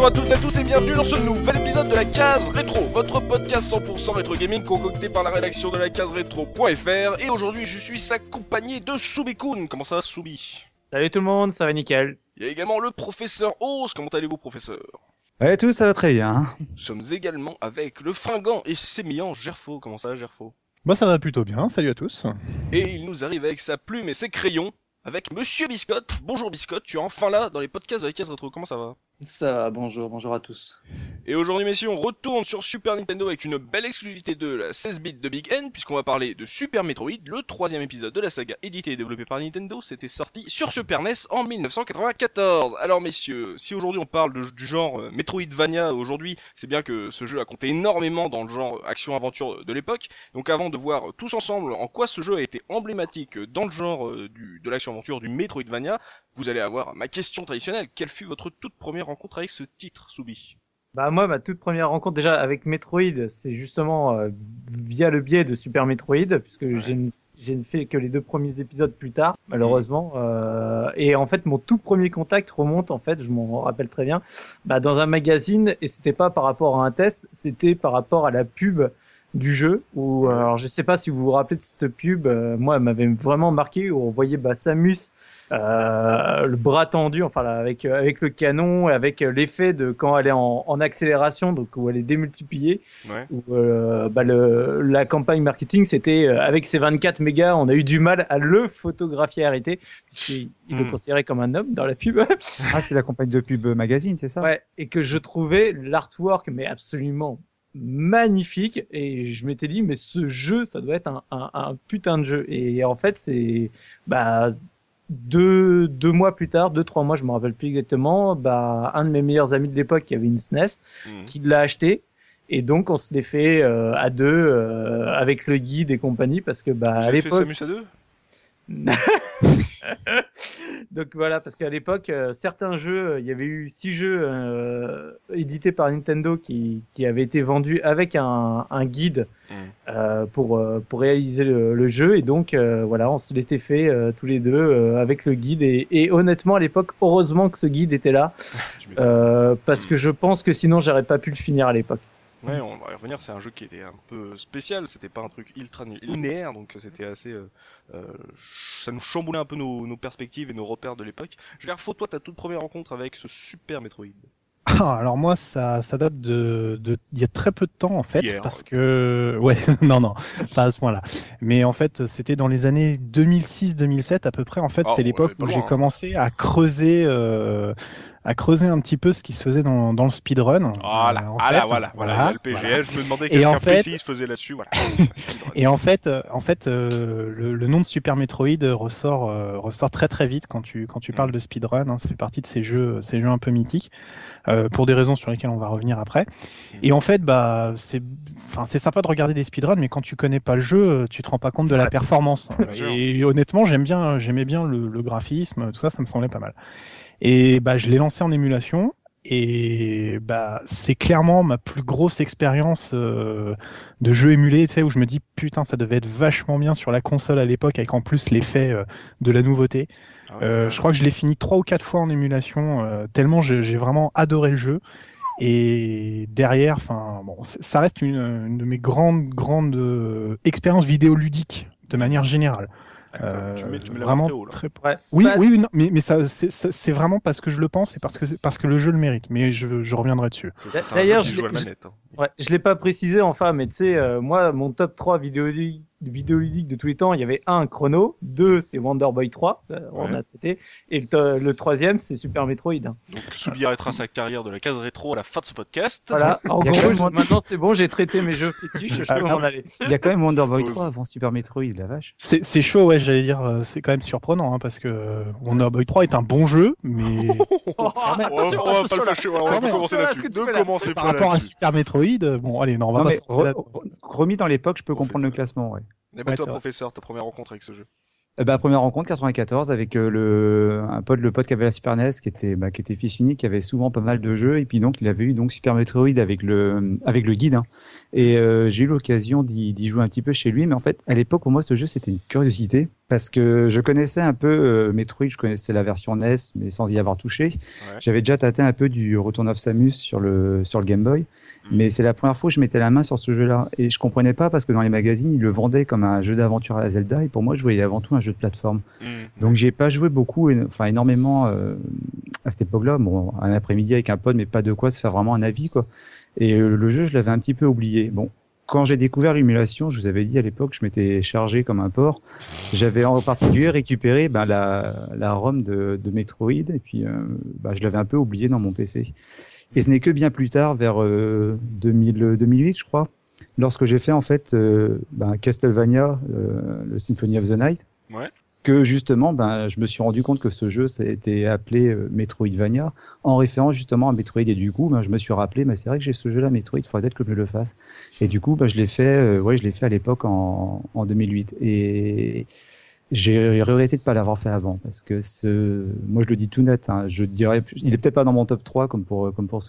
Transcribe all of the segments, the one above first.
Bonjour à toutes et à tous et bienvenue dans ce nouvel épisode de la case rétro, votre podcast 100% rétro gaming concocté par la rédaction de la case rétro.fr et aujourd'hui je suis accompagné de Soubikoun. Comment ça va Soubi? Salut tout le monde, ça va nickel. Il y a également le professeur Ose. Comment allez-vous professeur? Ouais, tout ça va très bien. Nous sommes également avec le fringant et sémillant Gerfo. Comment ça va Gerfo? Moi ça va plutôt bien, salut à tous. Et il nous arrive avec sa plume et ses crayons avec Monsieur Biscotte. Bonjour Biscotte, tu es enfin là dans les podcasts de la case rétro. Comment ça va? Ça va, bonjour, bonjour à tous. Et aujourd'hui, messieurs, on retourne sur Super Nintendo avec une belle exclusivité de la 16 bits de Big N, puisqu'on va parler de Super Metroid, le troisième épisode de la saga édité et développé par Nintendo. C'était sorti sur Super NES en 1994. Alors, messieurs, si aujourd'hui on parle du genre euh, Metroidvania, aujourd'hui, c'est bien que ce jeu a compté énormément dans le genre action-aventure de l'époque. Donc, avant de voir tous ensemble en quoi ce jeu a été emblématique dans le genre euh, du, de l'action-aventure du Metroidvania, vous allez avoir ma question traditionnelle. Quelle fut votre toute première rencontre avec ce titre, Soubi Bah moi, ma toute première rencontre déjà avec Metroid, c'est justement euh, via le biais de Super Metroid, puisque j'ai ne fait que les deux premiers épisodes plus tard, malheureusement. Euh, et en fait, mon tout premier contact remonte, en fait, je m'en rappelle très bien, bah, dans un magazine, et c'était pas par rapport à un test, c'était par rapport à la pub du jeu. Où, euh, alors, je sais pas si vous vous rappelez de cette pub, euh, moi, elle m'avait vraiment marqué, où on voyait bah, Samus le bras tendu, enfin là, avec euh, avec le canon, et avec euh, l'effet de quand elle est en, en accélération, donc où elle est démultipliée. Ouais. Où, euh, bah, le, la campagne marketing, c'était euh, avec ses 24 mégas, on a eu du mal à le photographier arrêté, puisqu'il il le Hmm. considérait comme un homme dans la pub. Ah, c'est la campagne de pub magazine, c'est ça? Ouais, et que je trouvais l'artwork mais absolument magnifique et je m'étais dit mais ce jeu ça doit être un, un, un putain de jeu et en fait c'est bah deux, deux mois plus tard, deux trois mois je me rappelle plus exactement, bah un de mes meilleurs amis de l'époque qui avait une SNES Mhm. qui l'a acheté et donc on se l'est fait euh, à deux euh, avec le guide et compagnie parce que bah Vous à avez fait l'époque Samus à deux? donc voilà, parce qu'à l'époque, euh, certains jeux, euh, il y avait eu six jeux euh, édités par Nintendo qui, qui avaient été vendus avec un, un guide Mm. euh, pour, pour réaliser le, le jeu. Et donc voilà, on se l'était fait tous les deux avec le guide. Et, et honnêtement, à l'époque, heureusement que ce guide était là, parce que je pense que sinon, j'aurais pas pu le finir à l'époque. Ouais, on va y revenir. C'est un jeu qui était un peu spécial. C'était pas un truc ultra linéaire, donc c'était assez. euh, euh, ça nous chamboulait un peu nos, nos perspectives et nos repères de l'époque. Gerfo, toi, ta toute première rencontre avec ce Super Metroid. Ah, alors moi ça, ça date de, de il y a très peu de temps en fait parce que ouais non non pas à ce point-là mais en fait c'était dans les années 2006-2007 à peu près en fait Ah, c'est l'époque où j'ai hein. commencé à creuser euh, à creuser un petit peu ce qui se faisait dans, dans le speedrun Voilà, Euh, en voilà, fait, voilà, voilà, le PGL. Je me demandais qu'est-ce qu'un fait- PC se faisait là-dessus. Voilà. Et en fait, euh, en fait, euh, le, le nom de Super Metroid ressort, euh, ressort très très vite quand tu quand tu parles de speedrun. Hein, ça fait partie de ces jeux, ces jeux un peu mythiques, pour des raisons sur lesquelles on va revenir après. Et en fait, bah, c'est, enfin, c'est sympa de regarder des speedruns, mais quand tu connais pas le jeu, tu te rends pas compte de la performance. Et honnêtement, j'aime bien, j'aimais bien le, le graphisme, tout ça, ça me semblait pas mal. Et bah, je l'ai lancé en émulation. Et bah c'est clairement ma plus grosse expérience euh, de jeu émulé, tu sais, où je me dis putain ça devait être vachement bien sur la console à l'époque avec en plus l'effet euh, de la nouveauté. Ah ouais, Euh, je crois que je l'ai fini trois ou quatre fois en émulation, euh, tellement j'ai vraiment adoré le jeu. Et derrière, enfin bon, ça reste une, une de mes grandes grandes euh, expériences vidéoludiques de manière générale. D'accord. tu mets, tu mets la vraiment très haut, là. très Ouais. oui, Bah, oui, oui, non, mais, mais ça, c'est- vraiment parce que je le pense et parce que, c'est- parce que le jeu le mérite. Mais je, je reviendrai dessus. D'ailleurs, je hein. Ouais, je l'ai pas précisé enfin, mais tu sais, euh, moi, mon top 3 vidéoludiques vidéoludiques de tous les temps, il y avait un Chrono, deux c'est Wonder Boy 3, euh, on Ouais. a traité, et le, troisième c'est Super Metroid. Donc, Soubi arrêtera sa carrière de la case rétro à la fin de ce podcast. Voilà, en gros, même maintenant c'est bon, j'ai traité mes jeux fétiches, je peux m'en aller. Il y a quand même Wonder Boy Ose. 3 avant Super Metroid, la vache. C'est c'est chaud, ouais, j'allais dire, euh, c'est quand même surprenant, hein, parce que Wonder Boy 3 est un bon jeu, mais Oh, attention, attention, on va pas commencer là-dessus. Ne par rapport à. Super Metroid, euh, bon, allez, non, on va Non, pas mais se lancer re- là- re- remis dans l'époque, je peux comprendre le classement, ouais. Et bah, Ouais, toi, c'est vrai. professeur, ta première rencontre avec ce jeu. Eh ben, première rencontre 94 avec euh, le un pote le pote qui avait la Super NES qui était bah, qui était fils unique qui avait souvent pas mal de jeux et puis donc il avait eu donc Super Metroid avec le avec le guide hein. et euh, j'ai eu l'occasion d'y jouer un petit peu chez lui mais en fait à l'époque pour moi ce jeu c'était une curiosité parce que je connaissais un peu euh, Metroid, je connaissais la version NES, mais sans y avoir touché. Ouais. J'avais déjà tâté un peu du Return of Samus sur le, sur le Game Boy, Mhm. mais c'est la première fois que je mettais la main sur ce jeu-là. Et je comprenais pas parce que dans les magazines, ils le vendaient comme un jeu d'aventure à la Zelda, et pour moi, je voyais avant tout un jeu de plateforme. Mm. Donc j'ai pas joué beaucoup, enfin énormément euh, à cette époque-là. Bon, un après-midi avec un pote, mais pas de quoi se faire vraiment un avis, quoi. Et euh, le jeu, je l'avais un petit peu oublié. Bon, quand j'ai découvert l'émulation, je vous avais dit à l'époque, je m'étais chargé comme un porc. J'avais en particulier récupéré ben, la, la ROM de, de Metroid, et puis euh, ben, je l'avais un peu oublié dans mon PC. Et ce n'est que bien plus tard, vers euh, 2000, 2008, je crois, lorsque j'ai fait en fait euh, ben, Castlevania, le Symphony of the Night, Ouais. que justement, ben, je me suis rendu compte que ce jeu, ça a été appelé euh, Metroidvania, en référence justement à Metroid. Et du coup, ben, je me suis rappelé, mais c'est vrai que j'ai ce jeu-là, Metroid, faudrait peut-être que je le fasse. Et du coup, ben, je l'ai fait, euh, ouais, je l'ai fait à l'époque en, en 2008. Et j'ai regretté de pas l'avoir fait avant, parce que ce, moi, je le dis tout net, hein, je dirais, il est peut-être pas dans mon top 3 comme pour, comme pour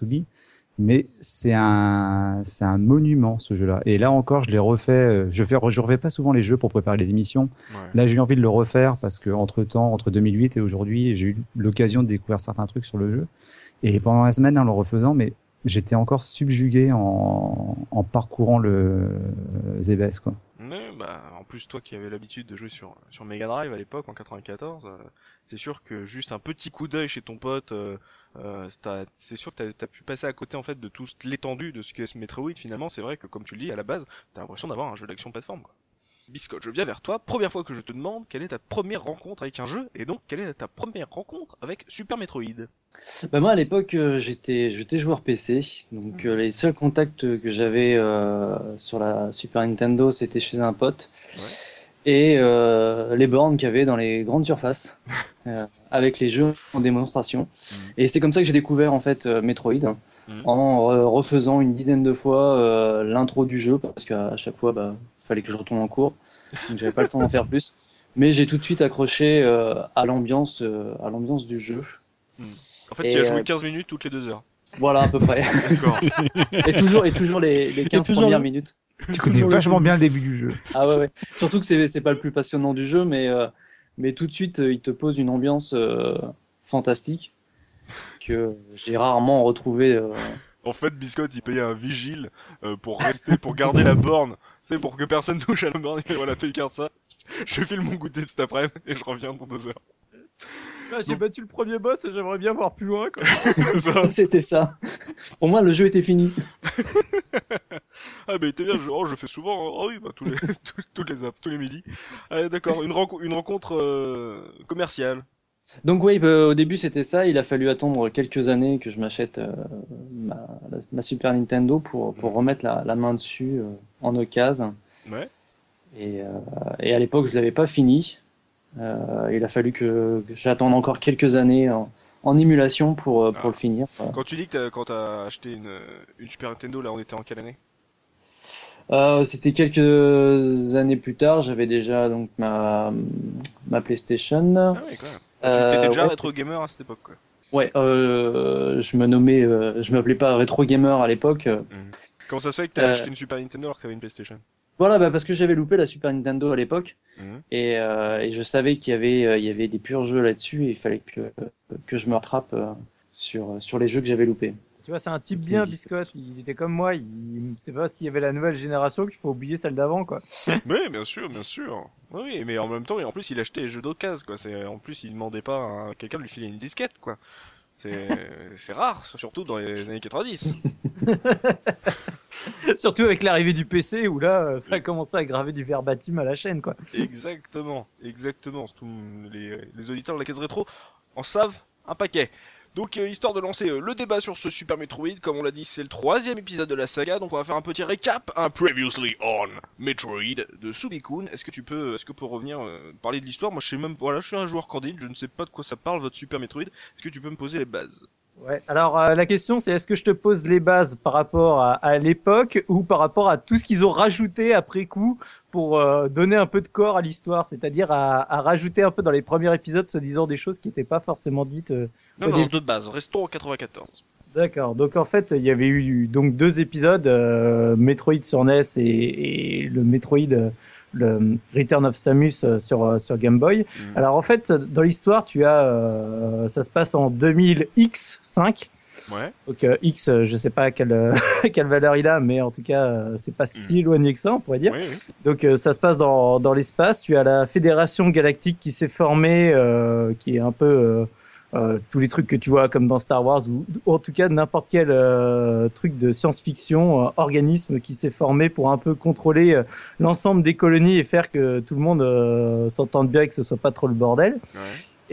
mais c'est un, c'est un monument ce jeu-là. Et là encore, je l'ai refait. euh, Je fais, je refais pas souvent les jeux pour préparer les émissions. Ouais. Là, j'ai eu envie de le refaire parce que entre temps, entre 2008 et aujourd'hui, j'ai eu l'occasion de découvrir certains trucs sur le jeu. Et pendant la semaine, en le refaisant, mais j'étais encore subjugué en, en parcourant le euh, Zebes, quoi. Bah, en plus, toi qui avais l'habitude de jouer sur, sur Mega Drive à l'époque, en 94, euh, c'est sûr que juste un petit coup d'œil chez ton pote, euh, euh, c'est sûr que t'as as pu passer à côté en fait de toute l'étendue de ce qu'est ce Metroid. Finalement, c'est vrai que comme tu le dis, à la base, t'as l'impression d'avoir un jeu d'action plateforme. Quoi. Biscotte, je viens vers toi. Première fois que je te demande quelle est ta première rencontre avec un jeu, et donc quelle est ta première rencontre avec Super Metroid. Bah moi à l'époque euh, j'étais j'étais joueur PC, donc euh, les seuls contacts que j'avais euh, sur la Super Nintendo c'était chez un pote et euh, les bornes qu'il y avait dans les grandes surfaces euh, avec les jeux en démonstration. Et c'est comme ça que j'ai découvert en fait euh, Metroid hein, Mhm. en refaisant une dizaine de fois euh, l'intro du jeu parce qu'à chaque fois bah fallait que je retourne en cours, donc j'avais pas le temps d'en faire plus. Mais j'ai tout de suite accroché euh, à l'ambiance euh, à l'ambiance du jeu. En fait, Et, tu as joué euh, 15 minutes toutes les deux heures. Voilà à peu près. D'accord. Et toujours, et toujours les, les 15 toujours premières minutes. Tu connais vachement bien le début du jeu. Ah ouais, ouais. Surtout que c'est, c'est pas le plus passionnant du jeu, mais, euh, mais tout de suite, euh, il te pose une ambiance euh, fantastique que j'ai rarement retrouvée. euh. En fait, Biscotte, il payait un vigile euh, pour rester, pour garder la borne. C'est pour que personne touche à la borne. Et voilà, tu gardes ça. Je file mon goûter de cet après-midi et je reviens dans deux heures. Ah, J'ai battu le premier boss et j'aimerais bien voir plus loin. Quoi. C'est ça. C'était ça. Pour moi, le jeu était fini. Ah, mais t'es bien, je, oh, je fais souvent. Oh oui, bah, tous les, tous, les, ap- tous les midis. Ah, d'accord. Une, renco- une rencontre euh, commerciale. Donc oui, bah, au début c'était ça. Il a fallu attendre quelques années que je m'achète euh, ma, Super Nintendo pour, pour remettre la, la main dessus euh, en occasion. Ouais. Et, euh, et à l'époque, je l'avais pas fini. Il a fallu que, que j'attende encore quelques années en, en émulation pour, pour Ah. le finir. Voilà. Quand tu dis que t'as, quand t'as acheté une, une Super Nintendo, là, on était en quelle année? Euh, C'était quelques années plus tard. J'avais déjà donc ma, ma PlayStation. Ah ouais, Tu Euh, t'étais déjà ouais. rétro gamer à cette époque, quoi. Ouais, euh, je me nommais, euh, je m'appelais pas Retro Gamer à l'époque. Comment ça se fait que t'as Euh. acheté une Super Nintendo alors que t'avais une PlayStation? Voilà, bah, parce que j'avais loupé la Super Nintendo à l'époque Mhm. et, euh, et je savais qu'il y avait, euh, il y avait des purs jeux là-dessus et il fallait que, que je me rattrape euh, sur, sur les jeux que j'avais loupés. Tu vois, c'est un type bien. Biscotte. Il était comme moi. Il... C'est pas parce qu'il y avait la nouvelle génération qu'il faut oublier celle d'avant. quoi. Mais bien sûr, bien sûr. Oui, oui, mais en même temps, et en plus, il achetait les jeux d'occasion, quoi. C'est, en plus, il demandait pas à quelqu'un de lui filer une disquette, quoi. C'est, c'est rare, surtout dans les années 90. Surtout avec l'arrivée du PC où là, euh, ça a commencé à graver du verbatim à la chaîne. quoi. exactement, exactement. Surtout les, les auditeurs de la case rétro en savent un paquet. Donc, euh, histoire de lancer euh, le débat sur ce Super Metroid, comme on l'a dit, c'est le troisième épisode de la saga, donc on va faire un petit récap, un Previously on Metroid de Subikun. Est-ce que tu peux, est-ce que pour revenir euh, parler de l'histoire, moi je sais même, voilà, je suis un joueur candide, je ne sais pas de quoi ça parle votre Super Metroid. Est-ce que tu peux me poser les bases? Ouais. Alors euh, la question c'est est-ce que je te pose les bases par rapport à, à l'époque ou par rapport à tout ce qu'ils ont rajouté après coup pour euh, donner un peu de corps à l'histoire, c'est-à-dire à, à rajouter un peu dans les premiers épisodes se disant des choses qui n'étaient pas forcément dites. euh, Non, non, de base, restons en 94. D'accord. Donc en fait, il y avait eu donc deux épisodes, euh, Metroid sur NES et, et le Metroid, euh, le Return of Samus euh, sur euh, sur Game Boy. Mm. Alors en fait, dans l'histoire, tu as, euh, ça se passe en 2000X5. Ouais. Donc euh, X, je sais pas quelle quelle valeur il a, mais en tout cas, c'est pas si éloigné que ça, on pourrait dire. Oui, oui. Donc euh, ça se passe dans, dans l'espace. Tu as la Fédération Galactique qui s'est formée, qui est un peu euh, tous les trucs que tu vois comme dans Star Wars ou, ou en tout cas n'importe quel euh, truc de science-fiction, euh, organisme qui s'est formé pour un peu contrôler euh, l'ensemble des colonies et faire que tout le monde euh, s'entende bien et que ce soit pas trop le bordel. Ouais.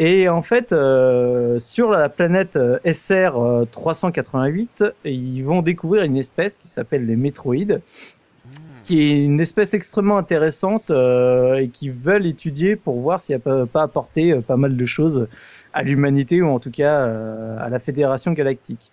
Et en fait, euh, sur la planète SR euh, 388, ils vont découvrir une espèce qui s'appelle les métroïdes qui est une espèce extrêmement intéressante euh, et qui veulent étudier pour voir si elle peut pas apporter euh, pas mal de choses à l'humanité ou en tout cas euh, à la Fédération Galactique.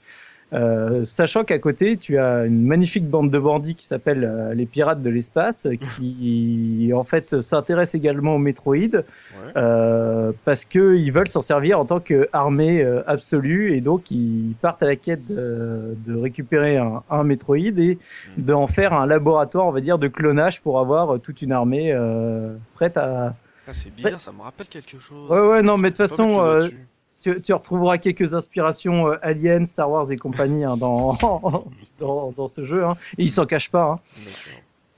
Euh, sachant qu'à côté, tu as une magnifique bande de bandits qui s'appelle euh, les Pirates de l'espace, qui en fait s'intéressent également aux métroïdes Ouais. euh, parce que ils veulent s'en servir en tant qu'armée euh, absolue et donc ils partent à la quête de, de récupérer un, un métroïde et d'en faire un laboratoire, on va dire, de clonage pour avoir euh, toute une armée euh, prête à. Ah, c'est bizarre, ça me rappelle quelque chose. Ouais, ouais, non, mais de toute façon, euh, tu, tu retrouveras quelques inspirations euh, Alien, Star Wars et compagnie hein, dans, dans dans ce jeu. Hein. Et ils s'en cachent pas. Hein.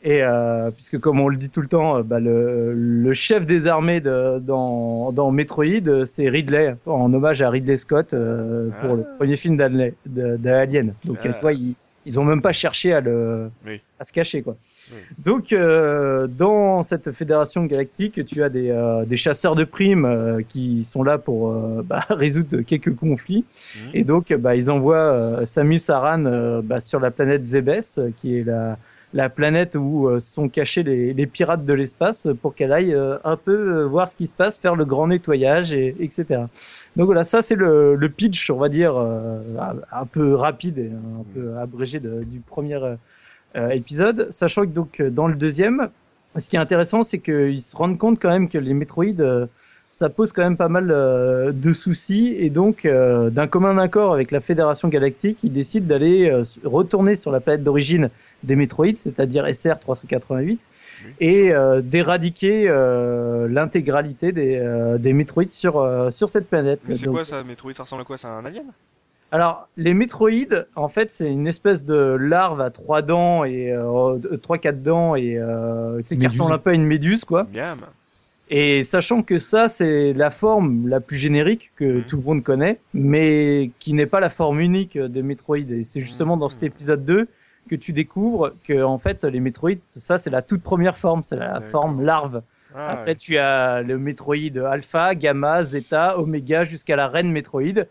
Et euh, puisque comme on le dit tout le temps, euh, bah, le, le chef des armées de, dans, dans Metroid, c'est Ridley, en hommage à Ridley Scott pour Ah. le premier film d'Alien. Donc tu vois, Classe. Ils, ont même pas cherché à le Oui. à se cacher quoi. Oui. Donc euh, dans cette fédération galactique, tu as des, euh, des chasseurs de primes euh, qui sont là pour euh, bah, résoudre quelques conflits. Mhm. Et donc, bah, ils envoient euh, Samus Aran euh, bah, sur la planète Zebes, qui est la, la planète où euh, sont cachés les, les pirates de l'espace, pour qu'elle aille euh, un peu euh, voir ce qui se passe, faire le grand nettoyage, et, etc. Donc voilà, ça c'est le, le pitch, on va dire, un- peu rapide et un peu abrégé de- du premier épisode, sachant que donc dans le deuxième, ce qui est intéressant, c'est qu'ils se rendent compte quand même que les métroïdes ça pose quand même pas mal euh, de soucis et donc euh, d'un commun accord avec la Fédération Galactique, ils décident d'aller euh, retourner sur la planète d'origine des métroïdes, c'est-à-dire SR 388, Oui. et euh, d'éradiquer euh, l'intégralité des, euh, des métroïdes sur euh, sur cette planète. Mais c'est quoi ça, Metroid Ça ressemble à quoi? C'est un alien? Alors, les métroïdes, en fait, c'est une espèce de larve à trois dents et euh, trois quatre dents et euh, qui ressemble un peu à une méduse, quoi. Miam. Et sachant que ça, c'est la forme la plus générique que Mhm. tout le monde connaît, mais qui n'est pas la forme unique de Metroid. Et c'est justement dans cet Mhm. épisode 2 que tu découvres que, en fait, les Metroid, ça, c'est la toute première forme, c'est la forme larve. Ah, Après, tu as le Metroid Alpha, Gamma, Zeta, Oméga, jusqu'à la reine Metroid.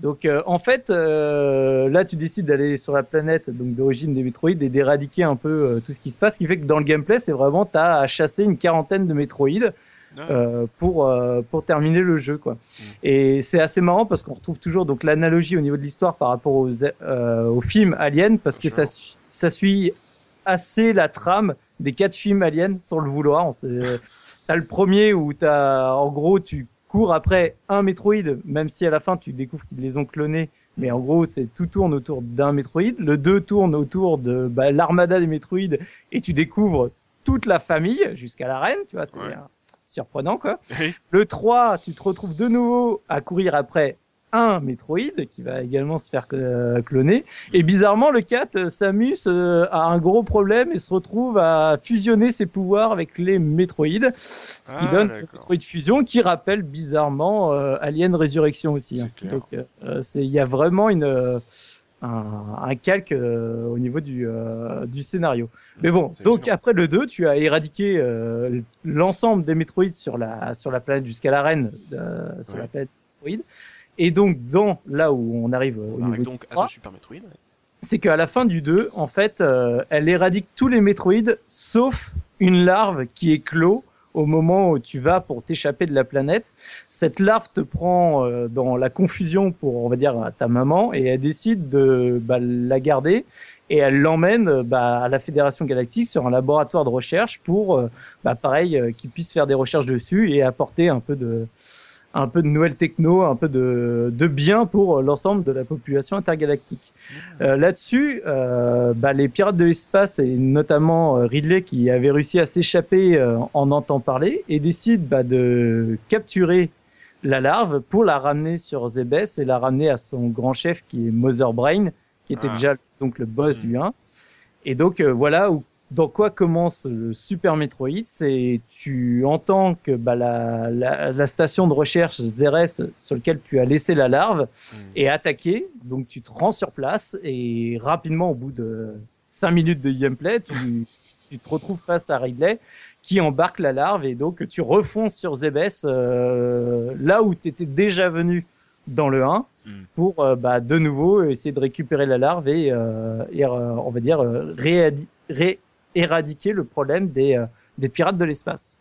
Donc, euh, en fait, euh, là, tu décides d'aller sur la planète donc d'origine des Metroid et d'éradiquer un peu euh, tout ce qui se passe. Ce qui fait que dans le gameplay, c'est vraiment, tu as à chasser une quarantaine de Metroid. Euh, pour euh, pour terminer le jeu quoi. Et c'est assez marrant parce qu'on retrouve toujours donc l'analogie au niveau de l'histoire par rapport aux euh, au film Alien parce que Bien ça sûr. ça suit assez la trame des quatre films Alien sans le vouloir. On sait- T'as le premier où t'as en gros tu cours après un Metroid même si à la fin tu découvres qu'ils les ont clonés. Mais en gros, c'est tout tourne autour d'un Metroid. Le 2 tourne autour de bah, l'armada des Metroid et tu découvres toute la famille jusqu'à la reine. Tu vois, c'est Ouais. euh, surprenant quoi. Oui. Le 3, tu te retrouves de nouveau à courir après un Metroid qui va également se faire euh, cloner. Et bizarrement, le 4, euh, Samus euh, a un gros problème et se retrouve à fusionner ses pouvoirs avec les Metroid, ce qui Ah, donne. Metroid Fusion qui rappelle bizarrement euh, Alien Résurrection aussi. Hein. Donc, euh, c'est- il y a vraiment une euh, un, un calque euh, au niveau du, euh, du scénario. Mais bon, donc excellent. après le 2, tu as éradiqué euh, l'ensemble des Metroid sur la sur la planète jusqu'à l'arène euh, sur Ouais. la planète Metroid. Et donc dans là où on arrive au niveau donc à 3, ce Super Metroid. c'est qu'à la fin du 2, en fait, euh, elle éradique tous les Metroid sauf une larve qui est clos au moment où tu vas pour t'échapper de la planète. Cette larve te prend euh, dans la confusion pour, on va dire, ta maman et elle décide de bah, la garder et elle l'emmène euh, bah, à la Fédération Galactique sur un laboratoire de recherche pour, euh, bah, pareil, qu'ils puissent faire des recherches dessus et apporter un peu de un peu de nouvelles techno, un peu de, de bien pour l'ensemble de la population intergalactique. Euh, Là-dessus, euh, bah, les pirates de l'espace et notamment euh, Ridley qui avait réussi à s'échapper euh, en entend parler et décide bah, de capturer la larve pour la ramener sur Zebes et la ramener à son grand chef qui est Mother Brain, qui était Ah. déjà donc le boss Mm. du 1. Et donc euh, voilà où dans quoi commence le Super Metroid, c'est tu entends que bah, la, la, la station de recherche Zeres sur lequel tu as laissé la larve Hmm. est attaquée, donc tu te rends sur place et rapidement au bout de 5 minutes de gameplay, tu, tu te retrouves face à Ridley qui embarque la larve et donc tu refonces sur Zebes euh, là où tu étais déjà venu dans le 1 Mm. pour euh, bah, de nouveau essayer de récupérer la larve et, euh, et, euh, on va dire euh, réadi- ré- éradiquer le problème des, euh, des pirates de l'espace.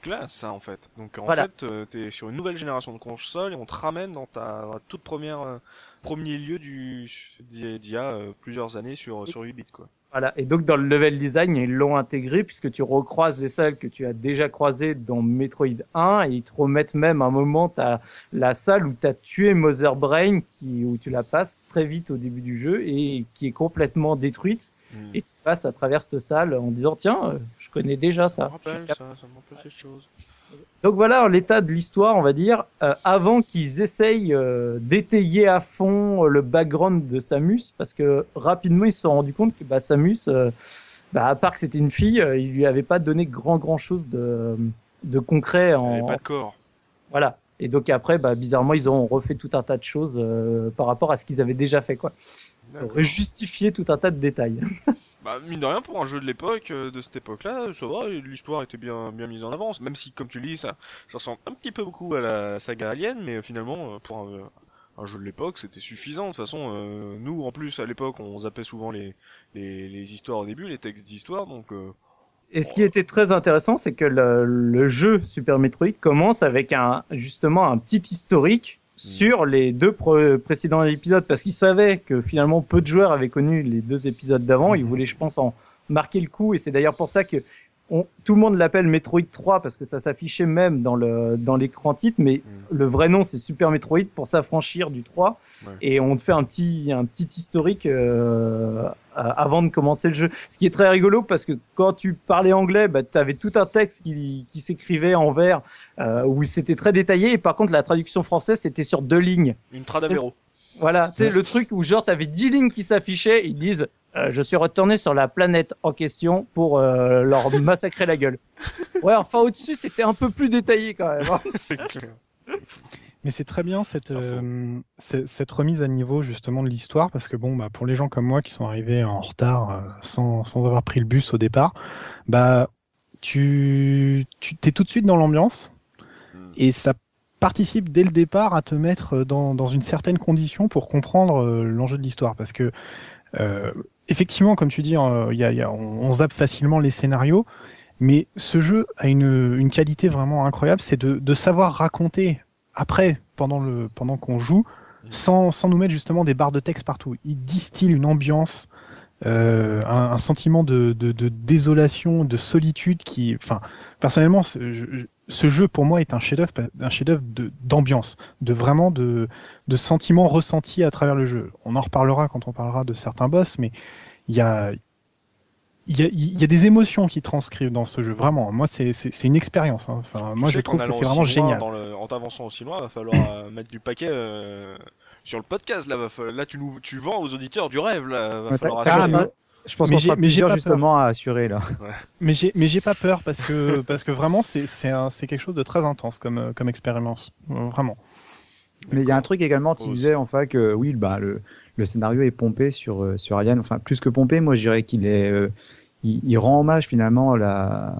classe ça en fait. Donc en Voilà. fait euh, t'es sur une nouvelle génération de consoles et on te ramène dans ta toute première euh, premier lieu du d'il d'il y a euh, plusieurs années sur sur 8 bits quoi. Voilà. Et donc, dans le level design, ils l'ont intégré puisque tu recroises les salles que tu as déjà croisées dans Metroid 1 et ils te remettent même un moment t'as la salle où tu as tué Mother Brain qui, où tu la passes très vite au début du jeu et qui est complètement détruite. Hmm. Et tu passes à travers cette salle en disant, tiens, euh, je connais déjà Ça rappelle ça, ça me rappelle quelque chose. Donc voilà l'état de l'histoire, on va dire, euh, avant qu'ils essayent euh, d'étayer à fond le background de Samus, parce que rapidement ils se sont rendus compte que bah, Samus, euh, bah, à part que c'était une fille, il lui avait pas donné grand grand chose de, de concret en avait pas de corps. voilà. Et donc après, bah, bizarrement, ils ont refait tout un tas de choses par rapport à ce qu'ils avaient déjà fait, quoi. Ça aurait justifié tout un tas de détails. Bah, mine de rien, pour un jeu de l'époque, euh, de cette époque-là, ça va, l'histoire était bien, bien mise en avance, même si, comme tu le dis, ça, ça ressemble un petit peu beaucoup à la saga Alien, mais euh, finalement, euh, pour un, un jeu de l'époque, c'était suffisant. De toute façon, euh, nous, en plus, à l'époque, on zappait souvent les, les, les histoires au début, les textes d'histoire, donc, euh, Et ce qui était très intéressant, c'est que le, le jeu Super Metroid commence avec un justement un petit historique sur les deux précédents épisodes, parce qu'ils savaient que finalement peu de joueurs avaient connu les deux épisodes d'avant. Ils voulaient, je pense, en marquer le coup, et c'est d'ailleurs pour ça que on- tout le monde l'appelle Metroid 3 parce que ça s'affichait même dans le dans l'écran titre, mais Mm. le vrai nom c'est Super Metroid pour s'affranchir du 3. Ouais. Et on te fait un petit un petit historique euh, avant de commencer le jeu. Ce qui est très rigolo parce que quand tu parlais anglais, bah, tu avais tout un texte qui, qui s'écrivait en vers euh, où c'était très détaillé. Et par contre, la traduction française, c'était sur deux lignes. une Tradamero. Voilà, tu sais, le truc où genre, tu avais dix lignes qui s'affichaient. Ils disent euh, Je suis retourné sur la planète en question pour euh, leur massacrer la gueule. Ouais, enfin, au-dessus, c'était un peu plus détaillé quand même. hein. C'est clair. Mais c'est très bien cette, euh, cette remise à niveau justement de l'histoire parce que bon bah pour les gens comme moi qui sont arrivés en retard euh, sans, sans avoir pris le bus au départ, bah tu tu t'es tout de suite dans l'ambiance Mm. et ça participe dès le départ à te mettre dans, dans une certaine condition pour comprendre euh, l'enjeu de l'histoire parce que euh, effectivement comme tu dis a- on, zappe facilement les scénarios mais ce jeu a une, qualité vraiment incroyable c'est de, savoir raconter après pendant le pendant qu'on joue sans, sans nous mettre justement des barres de texte partout. Il distille une ambiance euh, un, sentiment de, désolation de solitude qui enfin personnellement je- ce jeu pour moi est un chef-d'œuvre un chef-d'œuvre de- d'ambiance de vraiment de de sentiments ressentis à travers le jeu on en reparlera quand on parlera de certains boss mais il y a il y, a, il y a des émotions qui transcrivent dans ce jeu, vraiment. Moi, c'est c'est- c'est une expérience. hein. Enfin, Tu moi, je trouve que c'est vraiment génial. dans le- en t'avançant aussi loin, va falloir euh, mettre du paquet euh, sur le podcast. Là, va là tu, nous, tu vends aux auditeurs du rêve. Là, va Ouais, falloir Je pense qu'on j'ai- sera plusieurs justement à assurer là. Mais j'ai mais j'ai pas peur parce que parce que vraiment c'est c'est un- c'est quelque chose de très intense comme euh, comme expérience, Euh, vraiment. Mais il y a un truc également, tu disais en fait que oui, bah, le, le scénario est pompé sur, euh, sur Alien. Enfin, plus que pompé, moi je dirais qu'il est. euh, il, il rend hommage finalement la,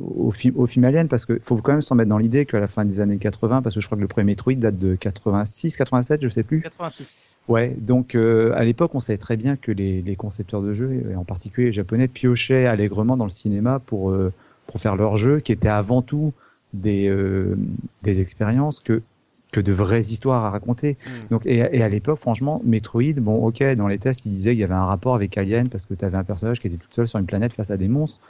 au, film, au film Alien parce qu'il faut quand même s'en mettre dans l'idée qu'à la fin des années 80, parce que je crois que le premier Metroid date de 86, 87, je sais plus. 86. Ouais, donc euh, à l'époque, on savait très bien que les, les concepteurs de jeux, et en particulier les japonais, piochaient allègrement dans le cinéma pour, euh, pour faire leurs jeux, qui étaient avant tout des, euh, des expériences que, que de vraies histoires à raconter. Mm. Donc, et, et à l'époque, franchement, Metroid, bon, ok, dans les tests, ils disaient qu'il y avait un rapport avec Alien parce que tu avais un personnage qui était tout seul sur une planète face à des monstres.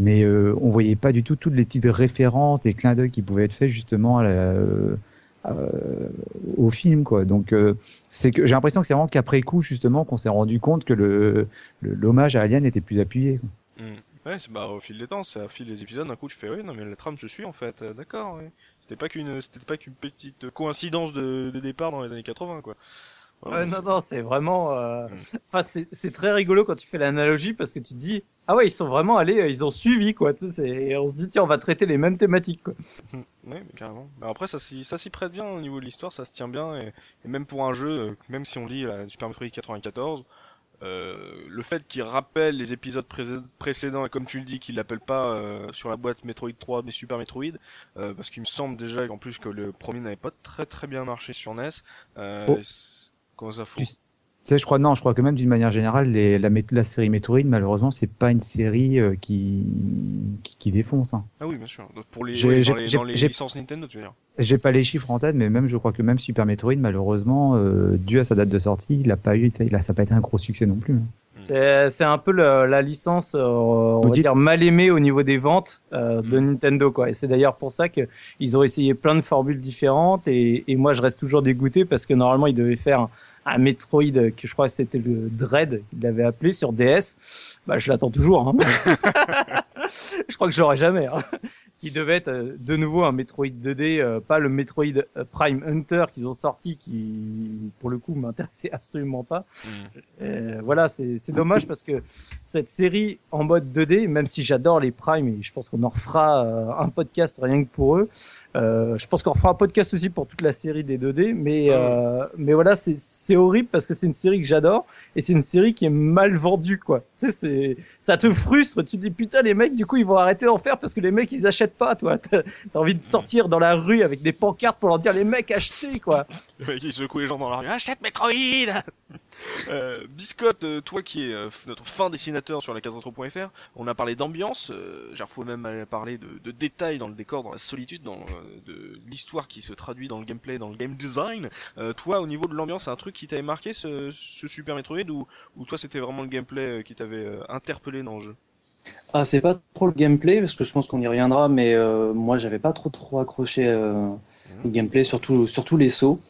Mais euh, on voyait pas du tout toutes les petites références, les clins d'œil qui pouvaient être faits justement à la, euh, au film quoi. Donc c'est que j'ai l'impression que c'est vraiment qu'après coup justement qu'on s'est rendu compte que le l'hommage à Alien était plus appuyé. Quoi. Mm. Ouais, c'est bah au fil des temps, c'est au fil des épisodes, d'un coup tu fais oui, non mais la trame je suis en fait, d'accord. Ouais. C'était pas qu'une, c'était pas qu'une petite coïncidence de, de, départ dans les années 80 quoi. Ouais, non, non, c'est vraiment. Euh... Mm. Enfin, c'est très rigolo quand tu fais l'analogie parce que tu te dis ah ouais, ils sont vraiment allés, euh, ils ont suivi quoi. Tu sais, et on se dit tiens, on va traiter les mêmes thématiques quoi. ouais, mais carrément. Mais après, ça s'y ça s'y prête bien au niveau de l'histoire, ça se tient bien et, et, même pour un jeu, euh, même si on lit la Super Metroid 94. Euh, le fait qu'il rappelle les épisodes précédents et comme tu le dis qu'il l'appelle pas euh, sur la boîte Metroid 3 mais Super Metroid euh, parce qu'il me semble déjà en plus que le premier n'avait pas très très bien marché sur NES euh, oh. comment ça fout tu sais, je crois non, je crois que même d'une manière générale, les, la, la, série Metroid, malheureusement, c'est pas une série euh, qui, qui, qui défonce. Hein. Ah oui, bien sûr. Pour les, ouais, dans les, dans les licences Nintendo, tu veux dire. J'ai pas les chiffres en tête, mais même je crois que même Super Metroid, malheureusement, euh, dû à sa date de sortie, il a pas eu, il a, ça n'a pas été un gros succès non plus. Hein. Hmm. C'est un peu le, la licence, euh, on va dire mal aimée au niveau des ventes euh, de hmm. Nintendo, quoi. Et c'est d'ailleurs pour ça que ils ont essayé plein de formules différentes. Et, et moi, je reste toujours dégoûté parce que normalement, ils devaient faire un Metroid que je crois que c'était le Dread qu'il l'avait appelé sur DS. Bah, je l'attends toujours. Hein. je crois que j'aurai jamais. Hein. Qui devait être euh, de nouveau un Metroid 2D, euh, pas le Metroid euh, Prime Hunter qu'ils ont sorti, qui pour le coup m'intéressait absolument pas. Mm. voilà, c'est dommage parce que cette série en mode 2D, même si j'adore les Prime et je pense qu'on en refera un podcast rien que pour eux, euh, je pense qu'on refera un podcast aussi pour toute la série des 2D, mais euh, mais voilà, c'est horrible parce que c'est une série que j'adore et c'est une série qui est mal vendue quoi. Tu sais, c'est ça te frustre. Tu te dis putain les mecs, du coup ils vont arrêter d'en faire parce que les mecs ils achètent pas, toi. T'as envie de sortir dans la rue avec des pancartes pour leur dire les mecs achetez quoi. Le mec il secoue les gens dans la rue, achète Metroid. Euh, Biscotte, euh, toi qui es euh, notre fin dessinateur sur la case fr on a parlé d'ambiance, euh, genre faut même parler de, détails dans le décor, dans la solitude, dans euh, l'histoire qui se traduit dans le gameplay, dans le game design. toi, au niveau de l'ambiance, c'est un truc qui t'avait marqué ce, Super Metroid ou toi c'était vraiment le gameplay qui t'avait interpellé dans le jeu? Ah, c'est pas trop le gameplay parce que je pense qu'on y reviendra, mais moi j'avais pas trop trop accroché le gameplay, surtout, surtout les sauts.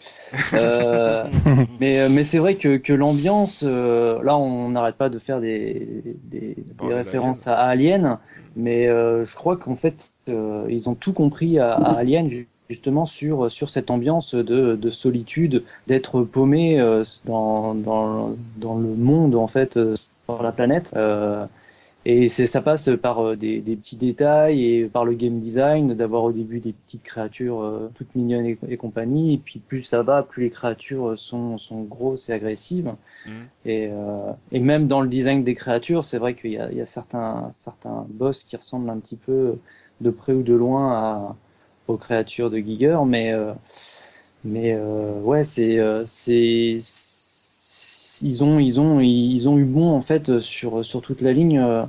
Euh, mais euh, mais c'est vrai que, que l'ambiance, euh, là on n'arrête pas de faire des, des, des références à Alien, mais euh, je crois qu'en fait euh, ils ont tout compris à, à, Alien justement sur, sur cette ambiance de, de solitude, d'être paumé dans, dans, dans le monde en fait, sur la planète. Et ça passe par euh, des, des, petits détails et par le game design, d'avoir au début des petites créatures euh, toutes mignonnes et, compagnie. Et puis plus ça va, plus les créatures sont, sont grosses et agressives. Mmh. Et, euh, et, même dans le design des créatures, c'est vrai qu'il y a, il y a certains, certains boss qui ressemblent un petit peu de près ou de loin à, aux créatures de Giger. Mais, euh, mais euh, ouais, c'est c'est ils ont, ils ont, ils ont eu bon en fait sur sur toute la ligne euh,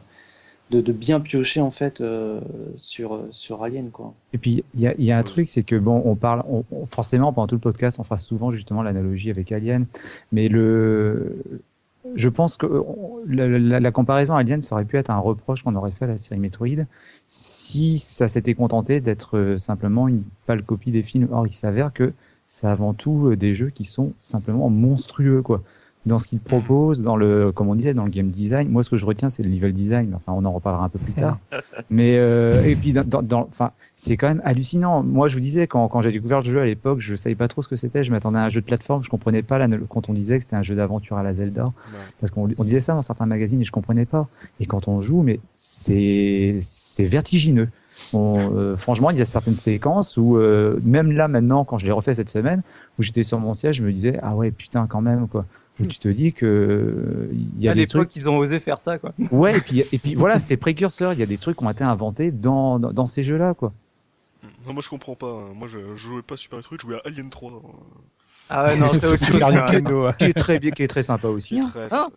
de, de bien piocher en fait euh, sur sur Alien quoi. Et puis il y a, y a un truc, c'est que bon, on parle on, forcément pendant tout le podcast, on fera souvent justement l'analogie avec Alien, mais le je pense que la, la, la, comparaison Alien, ça aurait pu être un reproche qu'on aurait fait à la série Metroid si ça s'était contenté d'être simplement une pâle copie des films. Or, il s'avère que c'est avant tout des jeux qui sont simplement monstrueux, quoi dans ce qu'il propose, dans le, comme on disait, dans le game design. Moi, ce que je retiens, c'est le level design. Enfin, on en reparlera un peu plus tard. Mais euh, et puis, dans, dans, enfin, c'est quand même hallucinant. Moi, je vous disais quand, quand j'ai découvert le jeu à l'époque, je savais pas trop ce que c'était. Je m'attendais à un jeu de plateforme. Je comprenais pas là, quand on disait que c'était un jeu d'aventure à la Zelda, parce qu'on on disait ça dans certains magazines et je comprenais pas. Et quand on joue, mais c'est c'est vertigineux. Bon, euh, franchement, il y a certaines séquences où, euh, même là maintenant, quand je l'ai refait cette semaine, où j'étais sur mon siège, je me disais, ah ouais, putain, quand même, quoi où tu te dis que il y a à des trucs qu'ils ont osé faire ça quoi. Ouais et puis et puis voilà c'est précurseur il y a des trucs qui ont été inventés dans dans, dans ces jeux là quoi. Non moi je comprends pas moi je, je jouais pas Super Metroid je jouais à Alien 3. Ah ouais non c'est autre chose qui est très bien qui est très sympa aussi. Très, hein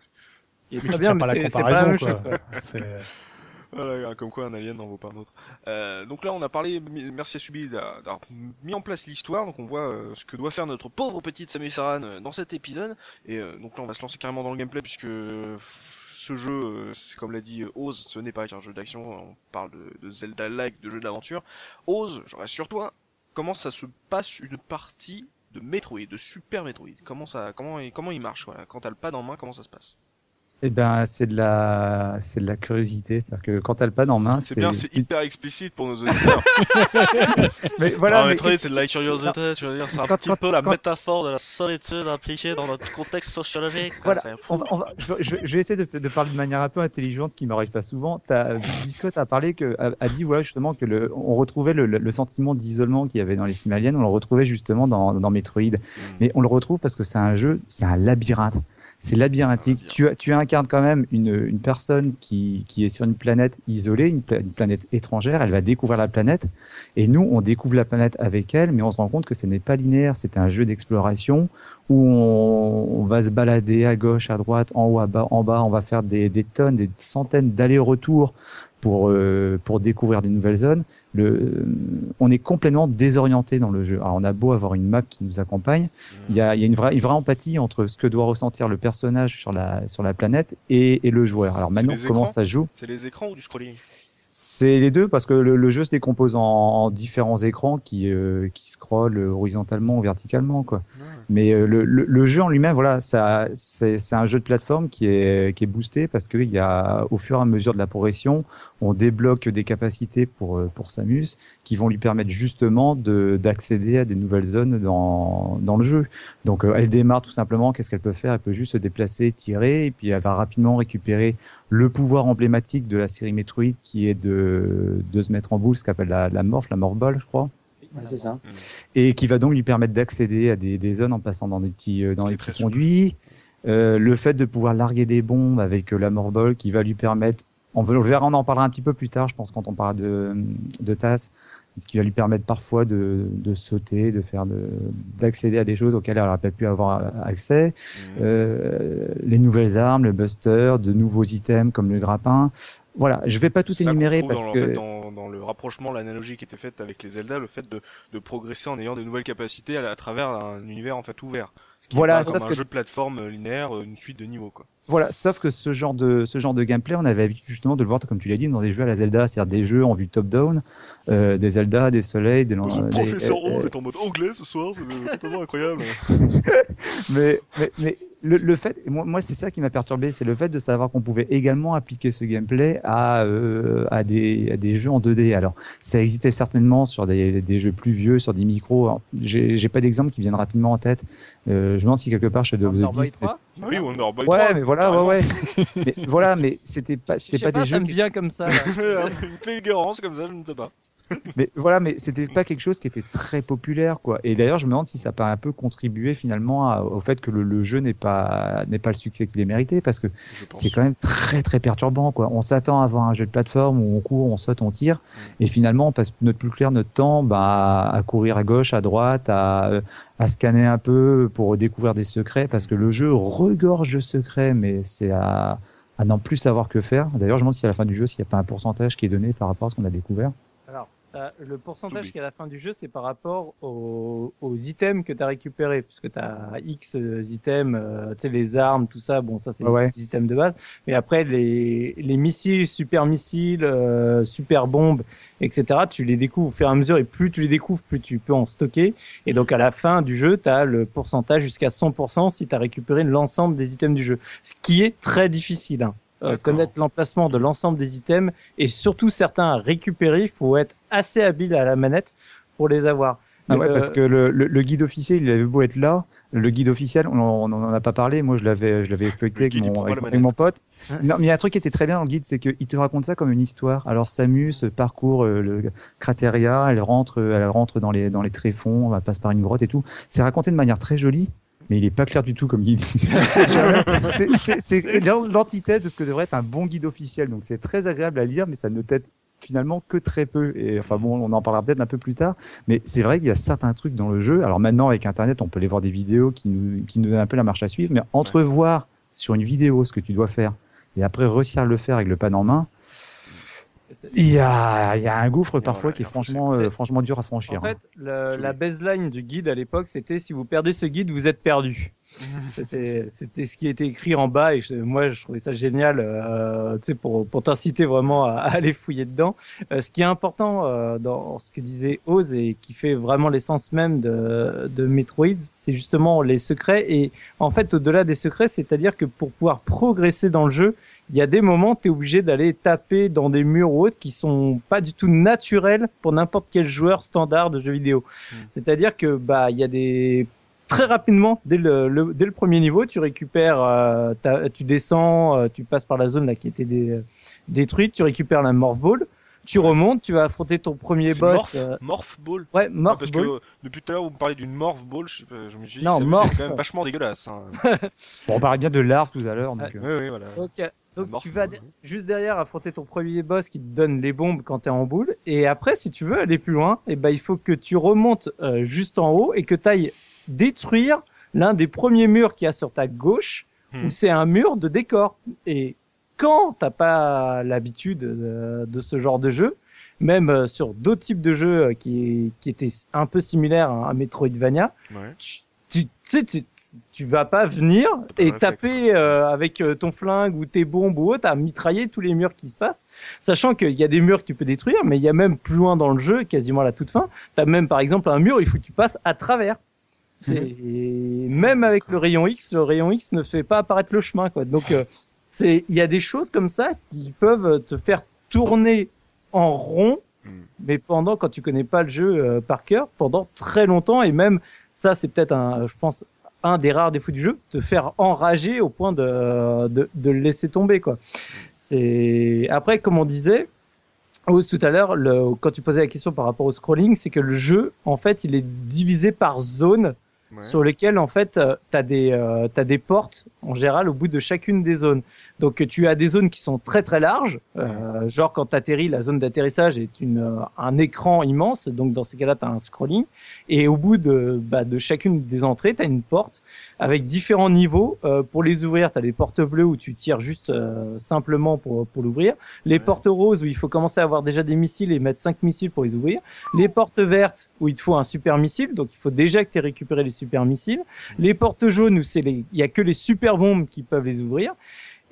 il est très bien mais c'est pas la même chose quoi. Voilà, comme quoi un alien n'en vaut pas un autre. Euh, donc là, on a parlé, merci à Subi d'avoir mis en place l'histoire, donc on voit euh, ce que doit faire notre pauvre petite Samus Aran euh, dans cet épisode. Et euh, donc là, on va se lancer carrément dans le gameplay puisque ce jeu, comme l'a dit Oz, ce n'est pas un jeu d'action, on parle de, de Zelda-like, de jeu d'aventure. Oz, je reste sur toi, comment ça se passe une partie de Metroid, de Super Metroid? Comment ça, comment, comment il marche? Voilà. Quand t'as le pad en main, comment ça se passe? Eh ben, c'est de la, c'est de la curiosité. C'est-à-dire que quand t'as le pad en main, C'est bien, c'est hyper explicite pour nos auditeurs. Mais Voilà, voilà. mais- Metroid, c'est de la curiosité, tu veux dire, c'est un Quand- petit quand- peu la quand- métaphore de la solitude impliquée dans notre contexte sociologique. Voilà, C'est- on va, on va- je, vais- je vais- je vais essayer de, de parler de manière un peu intelligente, ce qui m'arrive pas souvent. T'as- Biscotte a parlé que, a, a dit ouais, justement que le, on retrouvait le, le- le sentiment d'isolement qu'il y avait dans les films aliens, on le retrouvait justement dans, dans Metroid. Mm. Mais on le retrouve parce que c'est un jeu, c'est un labyrinthe. C'est labyrinthique. Tu, tu incarnes quand même une, une personne qui, qui est sur une planète isolée, une, pla- une planète étrangère. Elle va découvrir la planète. Et nous, on découvre la planète avec elle, mais on se rend compte que ce n'est pas linéaire. C'est un jeu d'exploration où on, on va se balader à gauche, à droite, en haut, à bas, en bas. On va faire des, des tonnes, des centaines d'allers-retours pour, euh, pour découvrir des nouvelles zones. Le, on est complètement désorienté dans le jeu. Alors, on a beau avoir une map qui nous accompagne, il y a, il y a une, vraie, une vraie empathie entre ce que doit ressentir le personnage sur la, sur la planète et, et le joueur. Alors maintenant, comment écrans ça se joue? C'est les écrans ou du scrolling? C'est les deux parce que le, le jeu se décompose en, en différents écrans qui, euh, qui scrollent horizontalement ou verticalement. Quoi. Mais euh, le, le, le jeu en lui-même, voilà, ça, c'est, c'est un jeu de plateforme qui est, qui est boosté parce qu'il y a, au fur et à mesure de la progression, on débloque des capacités pour, euh, pour Samus qui vont lui permettre justement de, d'accéder à des nouvelles zones dans, dans le jeu. Donc euh, elle démarre tout simplement, qu'est-ce qu'elle peut faire? Elle peut juste se déplacer, tirer, et puis elle va rapidement récupérer le pouvoir emblématique de la série Metroid qui est de, de se mettre en boule, ce qu'appelle la, la morph, la morph ball, je crois Ouais, c'est ça. et qui va donc lui permettre d'accéder à des, des zones en passant dans des petits, euh, dans les petits conduits. Euh, le fait de pouvoir larguer des bombes avec euh, la morbol qui va lui permettre, on verra, on en parlera un petit peu plus tard, je pense, quand on parlera de, de TAS, qui va lui permettre parfois de, de sauter, de faire de, d'accéder à des choses auxquelles elle n'aurait pas pu avoir accès. Mm. Euh, les nouvelles armes, le buster, de nouveaux items comme le grappin. Voilà, je vais pas tout énumérer parce dans, en que fait, dans, dans le rapprochement, l'analogie qui était faite avec les Zelda, le fait de, de progresser en ayant de nouvelles capacités à, à travers un univers en fait ouvert. Ce qui est Voilà, pas comme un que- jeu de plateforme linéaire, euh, une suite de niveaux quoi. Voilà, sauf que ce genre de ce genre de gameplay, on avait l'habitude justement de le voir, comme tu l'as dit, dans des jeux à la Zelda, c'est-à-dire des jeux en vue top-down, euh, des Zelda, des soleils, des, lan- des- euh, euh, est en mode anglais ce soir, c'est totalement incroyable. mais, mais, mais le, le fait, et moi, moi c'est ça qui m'a perturbé, c'est le fait de savoir qu'on pouvait également appliquer ce gameplay à, euh, à, des, à des jeux en 2D. Alors, ça existait certainement sur des, des jeux plus vieux, sur des micros. J'ai j'ai pas d'exemple qui viennent rapidement en tête. Euh, me demande si quelque part Shadow of the Boy Beast. 3 oui, Wonder Boy Ouais, 3, mais voilà, ouais, ouais. mais, voilà, mais c'était pas, Je c'était sais pas, pas, des ça jeux. me qui- vient comme ça. là. Une fulgurance comme ça, je ne sais pas. Mais voilà, mais c'était pas quelque chose qui était très populaire, quoi. Et d'ailleurs, je me demande si ça pas un peu contribué finalement à- au fait que le, le jeu n'est pas n'est pas le succès qu'il est mérité, parce que c'est quand même très très perturbant, quoi. On s'attend à avoir un jeu de plateforme où on court, on saute, on tire, et finalement on passe notre plus clair notre temps bah, à courir à gauche, à droite, à à scanner un peu pour découvrir des secrets, parce que le jeu regorge de secrets, mais c'est à à n'en plus savoir que faire. D'ailleurs, je me demande si à la fin du jeu, s'il n'y a pas un pourcentage qui est donné par rapport à ce qu'on a découvert. Euh, le pourcentage qui est à la fin du jeu, c'est par rapport aux, aux items que tu as récupérés. Puisque tu as X euh, items, euh, tu sais, les armes, tout ça, bon, ça, c'est ouais. des items de base. Mais après, les, les missiles, super missiles, euh, super bombes, etc., tu les découvres au fur et à mesure. Et plus tu les découvres, plus tu peux en stocker. Et donc, à la fin du jeu, tu as le pourcentage jusqu'à 100% si tu as récupéré l'ensemble des items du jeu. Ce qui est très difficile. Hein. Euh, connaître l'emplacement de l'ensemble des items et surtout certains à récupérer, il faut être assez habile à la manette pour les avoir. Ah ouais, Euh, parce que le, le, le guide officiel, il avait beau être là. Le guide officiel, on on en a pas parlé. Moi, je l'avais, je l'avais feuilleté Le avec mon, avec, mon pote. Non, mais il y a un truc qui était très bien dans le guide, c'est qu'il te raconte ça comme une histoire. Alors, Samus parcourt euh, le cratéria, elle rentre, euh, elle rentre dans les, dans les tréfonds, elle passe par une grotte et tout. C'est raconté de manière très jolie. Mais il est pas clair du tout comme guide. C'est- l'antithèse de ce que devrait être un bon guide officiel. Donc c'est très agréable à lire, mais ça ne t'aide finalement que très peu. Et enfin bon, on en parlera peut-être un peu plus tard. Mais c'est vrai qu'il y a certains trucs dans le jeu. Alors maintenant, avec Internet, on peut aller voir des vidéos qui nous, qui nous donnent un peu la marche à suivre. Mais entre voir sur une vidéo ce que tu dois faire et après réussir à le faire avec le pad en main, Il y a, il y a un gouffre parfois voilà, qui est franchement, euh, franchement dur à franchir. En hein. fait, la baseline du guide à l'époque, c'était si vous perdez ce guide, vous êtes perdu. C'était ce qui était écrit en bas et je- moi je trouvais ça génial, euh, tu sais, pour, pour t'inciter vraiment à, à aller fouiller dedans. Euh, ce qui est important euh, dans ce que disait Oz et qui fait vraiment l'essence même de, de Metroid, c'est justement les secrets et en fait au-delà des secrets, c'est-à-dire que pour pouvoir progresser dans le jeu, il y a des moments tu es obligé d'aller taper dans des murs ou autres qui sont pas du tout naturels pour n'importe quel joueur standard de jeux vidéo. C'est-à-dire que bah il y a des très rapidement dès le, le- dès le premier niveau, tu récupères euh, tu descends, euh, tu passes par la zone là qui était dé- détruite, tu récupères la morph ball, tu remontes, tu vas affronter ton premier C'est boss Morph, euh, Morph Ball. ouais, Ah, morph parce ball. que euh, depuis tout à l'heure vous me parlez d'une Morph Ball, je, sais pas, je me suis dit Non, ça Morph. c'est quand même vachement dégueulasse. Hein. Bon, on parlait bien de larves tout à l'heure. donc, Ah, euh, oui oui voilà. Euh, donc tu vas de- juste derrière affronter ton premier boss qui te donne les bombes quand tu es en boule. Et après, si tu veux aller plus loin, eh ben, il faut que tu remontes euh, juste en haut et que tu ailles détruire l'un des premiers murs qu'il y a sur ta gauche, Hmm. où c'est un mur de décor. Et quand t'as pas l'habitude de, de ce genre de jeu, même euh, sur d'autres types de jeux euh, qui, qui étaient un peu similaires à, Metroidvania, Ouais. tu, tu, tu sais, tu, tu vas pas venir et réflexe, taper euh, avec euh, ton flingue ou tes bombes ou autre à mitrailler tous les murs qui se passent, sachant qu'il y a des murs que tu peux détruire, mais il y a même plus loin dans le jeu, quasiment à la toute fin, tu as même par exemple un mur, il faut que tu passes à travers. C'est même avec le rayon X, le rayon X ne fait pas apparaître le chemin quoi. Donc euh, c'est il y a des choses comme ça qui peuvent te faire tourner en rond Mm. mais pendant quand tu connais pas le jeu euh, par cœur pendant très longtemps et même ça c'est peut-être un je pense un des rares défauts du jeu te faire enrager au point de de, de le laisser tomber quoi. C'est après comme on disait Oz tout à l'heure quand tu posais la question par rapport au scrolling c'est que le jeu en fait il est divisé par zone Ouais. sur lesquelles en fait tu as des euh, t'as des portes en général au bout de chacune des zones. Donc tu as des zones qui sont très très larges, euh, genre quand tu atterris la zone d'atterrissage est une euh, un écran immense, donc dans ces cas-là tu as un scrolling et au bout de bah, de chacune des entrées, tu as une porte avec différents niveaux euh, pour les ouvrir, tu as les portes bleues où tu tires juste euh, simplement pour pour l'ouvrir, les Ouais. portes roses où il faut commencer à avoir déjà des missiles et mettre cinq missiles pour les ouvrir, les portes vertes où il te faut un super missile, donc il faut déjà que tu aies récupéré les super missiles. Les portes jaunes où c'est les, il y a que les super bombes qui peuvent les ouvrir.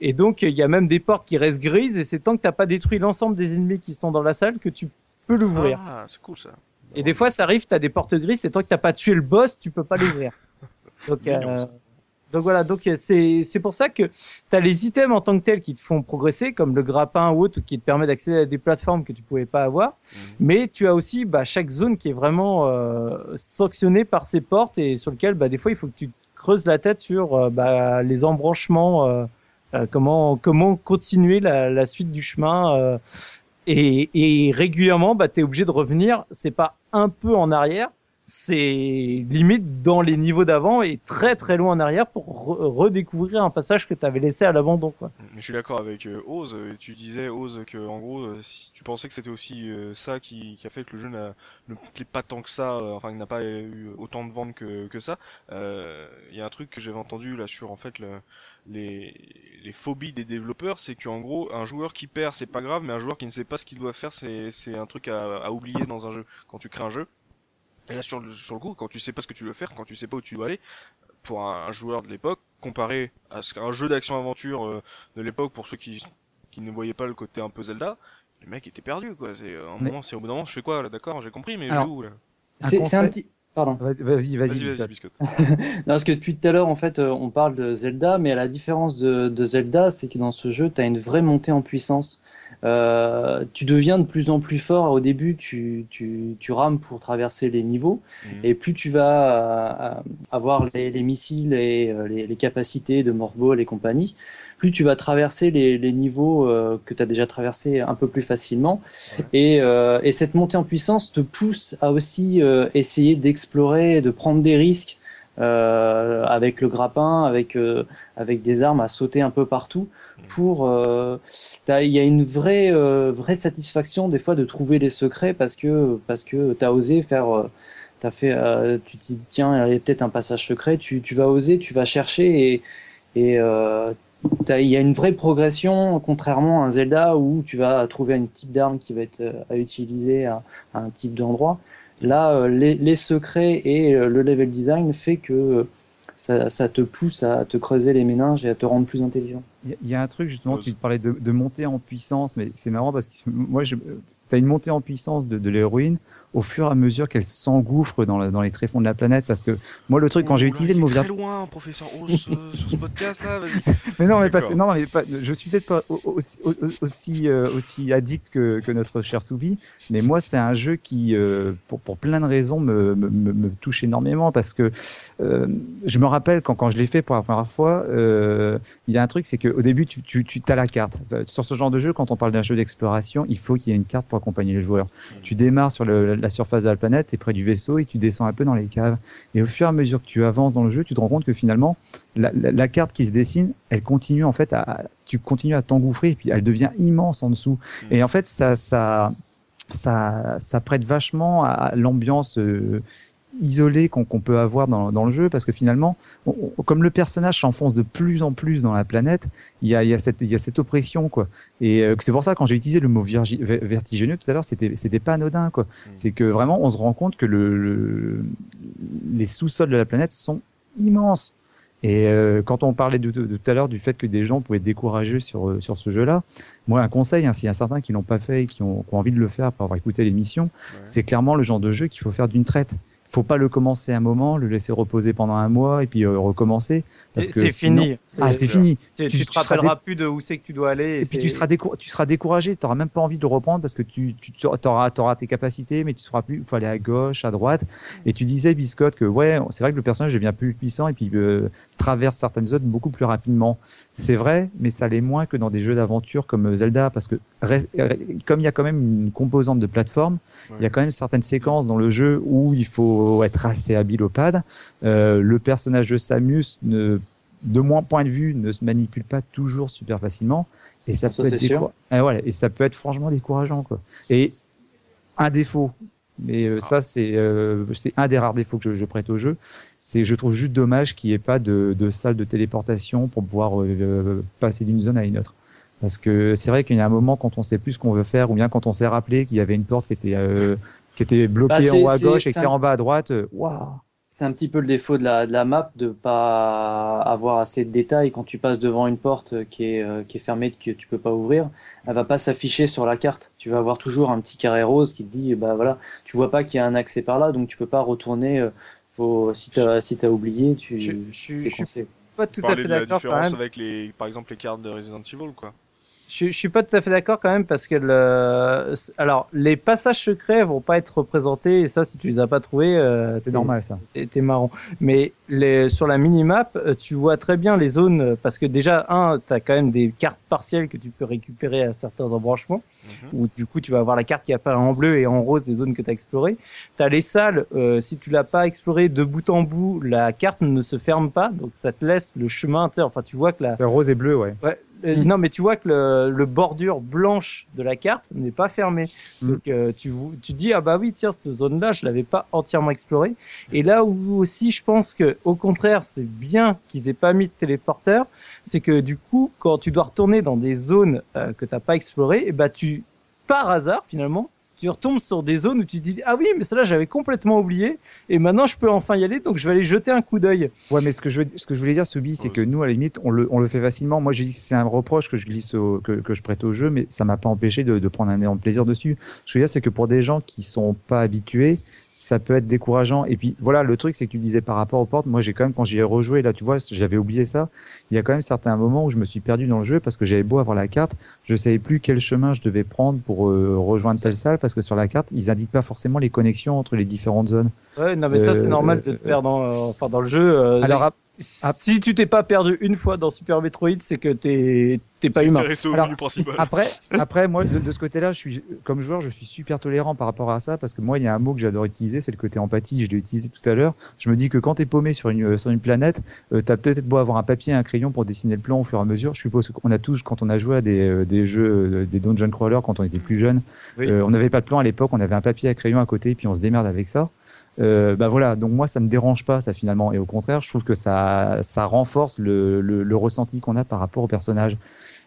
Et donc il y a même des portes qui restent grises et c'est tant que t'as pas détruit l'ensemble des ennemis qui sont dans la salle que tu peux l'ouvrir. Ah c'est cool ça. Et des fois ça arrive, t'as des portes grises, c'est tant que t'as pas tué le boss, tu peux pas l'ouvrir. Donc, Mignon, euh, donc voilà, donc euh, c'est pour ça que t'as les items en tant que tels qui te font progresser, comme le grappin ou autre qui te permet d'accéder à des plateformes que tu pouvais pas avoir. Mhm. Mais tu as aussi bah, chaque zone qui est vraiment euh, sanctionnée par ces portes et sur lequel bah, des fois il faut que tu creuses la tête sur euh, bah, les embranchements, euh, euh, comment comment continuer la, la suite du chemin. euh, et, et régulièrement, bah, tu es obligé de revenir. C'est pas un peu en arrière, c'est limite dans les niveaux d'avant et très très loin en arrière pour re- redécouvrir un passage que tu avais laissé à l'abandon. Quoi. Je suis d'accord avec euh, Oz. Tu disais Oz que en gros, euh, si tu pensais que c'était aussi euh, ça qui, qui a fait que le jeu n'a- plaît pas tant que ça, euh, enfin n'a pas eu autant de ventes que, que ça. Il y a un truc que j'avais entendu là sur en fait le, les, les phobies des développeurs, c'est qu'en gros un joueur qui perd c'est pas grave, mais un joueur qui ne sait pas ce qu'il doit faire c'est un truc à, à oublier dans un jeu. Quand tu crées un jeu, et là sur le sur le coup, quand tu sais pas ce que tu veux faire, quand tu sais pas où tu dois aller, pour un, un joueur de l'époque, comparé à ce qu'un jeu d'action-aventure euh, de l'époque, pour ceux qui, qui ne voyaient pas le côté un peu Zelda, le mec était perdu, quoi. C'est, un Mais- moment, c'est au bout d'un moment, je fais quoi, là, d'accord, j'ai compris, mais Alors, je vais où, là? Un C'est c'est un petit. Pardon. Vas-y, vas-y, vas-y. Vas-y, vas-y, Biscotte. biscotte. Non, parce que depuis tout à l'heure, en fait, euh, on parle de Zelda, mais la différence de, de Zelda, c'est que dans ce jeu, tu as une vraie montée en puissance. Euh, tu deviens de plus en plus fort. Au début, tu, tu, tu rames pour traverser les niveaux, Mhm. et plus tu vas euh, avoir les, les missiles et euh, les, les capacités de Morbol et compagnie, plus tu vas traverser les, les niveaux euh, que tu as déjà traversés un peu plus facilement. Ouais. Et, euh, et cette montée en puissance te pousse à aussi euh, essayer d'explorer, de prendre des risques euh, avec le grappin, avec, euh, avec des armes, à sauter un peu partout. Pour, euh, t'as- il y a une vraie, euh, vraie satisfaction des fois de trouver les secrets parce que parce que t'as osé faire, euh, t'as fait, euh, tu te dis tiens il y a peut-être un passage secret, tu, tu vas oser, tu vas chercher et et euh, il y a une vraie progression, contrairement à un Zelda où tu vas trouver une type d'arme qui va être euh, à utiliser à, à un type d'endroit. Là, euh, les, les secrets et euh, le level design fait que ça, ça te pousse à te creuser les méninges et à te rendre plus intelligent. Il y a- un truc justement, tu parlais de, de montée en puissance, mais c'est marrant parce que moi, je, t'as une montée en puissance de, de l'héroïne au fur et à mesure qu'elle s'engouffre dans, les tréfonds de la planète. Parce que moi, le truc, quand j'ai Oula, utilisé il le mot vert- loin, professeur Ous, euh, sur ce podcast là, mais non, mais parce que non, mais pas, je suis peut-être pas au- aussi au- aussi euh, aussi addict que, que notre cher Soubi, mais moi, c'est un jeu qui, euh, pour pour plein de raisons, me me, me, me touche énormément parce que euh, je me rappelle quand quand je l'ai fait pour la première fois, euh, il y a un truc, c'est qu'au début, tu tu tu as la carte. Sur ce genre de jeu, quand on parle d'un jeu d'exploration, il faut qu'il y ait une carte pour accompagner les joueurs. Tu démarres sur le- la surface de la planète, c'est près du vaisseau et tu descends un peu dans les caves. Et au fur et à mesure que tu avances dans le jeu, tu te rends compte que finalement, la, la- la carte qui se dessine, elle continue en fait à, tu continues à t'engouffrer et puis elle devient immense en dessous. Mm. Et en fait, ça, ça, ça, ça prête vachement à l'ambiance euh, isolée qu'on peut avoir dans, dans le jeu parce que finalement, on- on- comme le personnage s'enfonce de plus en plus dans la planète, il y a, il y a cette, il y a cette oppression quoi. Et euh, c'est pour ça quand j'ai utilisé le mot virgi- vertigineux tout à l'heure, c'était, c'était pas anodin quoi. C'est que vraiment, on se rend compte que le, le- les sous-sols de la planète sont immenses. Et euh, quand on parlait de, de- de tout à l'heure du fait que des gens pouvaient être découragés sur, euh, sur ce jeu-là, moi, un conseil, hein, s'il y a certains qui l'ont pas fait et qui ont, qui ont envie de le faire après avoir écouté l'émission, Ouais. c'est clairement le genre de jeu qu'il faut faire d'une traite. Faut pas le commencer un moment, le laisser reposer pendant un mois et puis euh, recommencer. Parce C'est que c'est sinon- fini. Ah, c'est fini. Tu, tu- tu tu te rappelleras plus de où c'est que tu dois aller. Et puis tu seras, décour- tu seras découragé, tu n'auras même pas envie de le reprendre parce que tu, tu auras, auras tes capacités, mais tu seras plus, il faut aller à gauche, à droite. Et tu disais, Biscotte, que ouais, c'est vrai que le personnage devient plus puissant et puis euh, traverse certaines zones beaucoup plus rapidement. C'est vrai, mais ça l'est moins que dans des jeux d'aventure comme Zelda parce que reste- comme il y a quand même une composante de plateforme, il y a quand même certaines séquences dans le jeu où il faut être assez habile au pad. Euh, le personnage de Samus, ne, de mon point de vue, ne se manipule pas toujours super facilement. Et ça, Ça, peut être décour- Ah, voilà, et ça peut être franchement décourageant. Quoi. Et un défaut, mais euh, ça c'est euh, un des rares défauts que je, je prête au jeu, c'est je trouve juste dommage qu'il n'y ait pas de, de salle de téléportation pour pouvoir euh, euh, passer d'une zone à une autre. Parce que c'est vrai qu'il y a un moment quand on sait plus ce qu'on veut faire, ou bien quand on s'est rappelé qu'il y avait une porte qui était euh, qui était bloquée Bah, en haut à gauche et qui est un- en bas à droite, waouh C'est un petit peu le défaut de la, de la map de pas avoir assez de détails quand tu passes devant une porte qui est, euh, qui est fermée que tu peux pas ouvrir. Elle va pas s'afficher sur la carte. Tu vas avoir toujours un petit carré rose qui te dit bah voilà, tu vois pas qu'il y a un accès par là, donc tu peux pas retourner. euh, Faut si t'as si t'as oublié, tu Je, je, suis pas tout à fait d'accord même. avec les, par exemple, les cartes de Resident Evil, quoi. Je, je suis pas tout à fait d'accord quand même parce que le... alors les passages secrets vont pas être représentés et ça si tu les as pas trouvés euh, t'es- normal ça. t'es t'es marrant. Mais les, sur la minimap, euh, tu vois très bien les zones parce que déjà un, t'as quand même des cartes partielles que tu peux récupérer à certains embranchements Mhm. où du coup tu vas avoir la carte qui apparaît en bleu et en rose des zones que tu as explorées. Tu as les salles, euh, si tu l'as pas exploré de bout en bout, la carte ne se ferme pas, donc ça te laisse le chemin, tu sais, enfin tu vois que la... Le rose et bleu, ouais. Ouais, euh, Mm. Non mais tu vois que le, le bordure blanche de la carte n'est pas fermée. Mm. Donc euh, tu, tu dis ah bah oui tiens cette zone là je l'avais pas entièrement explorée. Et là où aussi je pense que au contraire c'est bien qu'ils aient pas mis de téléporteur, c'est que du coup quand tu dois retourner dans des zones euh, que t'as pas explorées, et bah tu par hasard finalement tu retombes sur des zones où tu te dis ah oui mais celle-là j'avais complètement oublié et maintenant je peux enfin y aller donc je vais aller jeter un coup d'œil. Ouais, mais ce que je, veux- ce que je voulais dire, Soubi, c'est Ouais. que nous, à la limite, on le, on le fait facilement. Moi, je dis que c'est un reproche que je glisse au, que, que je prête au jeu, mais ça m'a pas empêché de, de prendre un énorme plaisir dessus. Ce que je veux dire, c'est que pour des gens qui sont pas habitués, ça peut être décourageant. Et puis, voilà, le truc, c'est que tu disais par rapport aux portes, moi, j'ai quand même, quand j'y ai rejoué, là, tu vois, j'avais oublié ça. Il y a quand même certains moments où je me suis perdu dans le jeu parce que j'avais beau avoir la carte, je savais plus quel chemin je devais prendre pour euh, rejoindre telle salle parce que sur la carte, ils indiquent pas forcément les connexions entre les différentes zones. Ouais non mais ça c'est Euh, normal de te perdre dans, euh, enfin dans le jeu. euh, Alors, si tu t'es pas perdu une fois dans Super Metroid, c'est que t'es t'es pas humain. au Alors, menu principal. Après, après moi, de, de ce côté-là, je suis comme joueur, je suis super tolérant par rapport à ça parce que moi, il y a un mot que j'adore utiliser, c'est le côté empathie. Je l'ai utilisé tout à l'heure. Je me dis que quand t'es paumé sur une euh, sur une planète, euh, t'as peut-être beau avoir un papier, et un crayon pour dessiner le plan au fur et à mesure. Je suppose qu'on a tous, quand on a joué à des euh, des jeux, euh, des dungeon crawlers quand on était plus jeune, Oui. euh, on n'avait pas de plan à l'époque, on avait un papier à crayon à côté, puis on se démerde avec ça. Euh, bah voilà, donc moi ça me dérange pas ça finalement, et au contraire, je trouve que ça, ça renforce le, le, le ressenti qu'on a par rapport au personnage.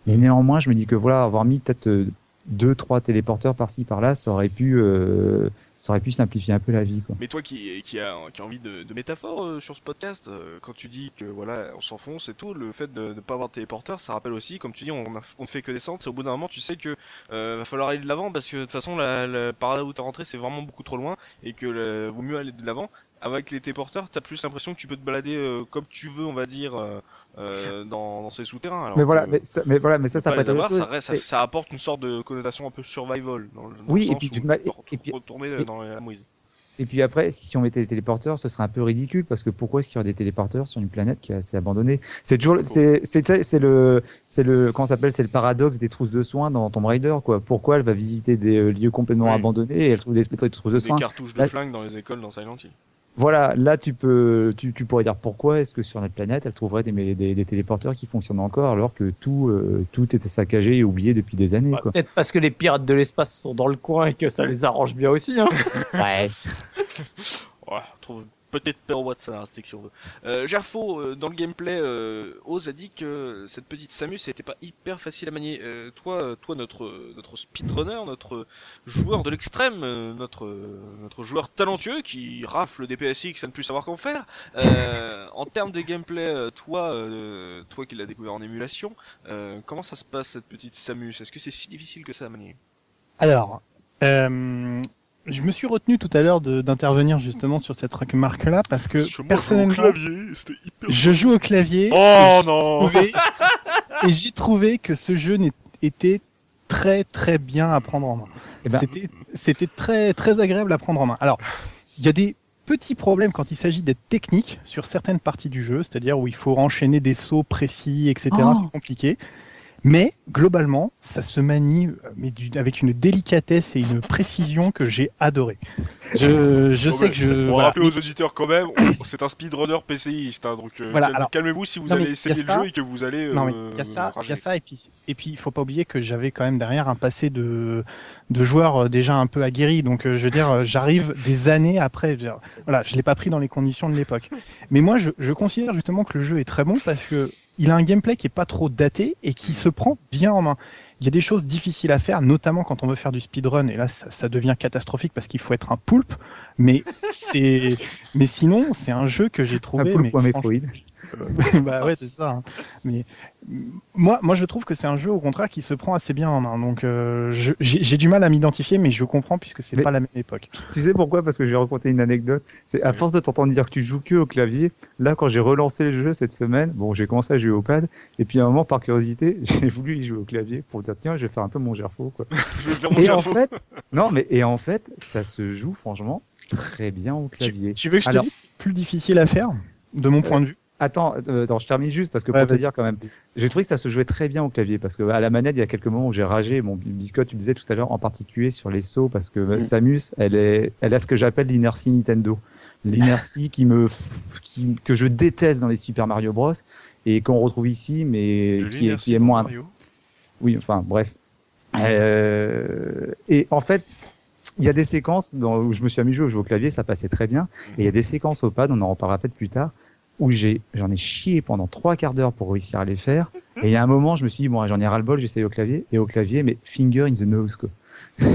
Mais néanmoins, je me dis que voilà, avoir mis peut-être euh, deux, trois téléporteurs par-ci par-là, ça aurait pu, euh, ça aurait pu simplifier un peu la vie. Quoi. Mais toi qui, qui a, qui a envie de, de métaphores euh, sur ce podcast, euh, quand tu dis que voilà, on s'enfonce et tout, le fait de ne pas avoir de téléporteur, ça rappelle aussi, comme tu dis, on, on ne fait que descendre, c'est au bout d'un moment, tu sais que euh, va falloir aller de l'avant parce que de toute façon, la, la, par là où t'es rentré, c'est vraiment beaucoup trop loin et que le, vaut mieux aller de l'avant. Avec les téléporteurs, t'as plus l'impression que tu peux te balader euh, comme tu veux, on va dire, euh, euh, dans, dans ces souterrains. alors Mais voilà, mais ça, mais voilà, mais ça, ça pas peut les être autre avoir, ça, chose. reste- ça, Et- ça apporte une sorte de connotation un peu survival. Dans dans Oui, le et sens puis où tu et puis- retourner et- dans la mouise. Et puis après, si on mettait des téléporteurs, ce serait un peu ridicule parce que pourquoi est-ce qu'il y aurait des téléporteurs sur une planète qui est assez abandonnée? C'est toujours, c'est, c'est, c'est c'est le, c'est le, comment s'appelle C'est le paradoxe des trousses de soins dans Tomb Raider, quoi. Pourquoi elle va visiter des lieux complètement Oui. abandonnés et elle trouve des, des trousses de Des soins? cartouches de Là- flingue dans les écoles dans Silent Hill. Voilà, là tu peux, tu, tu pourrais dire pourquoi est-ce que sur notre planète elle trouverait des, des, des téléporteurs qui fonctionnent encore alors que tout, euh, tout était saccagé et oublié depuis des années, Bah, quoi. Peut-être parce que les pirates de l'espace sont dans le coin et que ça les arrange bien aussi. Hein. Ouais. Ouais, on trouve peut-être Per Watson à stick si on veut. Euh, Gerfo, euh, dans le gameplay, euh, Oz a dit que cette petite Samus n'était pas hyper facile à manier. Euh, toi, euh, toi notre notre speedrunner, notre joueur de l'extrême, euh, notre euh, notre joueur talentueux qui rafle des PSX à ne plus savoir qu'en faire. Euh, en termes de gameplay, euh, toi, euh, toi qui l'as découvert en émulation, euh, comment ça se passe cette petite Samus? Est-ce que c'est si difficile que ça à manier? Alors, euh, je me suis retenu tout à l'heure d'intervenir justement sur cette remarque-là parce que personnellement, c'était hyper. je joue au clavier. Oh et j'ai non trouvé- Et j'ai trouvé que ce jeu était très très bien à prendre en main. Eh ben- C'était c'était très très agréable à prendre en main. Alors, il y a des petits problèmes quand il s'agit d'être technique sur certaines parties du jeu, c'est-à-dire où il faut enchaîner des sauts précis, etc. Oh. C'est compliqué. Mais globalement, ça se manie euh, mais du- avec une délicatesse et une précision que j'ai adoré. Je, je sais que je. On va voilà. rappeler aux auditeurs quand même, c'est un speedrunner PCiste, hein, donc euh, Voilà, calme- alors- calmez-vous si vous Non, allez essayer le ça- jeu et que vous allez euh, Non mais il y a ça, il y a ça et puis et puis il faut pas oublier que j'avais quand même derrière un passé de de joueur euh, déjà un peu aguerri donc euh, je veux dire euh, j'arrive des années après je veux dire, voilà je l'ai pas pris dans les conditions de l'époque mais moi je, je considère justement que le jeu est très bon parce que il a un gameplay qui est pas trop daté et qui se prend bien en main il y a des choses difficiles à faire, notamment quand on veut faire du speedrun, et là ça, ça devient catastrophique parce qu'il faut être un poulpe. Mais c'est, mais sinon c'est un jeu que j'ai Un trouvé. peu le mais point franchement- Metroid. bah ouais, c'est ça. hein. Mais moi, moi, je trouve que c'est un jeu au contraire qui se prend assez bien en main. Donc, euh, j'ai du mal à m'identifier, mais je comprends puisque c'est pas la même époque. Tu sais pourquoi? Parce que je vais raconter une anecdote. C'est à force de t'entendre dire que tu joues que au clavier. Là, quand j'ai relancé le jeu cette semaine, bon, j'ai commencé à jouer au pad. Et puis à un moment, par curiosité, j'ai voulu y jouer au clavier pour dire tiens, je vais faire un peu mon gerfo. Quoi. Je vais faire mon Et en fait, non, mais et en fait, ça se joue franchement très bien au clavier. Tu veux que je Alors- te dise plus difficile à faire, de mon point de vue? Attends, euh, attends, je termine juste parce que Ouais, pour te dire quand même, j'ai trouvé que ça se jouait très bien au clavier parce que à la manette, il y a quelques moments où j'ai ragé. Mon biscotte, tu le disais tout à l'heure, en particulier sur les sauts parce que euh, Samus, elle est, elle a ce que j'appelle l'inertie Nintendo, l'inertie qui me, qui, que je déteste dans les Super Mario Bros et qu'on retrouve ici, mais qui est, qui est. Mario. Oui, enfin, bref. Euh, et en fait, il y a des séquences dans, où je me suis amusé au jeu au clavier, ça passait très bien. Et il y a des séquences au pad, on en reparlera peut-être plus tard, où j'ai, j'en ai chié pendant trois quarts d'heure pour réussir à les faire. Et il y a un moment, je me suis dit, bon, j'en ai ras le bol, j'essaye au clavier. Et au clavier, mais finger in the nose, quoi.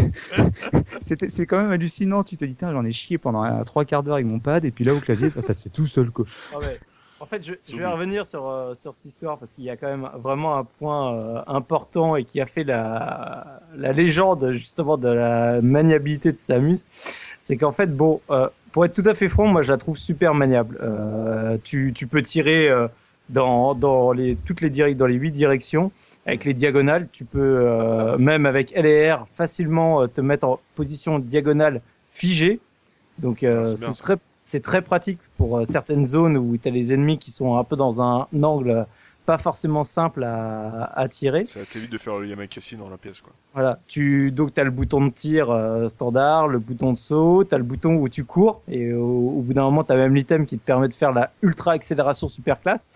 C'était, c'est quand même hallucinant. Tu te dis, tiens, j'en ai chié pendant euh, trois quarts d'heure avec mon pad. Et puis là, au clavier, ça se fait tout seul, quoi. Ah ouais. En fait, je, vais revenir sur, euh, sur cette histoire parce qu'il y a quand même vraiment un point euh, important et qui a fait la, la légende justement de la maniabilité de Samus. C'est qu'en fait, bon, euh, pour être tout à fait franc, moi je la trouve super maniable. Euh, tu, tu peux tirer euh, dans, dans les, toutes les directs, dans les huit directions avec les diagonales. Tu peux euh, même avec L et R facilement euh, te mettre en position diagonale figée. Donc euh, Ah, c'est très très pratique pour certaines zones où tu as les ennemis qui sont un peu dans un angle pas forcément simple à, à tirer. Ça t'évite de faire le Yamakasi dans la pièce, quoi. Voilà, tu donc tu as le bouton de tir euh, standard, le bouton de saut, tu as le bouton où tu cours et au, au bout d'un moment tu as même l'item qui te permet de faire la ultra accélération super classe.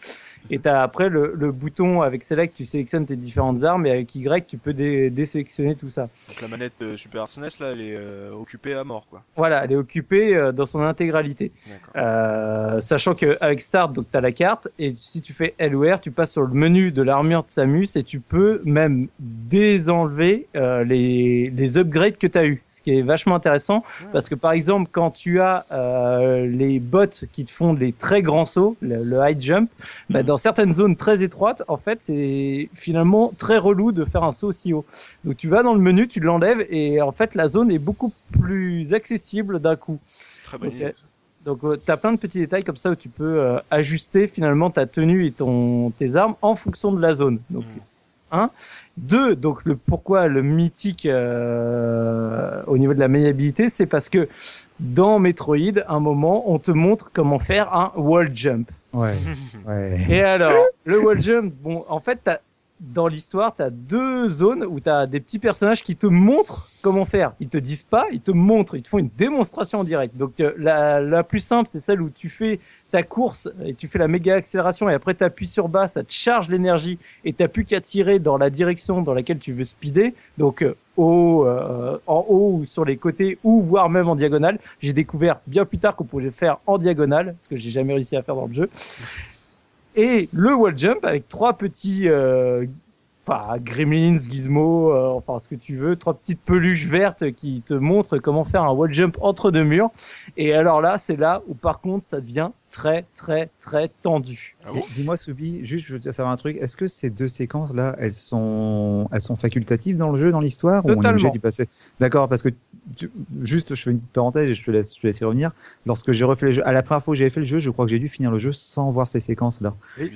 Et t'as après le, le bouton avec Select, tu sélectionnes tes différentes armes et avec Y, tu peux dé- désélectionner tout ça. Donc la manette euh, Super SNES là, elle est euh, occupée à mort quoi. Voilà, elle est occupée euh, dans son intégralité. Euh, sachant qu'avec Start, donc tu as la carte, et si tu fais L ou R, tu passes sur le menu de l'armure de Samus et tu peux même désenlever euh, les, les upgrades que tu as eu ce qui est vachement intéressant parce que par exemple quand tu as euh, les bottes qui te font des très grands sauts, le, high jump, bah, mhm. dans certaines zones très étroites, en fait c'est finalement très relou de faire un saut aussi haut. Donc tu vas dans le menu, tu l'enlèves et en fait la zone est beaucoup plus accessible d'un coup. Très bonne idée. Donc, euh, tu as plein de petits détails comme ça où tu peux euh, ajuster finalement ta tenue et ton, tes armes en fonction de la zone. Mhm. 1. 2. Donc le pourquoi le mythique euh, au niveau de la maniabilité, c'est parce que dans Metroid, à un moment, on te montre comment faire un wall jump. Ouais. Et alors, le wall jump, bon, en fait, t'as dans l'histoire, tu as deux zones où tu as des petits personnages qui te montrent comment faire. Ils te disent pas, ils te montrent, ils te font une démonstration en direct. Donc euh, la, la plus simple, c'est celle où tu fais ta course et tu fais la méga accélération et après tu appuies sur bas, ça te charge l'énergie et t'as plus qu'à tirer dans la direction dans laquelle tu veux speeder. Donc euh, haut, euh, en haut ou sur les côtés ou voire même en diagonale. J'ai découvert bien plus tard qu'on pouvait le faire en diagonale, ce que j'ai jamais réussi à faire dans le jeu et le wall jump avec trois petits euh, pas gremlins, gizmos, euh, enfin ce que tu veux, trois petites peluches vertes qui te montrent comment faire un wall jump entre deux murs. Et alors là, c'est là où par contre ça devient très très très tendu. Ah bon Dis-moi, Soubi, juste je veux savoir un truc. Est-ce que ces deux séquences-là, elles sont, elles sont facultatives dans le jeu, dans l'histoire, ou on est obligé Totalement. d'y passer? D'accord, parce que tu- juste, je fais une petite parenthèse et je te laisse, je te laisse y revenir. Lorsque j'ai refait le jeu, à la première fois que j'avais fait le jeu, je crois que j'ai dû finir le jeu sans voir ces séquences-là.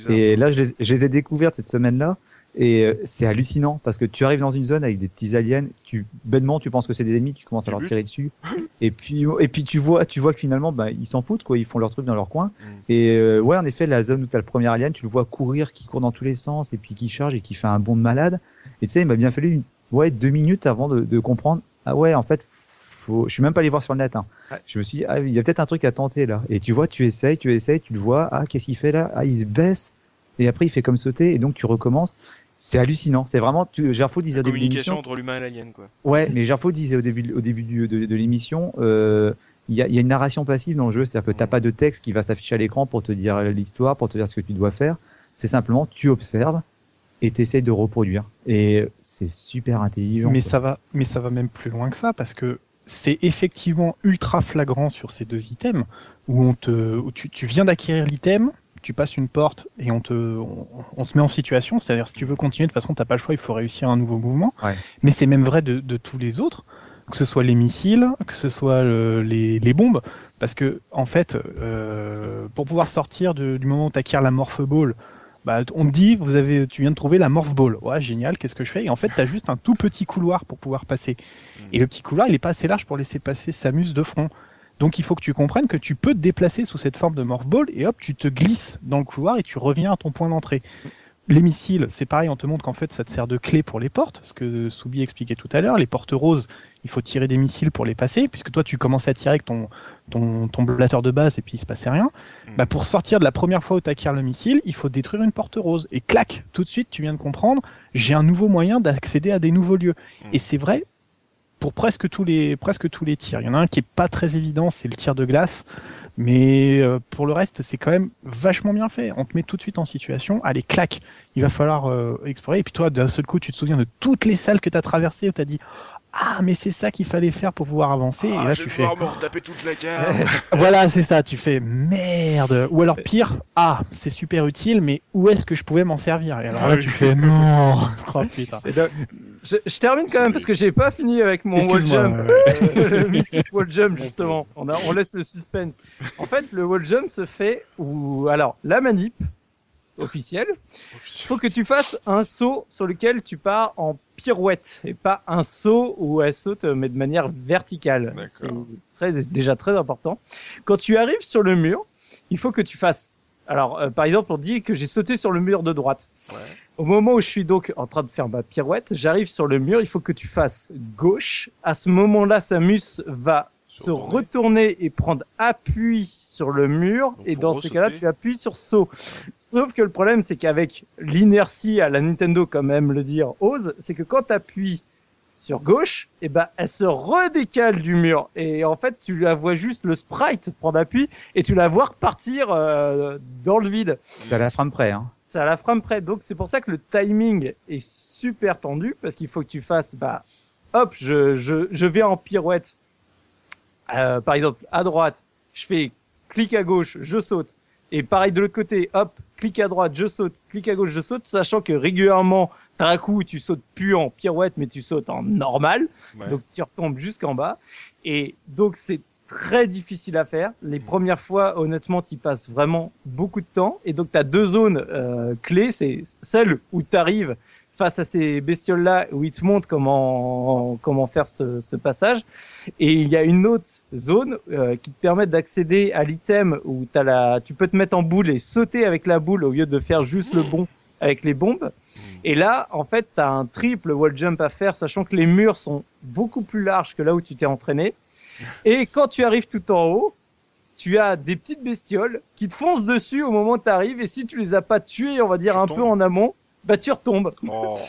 Et là, je les, je les ai découvertes cette semaine-là. Et euh, c'est hallucinant parce que tu arrives dans une zone avec des petits aliens, tu bêtement tu penses que c'est des ennemis, tu commences à leur tirer dessus, et puis et puis tu vois tu vois que finalement bah, ils s'en foutent quoi, ils font leur truc dans leur coin. Mm. Et euh, ouais en effet la zone où t'as le premier alien, tu le vois courir, qui court dans tous les sens et puis qui charge et qui fait un bond de malade. Et tu sais il m'a bien fallu une, ouais deux minutes avant de, de comprendre ah ouais en fait faut je suis même pas allé voir sur le net. Hein. Ouais. Je me suis dit ah il y a peut-être un truc à tenter là. Et tu vois tu essayes tu essayes tu le vois ah qu'est-ce qu'il fait là? Ah il se baisse et après il fait comme sauter et donc tu recommences. C'est hallucinant. C'est vraiment. Tu, Gerfo disait La au début de communication l'émission. entre l'humain et l'alien quoi. Ouais, mais Gerfo disait au début, au début du- de, de l'émission, euh, il y, a, il y a une narration passive dans le jeu, c'est-à-dire que t'as Mhm. pas de texte qui va s'afficher à l'écran pour te dire l'histoire, pour te dire ce que tu dois faire. C'est simplement tu observes et t'essayes de reproduire. Et c'est super intelligent. Mais quoi. ça va, mais ça va même plus loin que ça parce que c'est effectivement ultra flagrant sur ces deux items où on te, où tu, tu viens d'acquérir l'item, tu passes une porte et on te, on, on te met en situation. C'est-à-dire si tu veux continuer, de toute façon t'as pas le choix, il faut réussir un nouveau mouvement. Ouais. Mais c'est même vrai de, de tous les autres, que ce soit les missiles, que ce soit les, les bombes, parce que en fait, euh, pour pouvoir sortir de- du moment où tu acquiers la morph ball, bah, on te dit, vous avez, tu viens de trouver la morph ball. Ouais, génial, qu'est-ce que je fais? Et en fait, tu as juste un tout petit couloir pour pouvoir passer. Et le petit couloir, il est pas assez large pour laisser passer Samus de front. Donc il faut que tu comprennes que tu peux te déplacer sous cette forme de morph ball et hop, tu te glisses dans le couloir et tu reviens à ton point d'entrée. Les missiles, c'est pareil, on te montre qu'en fait ça te sert de clé pour les portes, ce que Soubi expliquait tout à l'heure. Les portes roses, il faut tirer des missiles pour les passer, puisque toi tu commences à tirer avec ton, ton, ton de base et puis il se passait rien. Mm. Bah, pour sortir de la première fois où tu acquiers le missile, il faut détruire une porte rose. Et clac, tout de suite tu viens de comprendre, j'ai un nouveau moyen d'accéder à des nouveaux lieux. Mm. Et c'est vrai pour presque tous les presque tous les tirs. Il y en a un qui est pas très évident, c'est le tir de glace, mais euh, pour le reste, c'est quand même vachement bien fait. On te met tout de suite en situation, allez clac, il va falloir euh, explorer et puis toi d'un seul coup, tu te souviens de toutes les salles que tu as traversées où tu as dit ah mais c'est ça qu'il fallait faire pour pouvoir avancer et Ah, là je tu vais fais pouvoir me retaper toute la carte. voilà, c'est ça, tu fais merde. Ou alors pire, ah, c'est super utile, mais où est-ce que je pouvais m'en servir? Et alors là, tu fais non. Oh, putain. Et donc, je, je termine quand même parce que j'ai pas fini avec mon wall jump. Euh, le mythique wall jump justement. On, a, on laisse le suspense. En fait, le wall jump se fait où alors la manip officielle, faut que tu fasses un saut sur lequel tu pars en pirouette et pas un saut où elle saute mais de manière verticale. C'est très, déjà très important. Quand tu arrives sur le mur, il faut que tu fasses. Alors, euh, par exemple, on dit que j'ai sauté sur le mur de droite. Ouais. Au moment où je suis donc en train de faire ma pirouette, j'arrive sur le mur, il faut que tu fasses gauche. À ce moment-là, Samus va se retourner et prendre appui sur le mur. Donc, et dans ces cas-là, tu appuies sur saut. Sauf que le problème, c'est qu'avec l'inertie à la Nintendo, comme aime le dire Oz, c'est que quand tu appuies sur gauche, et ben, elle se redécale du mur. Et en fait, tu la vois juste le sprite prendre appui et tu la vois repartir euh, dans le vide. C'est à la frame près. Hein. C'est à la frame près. Donc c'est pour ça que le timing est super tendu parce qu'il faut que tu fasses, bah, hop, je, je, je vais en pirouette. Euh, par exemple, à droite, je fais clic à gauche, je saute. Et pareil de l'autre côté, hop, clic à droite, je saute, clic à gauche, je saute, sachant que régulièrement, t'as un coup tu sautes plus en pirouette, mais tu sautes en normal. Ouais. Donc tu retombes jusqu'en bas. Et donc c'est très difficile à faire. Les Mhm. premières fois, honnêtement, tu passes vraiment beaucoup de temps. Et donc tu as deux zones euh, clés. C'est celle où tu arrives face à ces bestioles-là, où ils te montrent comment, comment faire ce, ce passage. Et il y a une autre zone euh, qui te permet d'accéder à l'item où t'as la, tu peux te mettre en boule et sauter avec la boule au lieu de faire juste le bond avec les bombes. Et là, en fait, tu as un triple wall jump à faire, sachant que les murs sont beaucoup plus larges que là où tu t'es entraîné. Et quand tu arrives tout en haut, tu as des petites bestioles qui te foncent dessus au moment où tu arrives. Et si tu les as pas tuées, on va dire Tu un tombes. peu en amont, bah tu retombes. Oh.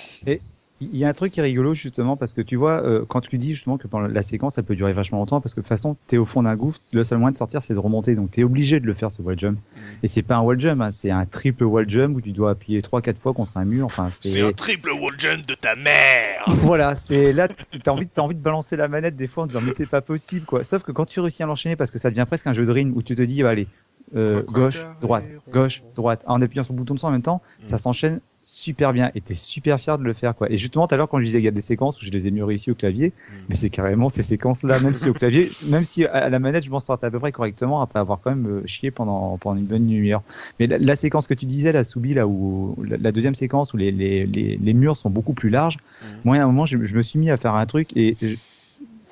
Il y a un truc qui est rigolo justement parce que tu vois, euh, quand tu lui dis justement que pendant la séquence ça peut durer vachement longtemps parce que de toute façon t'es au fond d'un gouffre, le seul moyen de sortir c'est de remonter donc t'es obligé de le faire ce wall jump. Mm. Et c'est pas un wall jump, hein, c'est un triple wall jump où tu dois appuyer 3-4 fois contre un mur. Enfin C'est un triple wall jump de ta mère voilà, c'est là t'as envie, t'as envie de balancer la manette des fois en disant mais c'est pas possible quoi. Sauf que quand tu réussis à l'enchaîner parce que ça devient presque un jeu de rythme où tu te dis bah, allez euh, gauche, droite, gauche, droite, en appuyant sur le bouton de son en même temps, ça Mm. s'enchaîne super bien et t'es super fier de le faire quoi. Et justement tout à l'heure quand je disais qu'il y a des séquences où je les ai mieux réussi au clavier, Mm. mais c'est carrément ces séquences là, même si au clavier, même si à la manette je m'en sortais à peu près correctement après avoir quand même euh, chié pendant pendant une bonne demi-heure. Mais la, la séquence que tu disais la Soubi là où la, la deuxième séquence où les, les, les, les murs sont beaucoup plus larges, Mm. moi à un moment je, je me suis mis à faire un truc et je-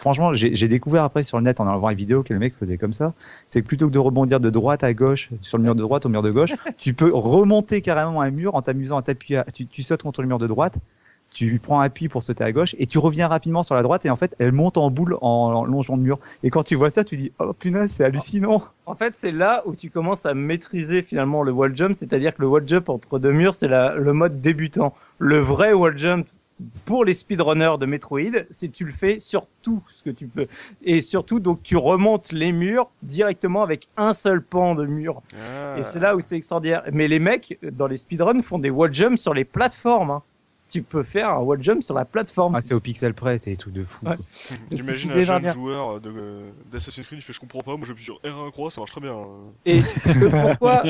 franchement j'ai découvert après sur le net en allant voir les vidéos que le mec faisait comme ça, c'est que plutôt que de rebondir de droite à gauche sur le mur de droite au mur de gauche, tu peux remonter carrément un mur en t'amusant à t'appuyer, tu, tu sautes contre le mur de droite, tu prends appui pour sauter à gauche et tu reviens rapidement sur la droite et en fait elle monte en boule en, en longeant le mur. Et quand tu vois ça, tu dis oh punaise c'est hallucinant. En fait, c'est là où tu commences à maîtriser finalement le wall jump, c'est-à-dire que le wall jump entre deux murs, c'est le mode débutant. Le vrai wall jump pour les speedrunners de Metroid, c'est tu le fais sur tout ce que tu peux. Et surtout, donc, tu remontes les murs directement avec un seul pan de mur. Ah. Et c'est là où c'est extraordinaire. Mais les mecs, dans les speedruns, font des wall jumps sur les plateformes. hein. Tu peux faire un wall jump sur la plateforme. Ah c'est au pixel près, c'est des trucs de fou. Ouais. J'imagine un jeune dernière. joueur d'Assassin's Creed, il fait je comprends pas, moi j'appuie sur R1 croix, ça marche très bien. Et le pourquoi,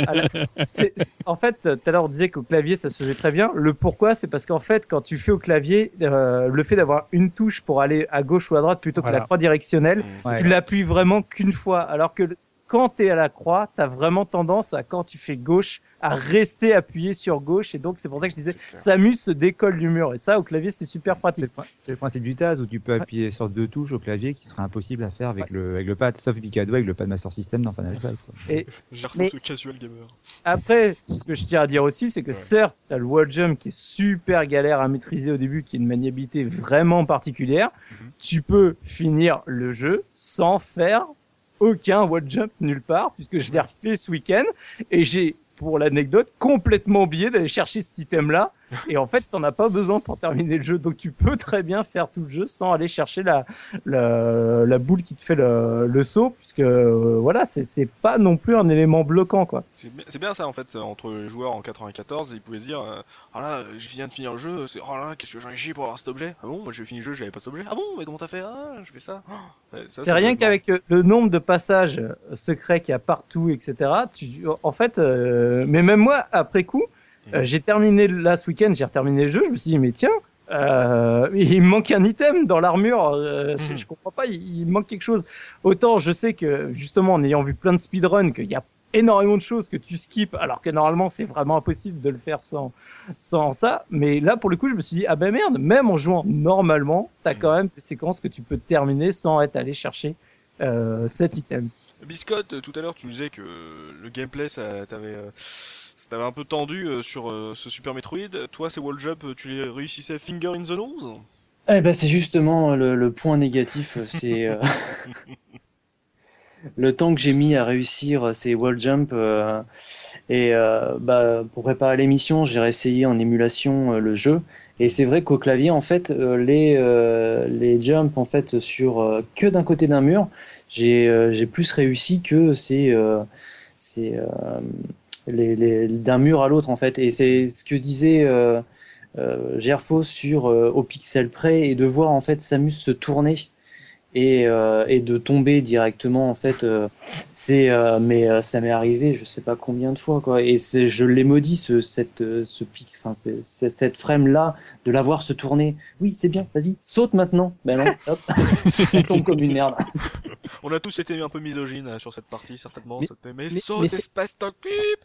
en fait, tout à l'heure on disait qu'au clavier ça se faisait très bien. Le pourquoi, c'est parce qu'en fait, quand tu fais au clavier, euh, le fait d'avoir une touche pour aller à gauche ou à droite plutôt que Voilà. la croix directionnelle, Mm. Ouais. tu l'appuies vraiment qu'une fois. Alors que quand tu es à la croix, tu as vraiment tendance à, quand tu fais gauche, à rester appuyé sur gauche. Et donc, c'est pour ça que je disais. Samus se décolle du mur. Et ça, au clavier, c'est super pratique. c'est le principe du TAS où tu peux appuyer sur deux touches au clavier qui serait impossible à faire avec, le, avec le pad, sauf Picado avec le pad Master System dans Final Fight. quoi. Et J'ai Mais- ce casual gamer. Après, ce que je tiens à dire aussi, c'est que Ouais. certes, tu as le wall jump qui est super galère à maîtriser au début, qui est une maniabilité vraiment particulière. Mhm. Tu peux finir le jeu sans faire aucun wall jump nulle part, puisque je l'ai refait ce week-end et j'ai, pour l'anecdote, complètement oublié d'aller chercher cet item-là. Et en fait, t'en as pas besoin pour terminer le jeu. Donc tu peux très bien faire tout le jeu sans aller chercher la, la, la boule qui te fait le, le saut, puisque euh, voilà, c'est c'est pas non plus un élément bloquant, quoi. C'est bien- ça en fait, entre les joueurs en 94, ils pouvaient se dire euh, Ah là, je viens de finir le jeu, c'est oh là, qu'est-ce que j'en ai chié pour avoir cet objet? Ah bon, moi j'ai fini le jeu, j'avais pas cet objet. Ah bon, mais comment t'as fait? Ah, je fais ça. Oh, ça, C'est rien qu'avec euh, le nombre de passages secrets qu'il y a partout, etc. Tu, en fait, euh, mais même moi, après coup, euh, j'ai terminé là ce week-end, j'ai terminé le jeu, je me suis dit, mais tiens, euh, il me manque un item dans l'armure, euh, je, Mhm. je comprends pas, il, il manque quelque chose. Autant je sais que, justement, en ayant vu plein de speedruns, qu'il y a énormément de choses que tu skips, alors que normalement c'est vraiment impossible de le faire sans, sans ça. Mais là, pour le coup, je me suis dit, ah ben merde, même en jouant normalement, t'as quand même des séquences que tu peux terminer sans être allé chercher euh, cet item. Biscotte, euh, tout à l'heure, tu disais que le gameplay, ça t'avait, t'avait un peu tendu euh, sur euh, ce Super Metroid. Toi, ces wall jump, euh, tu les réussissais finger in the nose? Eh ben, c'est justement le, le point négatif. C'est euh, le temps que j'ai mis à réussir ces wall jump et bah, pour préparer l'émission, j'ai réessayé en émulation le jeu et c'est vrai qu'au clavier en fait les les jumps en fait sur que d'un côté d'un mur, j'ai j'ai plus réussi que c'est c'est d'un mur à l'autre en fait. Et c'est ce que disait euh, Gerfo sur euh, au pixel près et de voir en fait Samus se tourner et, euh, et de tomber directement en fait c'est mais ça m'est arrivé je sais pas combien de fois quoi. Et c'est je l'ai maudit ce cette ce pic enfin c'est cette frame là de la voir se tourner. Oui c'est bien vas-y saute maintenant. Ben non hop. On tombe comme une merde. On a tous été un peu misogyne sur cette partie certainement. Mais, mais, mais saute espèce de pip.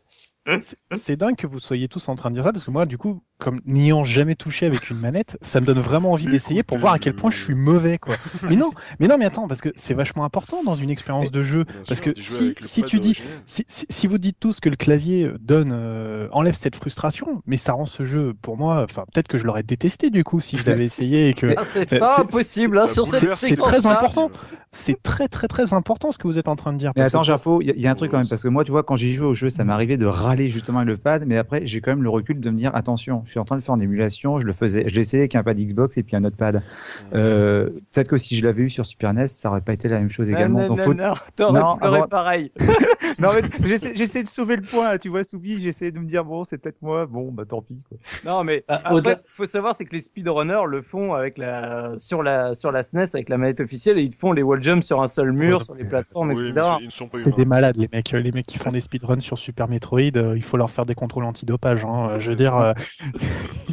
C'est dingue que vous soyez tous en train de dire ça parce que moi, du coup, comme n'ayant jamais touché avec une manette, ça me donne vraiment envie d'essayer pour voir à quel point je suis mauvais, quoi. mais non, mais non, mais attends, parce que c'est vachement important dans une expérience de jeu, parce que si, si tu dis, si, si, vous dites tous que le clavier donne, euh, enlève cette frustration, mais ça rend ce jeu, pour moi, enfin, peut-être que je l'aurais détesté du coup si je l'avais essayé et que. c'est pas impossible, hein, sur cette C'est très important. C'est très très très important ce que vous êtes en train de dire. Mais attends, Jafo, il y, a un truc quand même parce que moi, tu vois, quand j'ai joué au jeu, ça m'arrivait de râler justement avec le pad, mais après, j'ai quand même le recul de me dire attention, je suis en train de faire une émulation, je le faisais, je l'essayais avec un pad Xbox et puis un autre pad. Euh, peut-être que si je l'avais eu sur Super NES, ça aurait pas été la même chose également. Non, non, faut... non, pareil. non, mais j'essaie de sauver le point, tu vois, Soubi, j'essaie de me dire bon, c'est peut-être moi, bon, bah tant pis. Quoi. Non, mais ah, après, ce qu'il faut savoir, c'est que les speedrunners le font avec la sur la sur la SNES avec la manette officielle et ils font les wall jumps sur un seul mur, sur les plateformes, etc. C'est des malades les mecs, les mecs qui font des speedruns sur Super Metroid, euh, il faut leur faire des contrôles antidopage. Hein, je veux dire. Euh.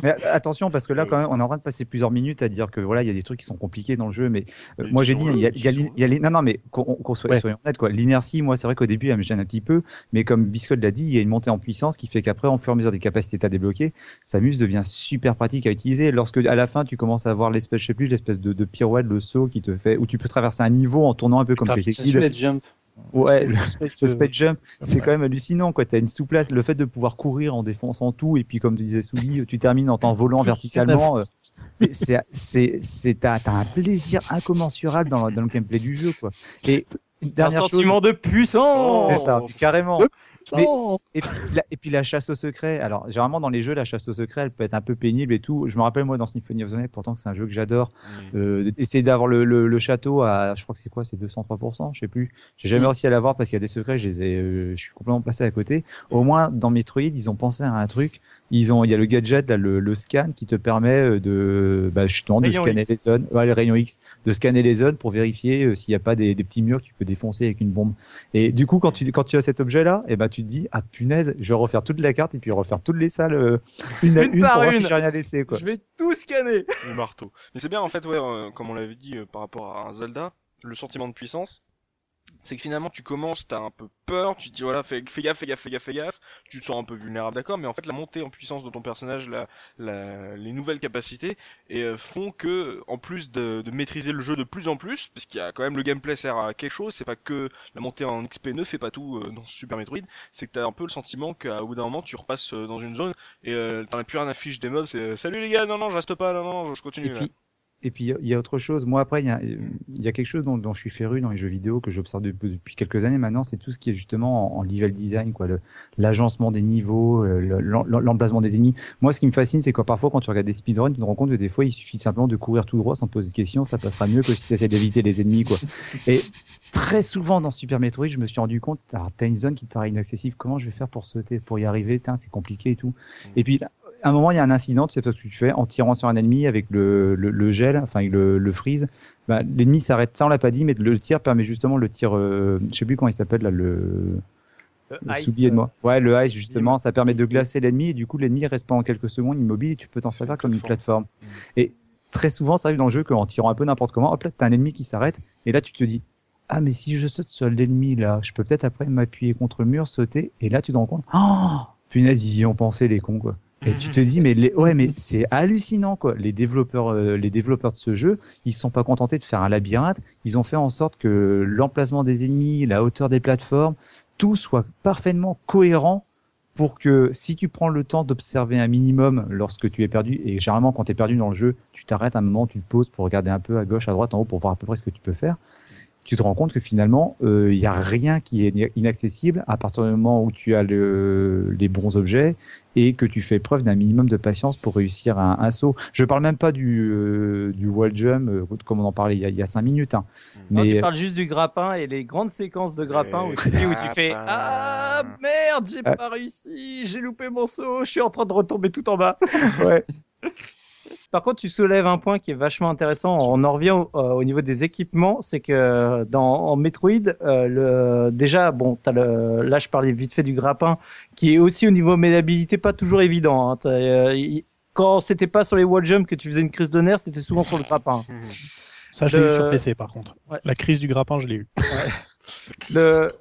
Mais attention parce que là quand même, on est en train de passer plusieurs minutes à dire que voilà, il y a des trucs qui sont compliqués dans le jeu, mais euh, moi j'ai dit, il y a, il y a, les... non non mais qu'on soit soyons honnêtes quoi. L'inertie, moi c'est vrai qu'au début elle me gêne un petit peu, mais comme Biscotte l'a dit, il y a une montée en puissance qui fait qu'après, en fur et à mesure des capacités à débloquer, Samus devient super pratique à utiliser. Lorsque à la fin tu commences à voir l'espèce, je sais plus, l'espèce de, de pirouette, le saut qui te fait, où tu peux traverser un niveau en tournant un peu comme chez Jump. Ouais, le speed jump, c'est quand même hallucinant. Quoi. Tu as une souplesse, le fait de pouvoir courir en défonçant tout, et puis comme tu disais, Soubi, tu termines en t'en volant verticalement. Euh, c'est, c'est, c'est, t'as, un plaisir incommensurable dans, dans le gameplay du jeu, quoi. Et un sentiment de puissance. C'est ça, carrément. Et, puis la, et, puis la, chasse au secret. Alors, généralement, dans les jeux, la chasse au secret, elle peut être un peu pénible et tout. Je me rappelle, moi, dans Symphony of the Night, pourtant que c'est un jeu que j'adore, mm. euh, essayer d'avoir le, le, le, château à, je crois que c'est quoi, c'est 203%, je sais plus. J'ai jamais mm. réussi à l'avoir parce qu'il y a des secrets, je les ai, euh, je suis complètement passé à côté. Au moins, dans Metroid, ils ont pensé à un truc ils ont, il y a le gadget, là, le, le scan qui te permet euh, de, bah, justement, de scanner les zones, ouais, les rayons X, de scanner les zones pour vérifier euh, s'il n'y a pas des, des, petits murs que tu peux défoncer avec une bombe. Et du coup, quand tu, quand tu as cet objet-là, et eh ben, tu te dis, ah punaise, je vais refaire toute la carte et puis refaire toutes les salles euh, une, une, une, par une. Si rien laissé, quoi. Je vais tout scanner. Le marteau. Mais c'est bien, en fait, ouais, comme on l'avait dit par rapport à un Zelda, le sentiment de puissance, c'est que finalement tu commences, t'as un peu peur, tu te dis voilà fais, fais gaffe, fais gaffe, fais gaffe, fais gaffe, tu te sens un peu vulnérable d'accord, mais en fait la montée en puissance de ton personnage, la, la les nouvelles capacités et euh, font que en plus de, de, maîtriser le jeu de plus en plus, parce qu'il y a quand même le gameplay sert à quelque chose, c'est pas que la montée en XP ne fait pas tout euh, dans Super Metroid, c'est que t'as un peu le sentiment qu'à bout d'un moment tu repasses euh, dans une zone et t'en as plus rien à fiche des mobs, c'est salut les gars, non non je reste pas, non non je continue. Et puis il y a autre chose. Moi après, il y a, y a quelque chose dont, dont, je suis féru dans les jeux vidéo que j'observe depuis quelques années maintenant, c'est tout ce qui est justement en, level design, quoi, l'agencement des niveaux, euh, l'emplacement des ennemis. Moi, ce qui me fascine, c'est que parfois quand tu regardes des speedruns, tu te rends compte que des fois, il suffit simplement de courir tout droit sans te poser de questions, ça passera mieux que si tu essaies d'éviter les ennemis, quoi. Et très souvent dans Super Metroid, je me suis rendu compte, t'as une zone qui te paraît inaccessible, comment je vais faire pour sauter, pour y arriver, c'est compliqué et tout. Et puis à un moment, il y a un incident, tu sais pas ce que tu fais, en tirant sur un ennemi avec le, le, le gel, enfin le, le freeze, bah, l'ennemi s'arrête. Ça, on l'a pas dit, mais le tir permet justement le tir, euh, je sais plus comment il s'appelle là, le. Le ice, de moi. Ouais, le ice justement, ça permet de glacer l'ennemi et du coup l'ennemi reste pendant quelques secondes immobile et tu peux t'en servir comme une plateforme. Mmh. Et très souvent, ça arrive dans le jeu qu'en tirant un peu n'importe comment, hop là, t'as un ennemi qui s'arrête et là tu te dis, ah mais si je saute sur l'ennemi là, je peux peut-être après m'appuyer contre le mur, sauter et là tu te rends compte, oh punaise ils y ont pensé les cons quoi. Et tu te dis, mais les... ouais, mais c'est hallucinant quoi. Les développeurs, euh, les développeurs de ce jeu, ils sont pas contentés de faire un labyrinthe. Ils ont fait en sorte que l'emplacement des ennemis, la hauteur des plateformes, tout soit parfaitement cohérent pour que si tu prends le temps d'observer un minimum lorsque tu es perdu, et généralement quand tu es perdu dans le jeu, tu t'arrêtes un moment, tu te poses pour regarder un peu à gauche, à droite, en haut pour voir à peu près ce que tu peux faire tu te rends compte que finalement, il n'y a rien qui est inaccessible à partir du moment où tu as le, les bons objets et que tu fais preuve d'un minimum de patience pour réussir un, un saut. Je parle même pas du, euh, du wall jump, euh, comme on en parlait il y a, il y a cinq minutes. Hein. Non, tu parles juste du grappin et les grandes séquences de grappin aussi où tu fais Ah merde, j'ai pas réussi, j'ai loupé mon saut, je suis en train de retomber tout en bas. ouais. Par contre, tu soulèves un point qui est vachement intéressant. On en revient au, euh, niveau des équipements, c'est que dans en Metroid, euh, le, déjà, bon, as le, là je parlais vite fait du grappin, qui est aussi au niveau médabilité pas toujours évident. Hein. Euh, quand c'était pas sur les wall jumps que tu faisais une crise de nerfs, c'était souvent sur le grappin. Ça, je l'ai eu sur PC par contre. La crise du grappin, je l'ai eu. Ouais. le,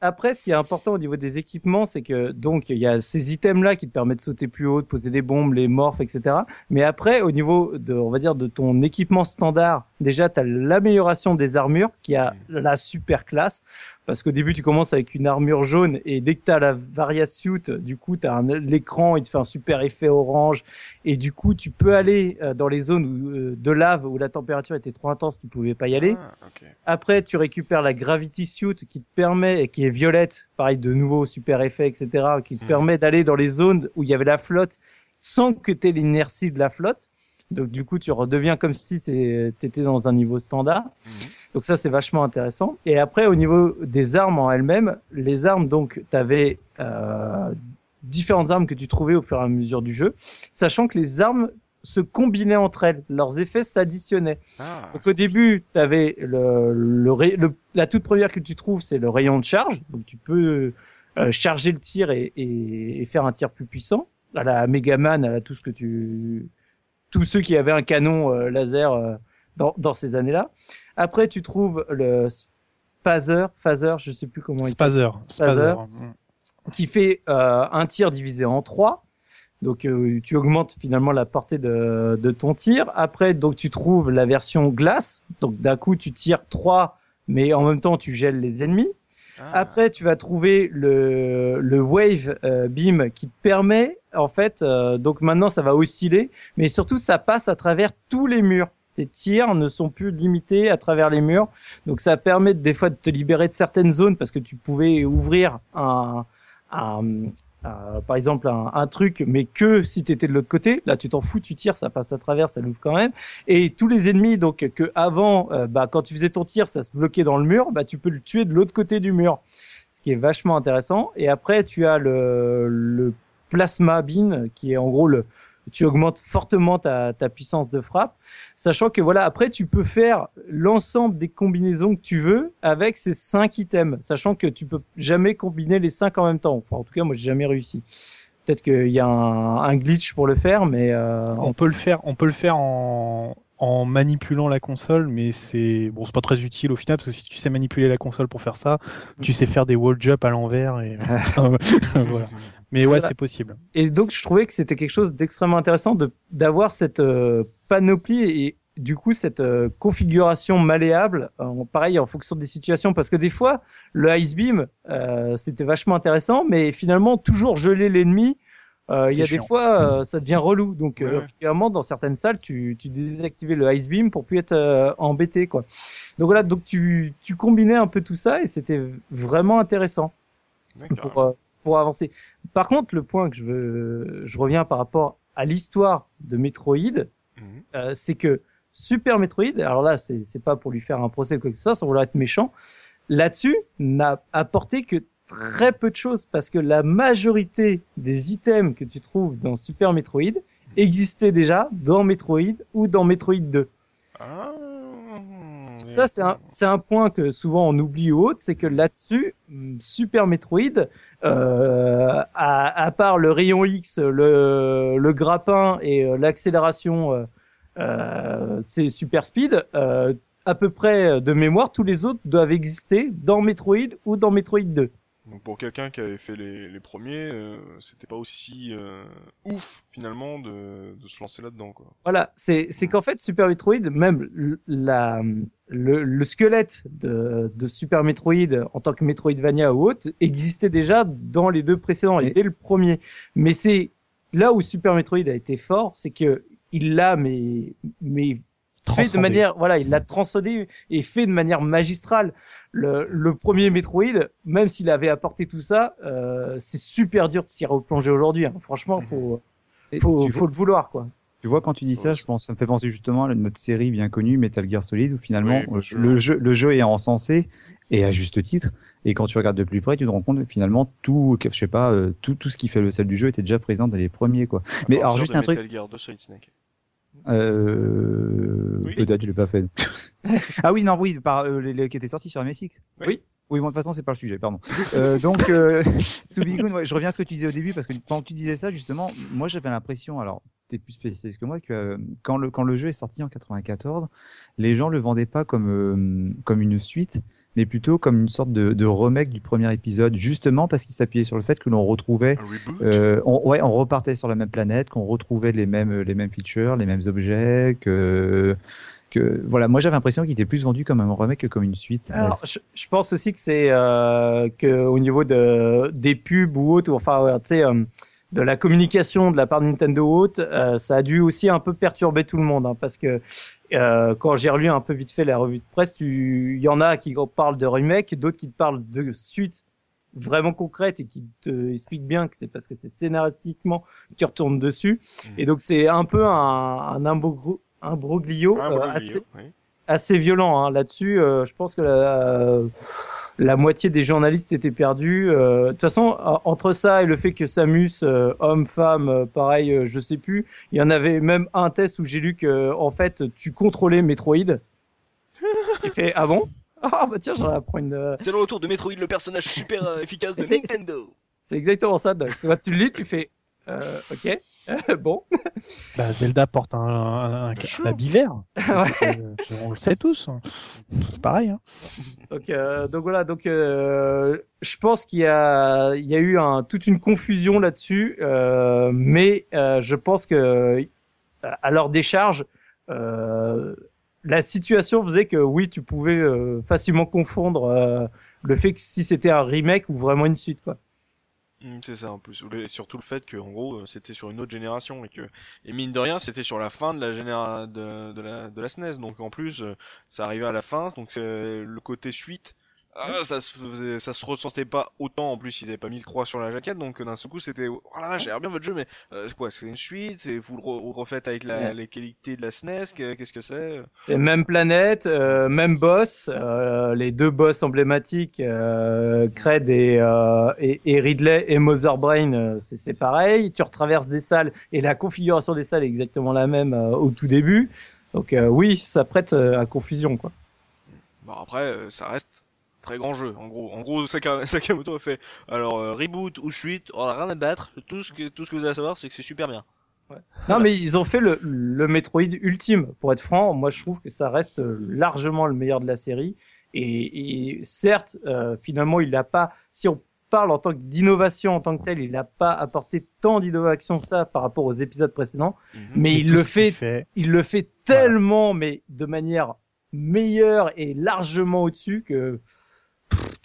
après, ce qui est important au niveau des équipements, c'est que donc il y a ces items-là qui te permettent de sauter plus haut, de poser des bombes, les morphes, etc. Mais après, au niveau de, on va dire, de ton équipement standard, déjà, tu as l'amélioration des armures qui a la super classe parce qu'au début tu commences avec une armure jaune et dès que tu as la varia suit, du coup tu as l'écran, il te fait un super effet orange et du coup tu peux aller euh, dans les zones où, euh, de lave où la température était trop intense, tu pouvais pas y aller. Ah, Après tu récupères la gravity suit qui te permet, qui est violette, pareil de nouveau super effet etc, qui te hmm. permet d'aller dans les zones où il y avait la flotte sans que tu aies l'inertie de la flotte. Donc du coup, tu redeviens comme si tu étais dans un niveau standard. Mhm. Donc ça, c'est vachement intéressant. Et après, au niveau des armes en elles-mêmes, les armes, donc, tu avais euh, différentes armes que tu trouvais au fur et à mesure du jeu, sachant que les armes se combinaient entre elles, leurs effets s'additionnaient. Ah. Donc au début, tu avais le, le, la toute première que tu trouves, c'est le rayon de charge. Donc tu peux euh, charger le tir et, et, et, faire un tir plus puissant. À la Megaman, à tout ce que tu tous ceux qui avaient un canon euh, laser euh, dans, dans, ces années-là. Après, tu trouves le Spazer, Phaser, je sais plus comment il s'appelle. Spazer. Qui fait euh, un tir divisé en trois. Donc tu augmentes finalement la portée de, de, ton tir. Après, donc tu trouves la version glace. Donc d'un coup, tu tires trois, mais en même temps, tu gèles les ennemis. Ah. Après, tu vas trouver le, le wave beam qui te permet en fait, euh, donc maintenant ça va osciller, mais surtout ça passe à travers tous les murs. Tes tirs ne sont plus limités à travers les murs, donc ça permet des fois de te libérer de certaines zones parce que tu pouvais ouvrir un, par exemple un, truc, mais que si tu étais de l'autre côté. Là, tu t'en fous, tu tires, ça passe à travers, ça l'ouvre quand même. Et tous les ennemis, donc que avant, euh, bah, quand tu faisais ton tir, ça se bloquait dans le mur, bah, tu peux le tuer de l'autre côté du mur, ce qui est vachement intéressant. Et après, tu as le, le plasma beam, qui est en gros le, tu augmentes fortement ta, puissance de frappe, sachant que voilà, après tu peux faire l'ensemble des combinaisons que tu veux avec ces cinq items, sachant que tu peux jamais combiner les cinq en même temps. Enfin, en tout cas, moi, j'ai jamais réussi. Peut-être qu'il y a un, un, glitch pour le faire, mais euh... on peut le faire. On peut le faire en en manipulant la console, mais c'est bon, c'est pas très utile au final parce que si tu sais manipuler la console pour faire ça, tu sais faire des wall jump à l'envers et voilà. Mais ouais, c'est possible. Et donc, je trouvais que c'était quelque chose d'extrêmement intéressant de d'avoir cette euh, panoplie et du coup cette euh, configuration malléable, euh, pareil en fonction des situations, parce que des fois le ice beam c'était vachement intéressant, mais finalement toujours geler l'ennemi. Il y a des fois, ça devient relou. Donc, ouais. dans certaines salles, tu, tu désactivais le ice beam pour plus être embêté, quoi. Donc voilà, donc tu, tu combinais un peu tout ça et c'était vraiment intéressant pour, pour avancer. Par contre, le point que je veux, je reviens par rapport à l'histoire de Metroid, mhm. euh, c'est que Super Metroid, alors là, c'est pas pour lui faire un procès ou quoi que ce soit, sans vouloir être méchant, là-dessus, n'a apporté que très peu de choses parce que la majorité des items que tu trouves dans Super Metroid existaient déjà dans Metroid ou dans Metroid 2. Ah. Ça, c'est un, c'est un point que souvent on oublie ou autre, c'est que là-dessus, mm, Super Metroid, euh, à, à, part le rayon X, le, le grappin et euh, l'accélération, euh, euh, c'est Super Speed, euh, à peu près de mémoire, tous les autres doivent exister dans Metroid ou dans Metroid 2. Donc pour quelqu'un qui avait fait les, les premiers, euh, c'était pas aussi euh, ouf finalement de, de se lancer là-dedans. Quoi. Voilà, c'est c'est qu'en fait Super Metroid, même la le, le squelette de, de Super Metroid en tant que Metroidvania ou autre existait déjà dans les deux précédents et dès le premier. Mais c'est là où Super Metroid a été fort, c'est que il l'a mais mais fait de manière, voilà, il l'a transcendé et fait de manière magistrale. Le, le premier Metroid, même s'il avait apporté tout ça, euh, c'est super dur de s'y replonger aujourd'hui. hein. Franchement, faut, faut, le vouloir, quoi. tu vois, quand tu dis ça, je pense, ça me fait penser justement à notre série bien connue, Metal Gear Solid, où finalement, Oui, euh, le jeu, le jeu est encensé, et à juste titre. Et quand tu regardes de plus près, tu te rends compte que finalement, tout, je sais pas, euh, tout, tout ce qui fait le sel du jeu était déjà présent dans les premiers, quoi. Mais alors, juste de un truc, Metal Gear de Solid Snake. Euh, Oui. Peut-être, je l'ai pas fait. ah oui, non, oui, par, euh, les, les- qui étaient sortis sur MSX. Oui. Oui, bon, de toute façon, c'est pas le sujet, pardon. Euh, donc, euh, Subigun, ouais, je reviens à ce que tu disais au début, parce que quand tu disais ça, justement, moi, j'avais l'impression, alors, t'es plus spécialiste que moi, que euh, quand, le, quand le jeu est sorti en 94, les gens le vendaient pas comme, euh, comme une suite, mais plutôt comme une sorte de, de remake du premier épisode, justement parce qu'il s'appuyait sur le fait que l'on retrouvait euh, on, ouais, on repartait sur la même planète, qu'on retrouvait les mêmes, les mêmes features, les mêmes objets, que, que voilà. Moi, j'avais l'impression qu'il était plus vendu comme un remake que comme une suite. Alors, je, je pense aussi que c'est euh, que au niveau de des pubs ou autres, ou enfin, ouais, tu sais, euh, de la communication de la part de Nintendo ou autre, euh, ça a dû aussi un peu perturber tout le monde, hein, parce que euh, quand j'ai relu un peu vite fait la revue de presse, il y en a qui parlent de remake, d'autres qui te parlent de suite vraiment concrète et qui te expliquent bien que c'est parce que c'est scénaristiquement que tu retournes dessus. Mhm. Et donc c'est un peu un, un imbro- imbroglio Un euh, assez, oui. Assez violent hein. là-dessus. euh, je pense que la, la moitié des journalistes étaient perdus. euh, De toute façon, en- entre ça et le fait que Samus, euh, homme, femme, euh, pareil, euh, je sais plus. Il y en avait même un test où j'ai lu que en fait tu contrôlais Metroid. J'ai fait ah bon? Ah bah tiens, j'en apprends une. euh, C'est le retour de Metroid, le personnage super euh, efficace de Nintendo. C'est exactement ça. Donc, quand tu le lis, tu fais euh, bon, Bah, Zelda porte un, un, habit vert. Ouais. Euh, on le sait tous. C'est pareil. Hein. Donc, euh, donc voilà, donc euh, je pense qu'il y a, il y a eu toute une confusion là-dessus, mais je pense que à leur décharge, la situation faisait que oui, tu pouvais facilement confondre le fait que si c'était un remake ou vraiment une suite, quoi. Mm, C'est ça en plus. Surtout le fait que en gros euh, c'était sur une autre génération et que et mine de rien c'était sur la fin de la généra de, de la de la SNES donc en plus euh, ça arrivait à la fin donc c'est le côté suite ah, ça se faisait, ça se ressentait pas autant en plus ils avaient pas mis le 3 sur la jaquette donc euh, d'un seul coup c'était oh la vache j'ai bien votre jeu mais euh, c'est quoi c'est une suite? C'est vous le re- refaites avec la, les qualités de la SNES? Que- qu'est-ce que c'est? C'est même planète, euh, même boss, euh, les deux boss emblématiques, Cred et, et, et Ridley et Mother Brain, c'est c'est pareil. Tu retraverses des salles et la configuration des salles est exactement la même au tout début. Donc oui, ça prête à confusion quoi. Bon après ça reste très grand jeu en gros en gros Saka- Sakamoto a fait alors euh, reboot ou suite on a rien à battre tout ce que tout ce que vous allez savoir c'est que c'est super bien Non mais ils ont fait le, le Metroid ultime. Pour être franc, moi je trouve que ça reste largement le meilleur de la série. Et, et certes, euh, finalement, il n'a pas, si on parle en tant que d'innovation en tant que tel, il n'a pas apporté tant d'innovation que ça par rapport aux épisodes précédents. Mhm. Mais il le fait, il le fait tellement, mais de manière meilleure et largement au-dessus que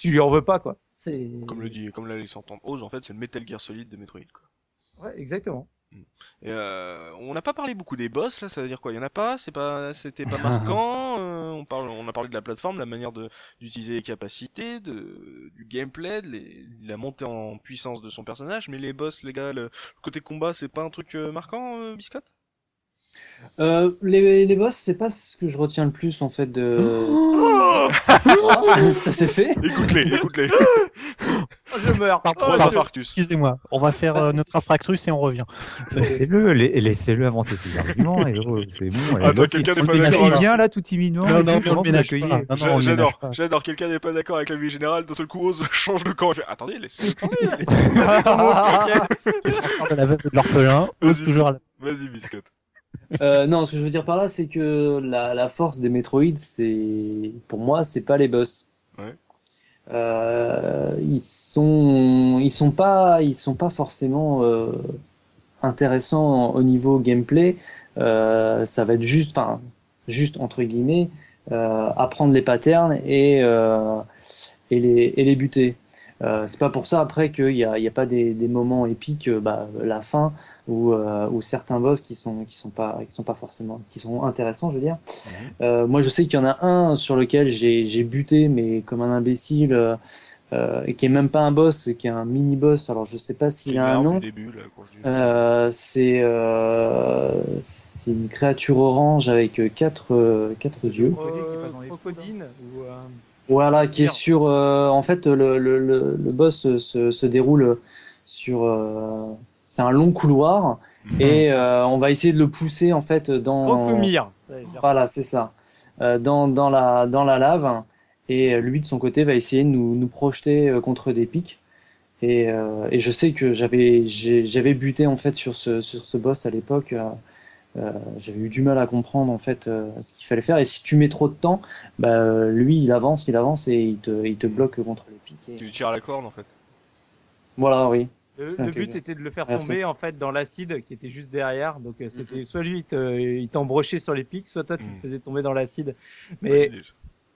tu lui en veux pas quoi. C'est Comme le dit, comme l'a laissé entendre Oz, en fait, c'est le Metal Gear Solid de Metroid, quoi. Ouais, exactement. Et euh, on n'a pas parlé beaucoup des boss, là, ça veut dire quoi? Il y en a pas? C'est pas, c'était pas marquant. euh, on parle, on a parlé de la plateforme, la manière de d'utiliser les capacités, de du gameplay, de, les- de la montée en puissance de son personnage. Mais les boss, les gars, le, le côté combat, c'est pas un truc euh, marquant, Biscotte? Euh, les, les boss, c'est pas ce que je retiens le plus en fait de. ça s'est fait. Écoute-les, écoute-les. Oh, je meurs. Pardon, Trois pardon. infarctus. Excusez-moi, on va faire euh, notre infractus et on revient. Laissez-le, la- laissez-le avancer ses arguments, et oh, c'est bon. Attends, quelqu'un il- n'est pas il- d'accord, Il là. vient là tout timidement. Non, non. Non, non, J'adore, j'adore. Quelqu'un n'est pas d'accord avec la vie générale. D'un seul coup, Oz change de camp. Fait, attendez, laissez Défenseur de la veuve de l'orphelin, ose toujours à la- Vas-y, Biscotte. Euh, non, ce que je veux dire par là, c'est que la, la force des Metroid, c'est pour moi, c'est pas les boss. Ouais. Euh, ils sont, ils sont pas, ils sont pas forcément euh, intéressants au niveau gameplay. Ça va être juste, enfin, juste entre guillemets, apprendre les patterns et et les et les buter. Euh, c'est pas pour ça après qu'il n'y a, il y a pas des, des moments épiques, euh, bah, la fin ou, euh, ou certains boss qui sont qui sont pas qui sont pas forcément qui sont intéressants, je veux dire. Euh, moi, je sais qu'il y en a un sur lequel j'ai buté, mais comme un imbécile, euh, et qui est même pas un boss, qui est un mini boss. Alors, je sais pas s'il a un nom. Euh, c'est euh, c'est une créature orange avec quatre euh, quatre yeux. Crocodile qui passe dans les crocodile ou euh, Voilà, qui est sur. euh, en fait, le, le, le, le boss se, se, se déroule sur. euh, c'est un long couloir et euh, on va essayer de le pousser en fait dans. Dire. Voilà, c'est ça. Euh, dans, dans, la, dans la lave. Et lui, de son côté, va essayer de nous, nous projeter euh, contre des pics. Et, euh, et je sais que j'avais buté en fait sur ce, sur ce boss à l'époque. Euh, j'avais eu du mal à comprendre en fait euh, ce qu'il fallait faire. Et si tu mets trop de temps, bah, lui, il avance, il avance et il te, il te bloque contre les pics. Et... Tu tires la corde en fait. Voilà, oui. Le, le Ok, but était de le faire Merci. tomber en fait dans l'acide qui était juste derrière. Donc euh, c'était soit lui il te- t'embrochait sur les pics, soit toi tu Mhm. le faisais tomber dans l'acide. Mais il est-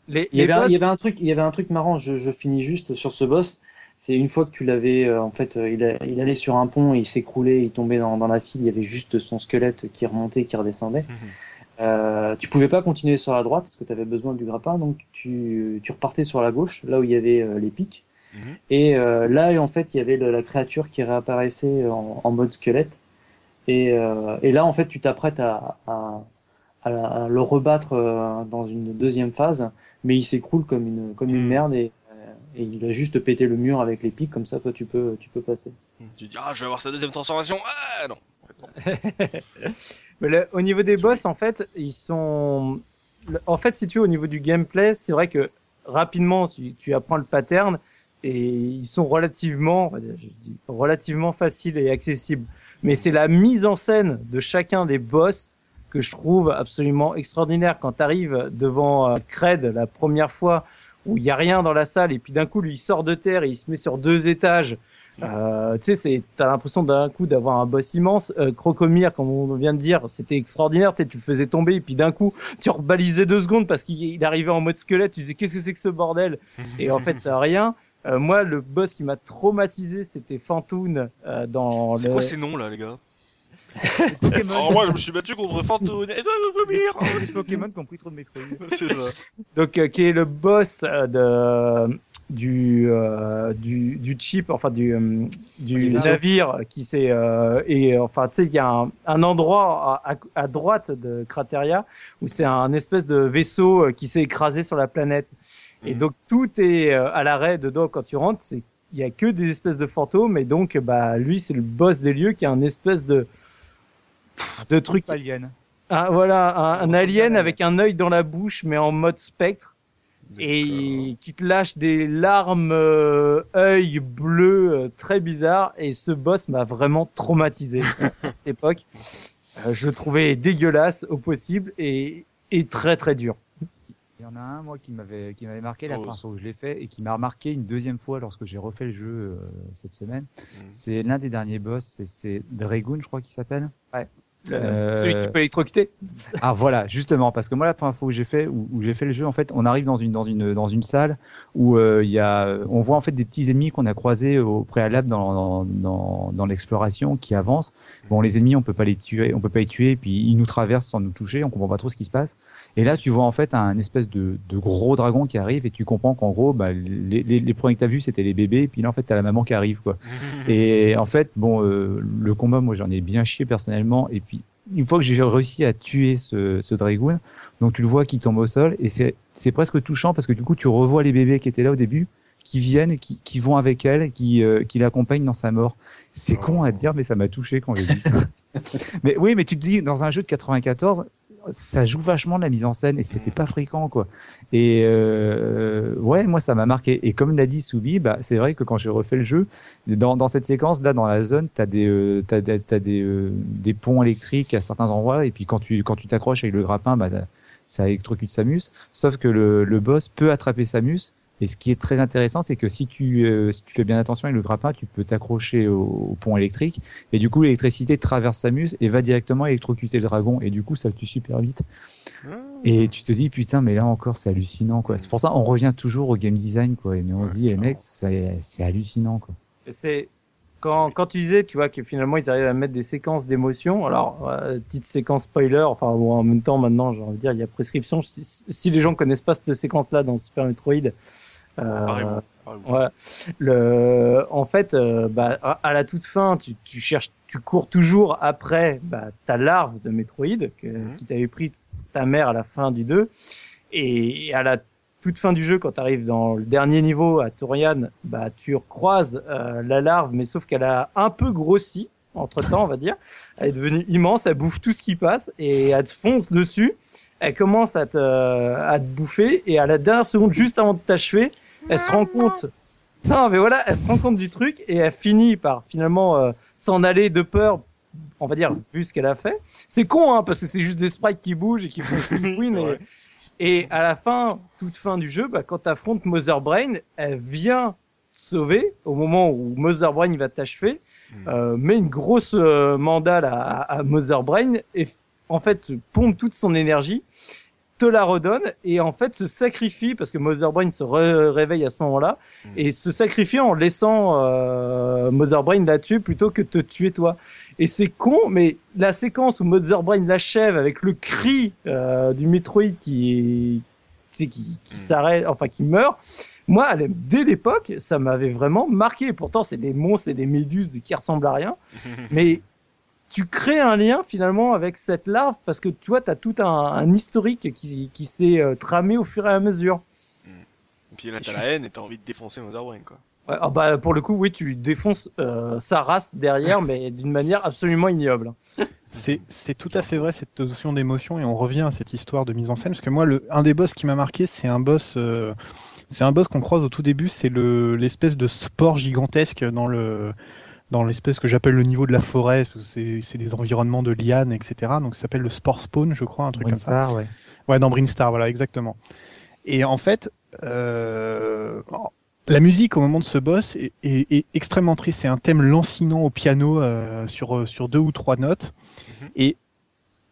les, Il y, les avait un, boss, il y avait un truc, il y avait un truc marrant. Je, je finis juste sur ce boss. C'est une fois que tu l'avais, euh, en fait, euh, il, a- il allait sur un pont, il s'écroulait, il tombait dans, dans l'acide. Il y avait juste son squelette qui remontait, qui redescendait. Euh, tu pouvais pas continuer sur la droite parce que tu avais besoin du grappin, donc tu, tu repartais sur la gauche, là où il y avait euh, les pics. Mhm. Et euh, là, en fait, il y avait le- la créature qui réapparaissait en, en mode squelette. Et, euh, et là, en fait, tu t'apprêtes à, à, à, à le rebattre dans une deuxième phase, mais il s'écroule comme une, comme une Mhm. merde et, et il a juste pété le mur avec les pics, comme ça, toi, tu peux, tu peux passer. Tu dis, ah, je vais avoir sa deuxième transformation. Ah, non. En fait, non. Mais le- au niveau des boss, en fait, ils sont. En fait, si tu veux, au niveau du gameplay, c'est vrai que rapidement, tu, tu apprends le pattern et ils sont relativement, je dis, relativement faciles et accessibles. Mais c'est la mise en scène de chacun des boss que je trouve absolument extraordinaire. Quand tu arrives devant euh, Cred la première fois où il y a rien dans la salle et puis d'un coup lui il sort de terre et il se met sur deux étages. Euh, tu sais, c'est, t'as l'impression d'un coup d'avoir un boss immense. Euh, Crocomire, comme on vient de dire, c'était extraordinaire. Tu sais, tu le faisais tomber et puis d'un coup, tu rebalisais deux secondes parce qu'il il arrivait en mode squelette. Tu disais qu'est-ce que c'est que ce bordel? Et en fait, t'as rien. Euh, moi, le boss qui m'a traumatisé, c'était Fantoon euh, dans C'est le quoi ces noms là, les gars? Pokémon. Alors, moi, je me suis battu contre Fantoon. Et Les Pokémon qui ont pris trop de Metroid. C'est ça. donc euh, qui est le boss euh, de du euh, du du chip enfin du du navire qui s'est euh, et enfin tu sais il y a un, un endroit à, à, à droite de Crateria où c'est un espèce de vaisseau qui s'est écrasé sur la planète et Mhm. donc tout est euh, à l'arrêt dedans quand tu rentres c'est il y a que des espèces de fantômes et donc bah lui c'est le boss des lieux qui a un espèce de de truc Alien. un, voilà un, alien avec un œil dans la bouche mais en mode spectre et qui te lâche des larmes euh, œil bleu euh, très bizarres et ce boss m'a vraiment traumatisé à cette époque Euh, je le trouvais dégueulasse au possible et, et très très dur Il y en a un, moi, qui m'avait, qui m'avait marqué la Oh, première fois où je l'ai fait et qui m'a remarqué une deuxième fois lorsque j'ai refait le jeu euh, cette semaine. Mhm. C'est l'un des derniers boss, c'est, c'est Dragoon, je crois qu'il s'appelle. Euh, Euh, celui qui peut électrocuter Ah voilà, justement, parce que moi la première fois où j'ai fait où, où j'ai fait le jeu, en fait, on arrive dans une dans une dans une salle où euh, il y a, on voit en fait des petits ennemis qu'on a croisés au préalable dans dans dans, dans l'exploration qui avancent. Bon, les ennemis, on peut pas les tuer, on peut pas les tuer, puis ils nous traversent sans nous toucher, on comprend pas trop ce qui se passe. Et là, tu vois en fait un espèce de, de gros dragon qui arrive et tu comprends qu'en gros, bah, les, les, les premiers que t'as vus c'était les bébés, et puis là en fait t'as la maman qui arrive quoi. Et en fait, bon, euh, le combat, moi, j'en ai bien chié personnellement. Et puis, une fois que j'ai réussi à tuer ce, ce Dragoon, donc tu le vois qui tombe au sol, et c'est c'est presque touchant parce que du coup, tu revois les bébés qui étaient là au début, qui viennent, qui, qui vont avec elle, qui, euh, qui l'accompagnent dans sa mort. C'est con à dire, mais ça m'a touché quand j'ai vu ça. mais oui, mais tu te dis, dans un jeu de 94, ça joue vachement de la mise en scène et c'était pas fréquent quoi. Et euh, ouais, moi ça m'a marqué. Et comme l'a dit Soubi, bah c'est vrai que quand j'ai refait le jeu, dans, dans cette séquence là, dans la zone, t'as des euh, t'as, des- t'as des euh, des ponts électriques à certains endroits et puis quand tu quand tu t'accroches avec le grappin, bah ça électrocute Samus. Sauf que le, le boss peut attraper Samus Et ce qui est très intéressant, c'est que si tu, euh, si tu fais bien attention avec le grappin, tu peux t'accrocher au, au pont électrique. Et du coup, l'électricité traverse sa muse et va directement électrocuter le dragon. Et du coup, ça tue super vite. Et tu te dis, putain, mais là encore, c'est hallucinant, quoi. C'est pour ça, on revient toujours au game design, quoi. Et on se dit, mecs, c'est c'est hallucinant, quoi. C'est quand, quand tu disais, tu vois, que finalement ils arrivent à mettre des séquences d'émotions. Alors, euh, petite séquence spoiler. Enfin, bon, en même temps, maintenant, j'ai envie de dire, il y a prescription. Si, si les gens connaissent pas cette séquence-là dans Super Metroid, euh. Le, en fait, euh, bah, à la toute fin, tu, tu cherches, tu cours toujours après bah, ta larve de Metroid que, Mhm. qui t'avait pris ta mère à la fin du 2. Et à la toute fin du jeu, quand tu arrives dans le dernier niveau à Torian, bah, tu recroises euh, la larve, mais sauf qu'elle a un peu grossi entre temps, on va dire. Elle est devenue immense, elle bouffe tout ce qui passe et elle te fonce dessus. Elle commence à te, à te bouffer et à la dernière seconde, juste avant de t'achever, elle se rend compte. Non, mais voilà, elle se rend compte du truc et elle finit par finalement euh, s'en aller de peur, on va dire, vu ce qu'elle a fait. C'est con, hein, parce que c'est juste des sprites qui bougent et qui font queen et, et à la fin, toute fin du jeu, bah, quand tu affrontes Mother Brain, elle vient te sauver au moment où Mother Brain va t'achever, Mm. euh, met une grosse euh, mandale à, à Mother Brain et en fait pompe toute son énergie, te la redonne et en fait se sacrifie parce que Mother Brain se réveille à ce moment-là Mm. et se sacrifie en laissant euh, Mother Brain la tuer plutôt que te tuer toi. Et c'est con, mais la séquence où Mother Brain l'achève avec le cri euh, du Metroid qui, sais, qui, qui Mm. s'arrête, enfin qui meurt, moi, dès l'époque, ça m'avait vraiment marqué. Pourtant, c'est des monstres et des méduses qui ressemblent à rien, mais tu crées un lien finalement avec cette larve parce que tu vois, tu as tout un, un historique qui, qui s'est euh, tramé au fur et à mesure. Et puis là, t'as la haine et t'as envie de défoncer Mother Brain, quoi. Ouais, ah bah, pour le coup, oui, tu défonces euh, sa race derrière, mais d'une manière absolument ignoble. C'est c'est tout à fait vrai cette notion d'émotion et on revient à cette histoire de mise en scène parce que moi le un des boss qui m'a marqué c'est un boss euh, c'est un boss qu'on croise au tout début c'est le l'espèce de sport gigantesque dans le dans l'espèce que j'appelle le niveau de la forêt c'est c'est des environnements de lianes etc donc ça s'appelle le sport spawn je crois un truc comme ça Brinstar, ouais. Ouais, dans Brinstar, voilà, exactement. Et en fait, euh, la musique au moment de ce boss est, est- est extrêmement triste. C'est un thème lancinant au piano euh, sur, sur deux ou trois notes. Mhm. Et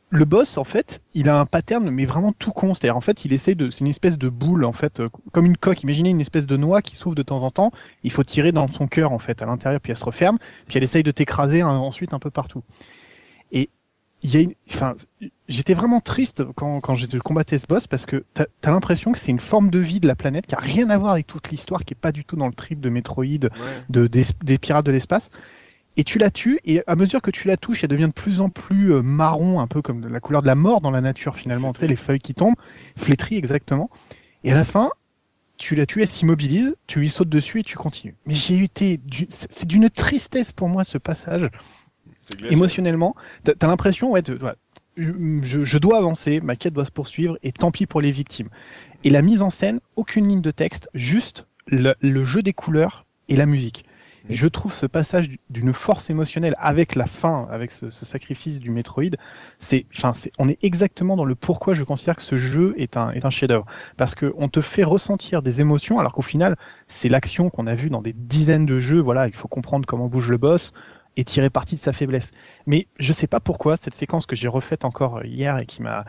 le boss, en fait, il a un pattern, mais vraiment tout con. C'est-à-dire, en fait, il essaye de, c'est une espèce de boule, en fait, euh, comme une coque. Imaginez une espèce de noix qui s'ouvre de temps en temps. Il faut tirer dans son cœur, en fait, à l'intérieur, puis elle se referme. Puis elle essaye de t'écraser hein, ensuite un peu partout. Et il y a une, enfin, j'étais vraiment triste quand, quand j'ai combattais ce boss parce que t'as as, l'impression que c'est une forme de vie de la planète qui a rien à voir avec toute l'histoire, qui est pas du tout dans le trip de Metroid, Ouais. de, des, des pirates de l'espace. Et tu la tues, et à mesure que tu la touches, elle devient de plus en plus euh, marron, un peu comme de la couleur de la mort dans la nature finalement, tu sais, les feuilles qui tombent, flétries exactement. Et à la fin, tu la tues, elle s'immobilise, tu lui sautes dessus et tu continues. Mais j'ai été, c'est d'une tristesse pour moi ce passage émotionnellement, t'as as, l'impression, ouais, de, voilà, je, je dois avancer, ma quête doit se poursuivre, et tant pis pour les victimes. Et la mise en scène, aucune ligne de texte, juste le, le jeu des couleurs et la musique. Je trouve ce passage d'une force émotionnelle avec la fin, avec ce, ce sacrifice du Metroid, c'est, enfin, c'est, on est exactement dans le pourquoi je considère que ce jeu est un, est un chef-d'œuvre. Parce que on te fait ressentir des émotions, alors qu'au final, c'est l'action qu'on a vue dans des dizaines de jeux. Voilà, il faut comprendre comment bouge le boss et tirer parti de sa faiblesse. Mais je sais pas pourquoi cette séquence que j'ai refaite encore hier et qui m'a,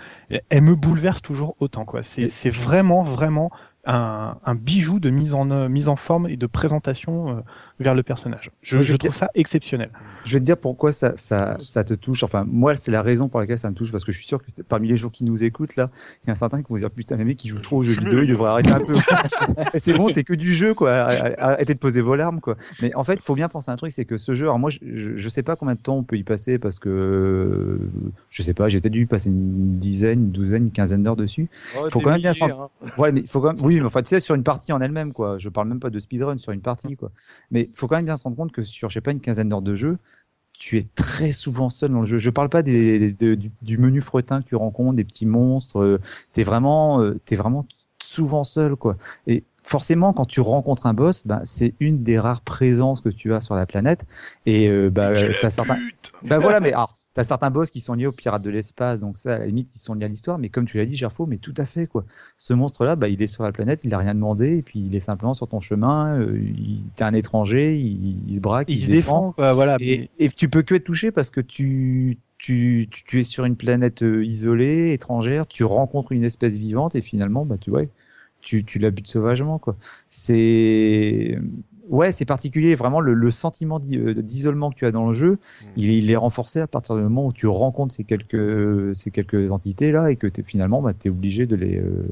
elle me bouleverse toujours autant quoi. C'est, c'est vraiment vraiment un, un bijou de mise en mise en forme et de présentation euh, vers le personnage. Je, trouve ça exceptionnel. Je vais te dire pourquoi ça, ça, ça te touche. Enfin, moi, c'est la raison pour laquelle ça me touche, parce que je suis sûr que parmi les gens qui nous écoutent, là, il y a certains qui vont dire, putain, les mecs, qui jouent trop aux jeux vidéo, ils devraient arrêter un peu. Et c'est bon, c'est que du jeu, quoi. Arrêtez de poser vos larmes, quoi. Mais en fait, il faut bien penser à un truc, c'est que ce jeu, alors moi, je, je, je sais pas combien de temps on peut y passer, parce que, je sais pas, j'ai peut-être dû passer une dizaine, une douzaine, une quinzaine d'heures dessus. Oh, Faut quand même bien s'en- hein. Ouais, mais il faut quand même, oui, mais enfin, tu sais, sur une partie en elle-même, quoi. Je parle même pas de speedrun, sur une partie, quoi. Mais il faut quand même bien se rendre compte que sur, je sais pas, une quinzaine d'heures de jeu, tu es très souvent seul dans le jeu. Je parle pas des, des- de- du, du menu fretin que tu rencontres, des petits monstres. euh, T'es vraiment, euh, t'es vraiment souvent seul, quoi. Et forcément, quand tu rencontres un boss, bah, c'est une des rares présences que tu as sur la planète. Et euh, bah, t'as certains. Bah voilà, mais alors, T'as certains boss qui sont liés aux pirates de l'espace, donc ça, à la limite, ils sont liés à l'histoire. Mais comme tu l'as dit, Gerfo, mais tout à fait quoi. Ce monstre-là, bah, il est sur la planète, il a rien demandé, et puis il est simplement sur ton chemin. Euh, il t'es un étranger, il, il se braque, Il, se défend, quoi, voilà. Et, et tu peux que être touché parce que tu, tu, tu, tu es sur une planète euh, isolée, étrangère, tu rencontres une espèce vivante et finalement, bah, tu vois, tu, tu la butes sauvagement, quoi. C'est, ouais, c'est particulier. Vraiment, le, le sentiment euh, d'isolement que tu as dans le jeu, Mm. il, est- il est renforcé à partir du moment où tu rencontres ces quelques, ces quelques entités là et que t'es, finalement, bah, t'es obligé de les, euh,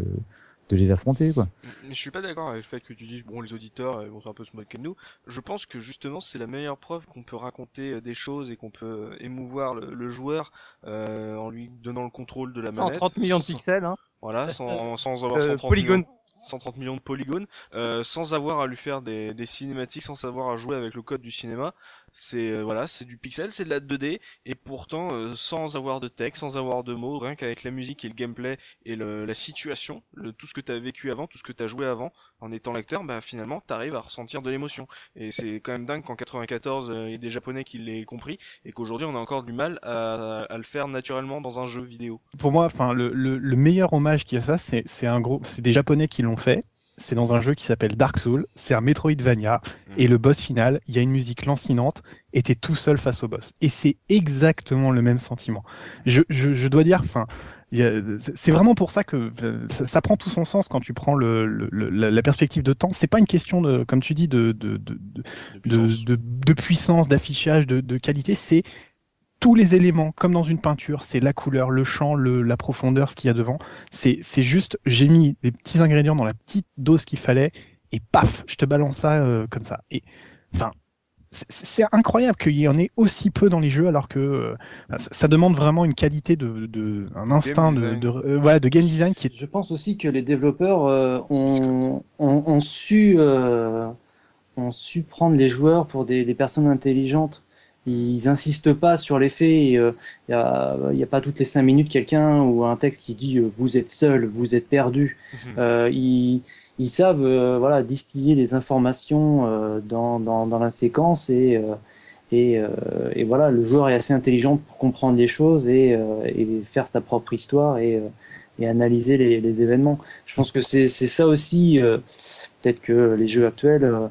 de les affronter, quoi. Mais je suis pas d'accord avec le fait que tu dises bon les auditeurs euh, vont un peu se moquer de nous. Je pense que justement c'est la meilleure preuve qu'on peut raconter euh, des choses et qu'on peut émouvoir le, le joueur euh, en lui donnant le contrôle de la manette. 130 millions de pixels, hein. Voilà, sans, sans avoir Euh, 130 polygone. millions, 130 millions de polygones, euh, sans avoir à lui faire des, des cinématiques, sans savoir à jouer avec le code du cinéma. C'est euh, voilà, c'est du pixel, c'est de la 2D, et pourtant euh, sans avoir de texte, sans avoir de mots, rien qu'avec la musique et le gameplay et le, la situation, le, tout ce que tu as vécu avant, tout ce que tu as joué avant, en étant l'acteur, bah finalement t'arrives à ressentir de l'émotion. Et c'est quand même dingue qu'en 94 euh, il y ait des japonais qui l'aient compris, et qu'aujourd'hui on a encore du mal à, à le faire naturellement dans un jeu vidéo. pour moi, enfin, le, le, le meilleur hommage qu'il y a ça, c'est un gros, c'est des Japonais qui l'ont fait. C'est dans un jeu qui s'appelle Dark Souls. C'est un Metroidvania. Et le boss final, il y a une musique lancinante et t'es tout seul face au boss. Et c'est exactement le même sentiment. Je, je, je dois dire, enfin, c'est vraiment pour ça que euh, ça, ça prend tout son sens quand tu prends le, le- le- la, la perspective de temps. C'est pas une question de, comme tu dis, de, de, de, de, de de, puissance. de, de puissance, d'affichage, de, de qualité, c'est tous les éléments, comme dans une peinture, c'est la couleur, le champ, le, la profondeur, ce qu'il y a devant. C'est, c'est juste, j'ai mis des petits ingrédients dans la petite dose qu'il fallait, et paf, je te balance ça euh, comme ça. Et enfin, c'est, c'est incroyable qu'il y en ait aussi peu dans les jeux, alors que euh, ça, ça demande vraiment une qualité de, de un instinct de, de, euh, voilà, de game design qui est Je pense aussi que les développeurs euh, ont, ont, ont su, euh, ont su prendre les joueurs pour des, des personnes intelligentes. Ils insistent pas sur les faits. Il n'y a, y a pas toutes les cinq minutes quelqu'un ou un texte qui dit euh, vous êtes seul, vous êtes perdu. Euh, ils, ils savent euh, voilà distiller les informations euh, dans, dans, dans la séquence et euh, et, euh, et voilà le joueur est assez intelligent pour comprendre les choses et, euh, et faire sa propre histoire et, euh, et analyser les, les événements. Je pense que c'est c'est ça aussi euh, peut-être que les jeux actuels euh,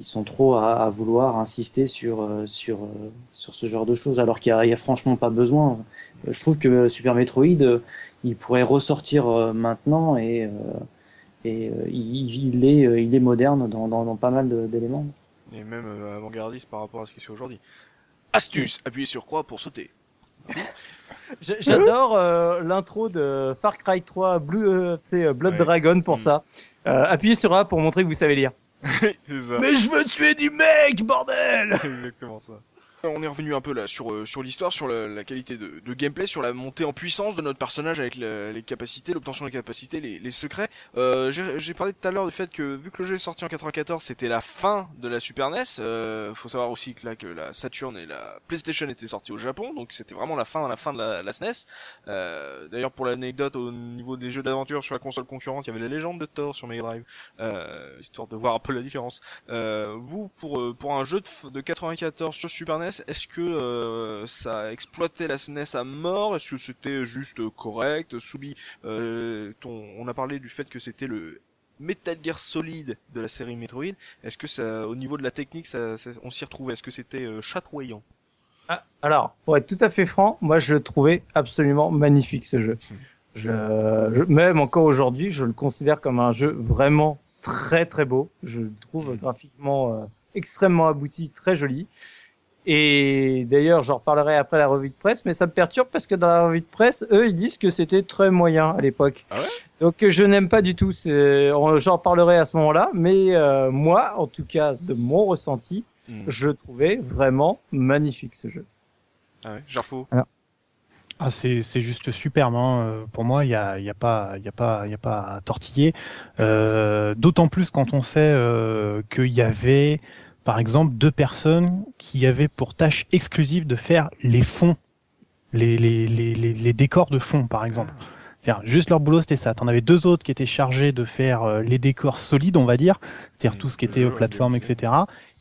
ils sont trop à, à vouloir insister sur euh, sur euh, sur ce genre de choses alors qu'il y a, il y a franchement pas besoin. Je trouve que Super Metroid euh, il pourrait ressortir maintenant et euh, et euh, il, il est, il est moderne dans, dans, dans pas mal d'éléments. Et même avant-gardiste par rapport à ce qui se fait aujourd'hui. Astuce, appuyez sur croix pour sauter. J'a- J'adore euh, l'intro de Far Cry 3 Blue, euh, tu sais, Blood Ouais. Dragon pour Mm. ça. Euh, appuyez sur A pour montrer que vous savez lire. Ça. Mais je veux tuer du mec, bordel C'est exactement ça. On est revenu un peu là sur euh, sur l'histoire, sur la, la qualité de, de gameplay, sur la montée en puissance de notre personnage avec le- les capacités, l'obtention des capacités, les, les secrets. Euh, J'ai parlé tout à l'heure du fait que vu que le jeu est sorti en 94, c'était la fin de la Super NES. Euh, faut savoir aussi que là que la Saturn et la PlayStation étaient sortis au Japon, donc c'était vraiment la fin, la fin de la, la SNES. Euh, D'ailleurs pour l'anecdote au niveau des jeux d'aventure sur la console concurrente, il y avait la légende de Thor sur Mega Drive, euh, histoire de voir un peu la différence. Euh, vous, pour pour un jeu de, de 94 sur Super NES, est-ce que euh, ça exploitait la SNES à mort? Est-ce que c'était juste correct? Soubi, euh, ton, on a parlé du fait que c'était le Metal Gear Solid de la série Metroid. Est-ce que ça, au niveau de la technique, ça, ça- on s'y retrouvait? Est-ce que c'était euh, chatoyant? Ah, Alors, pour être tout à fait franc, moi je le trouvais absolument magnifique ce jeu. Je, je- même encore aujourd'hui, je le considère comme un jeu vraiment très très beau. Je le trouve graphiquement euh, extrêmement abouti, très joli. Et d'ailleurs, j'en reparlerai après la revue de presse, mais ça me perturbe parce que dans la revue de presse, eux, ils disent que c'était très moyen à l'époque. Ah ouais? Donc je n'aime pas du tout. J'en reparlerai à ce moment-là, mais euh, moi, en tout cas, de mon ressenti, Hmm. je trouvais vraiment magnifique ce jeu. Ah ouais, Jarfo. Ah, c'est c'est juste superbe. Hein. Euh, Pour moi, il y a, il y a pas, il y a pas, il y a pas à tortiller. Euh, D'autant plus quand on sait euh, qu'il y avait, par exemple, deux personnes qui avaient pour tâche exclusive de faire les fonds, les les les les, décors de fond, par exemple. C'est-à-dire, juste leur boulot, c'était ça. T'en avais deux autres qui étaient chargés de faire euh, les décors solides, on va dire, c'est-à-dire Mm, tout ce qui était plateforme, etc.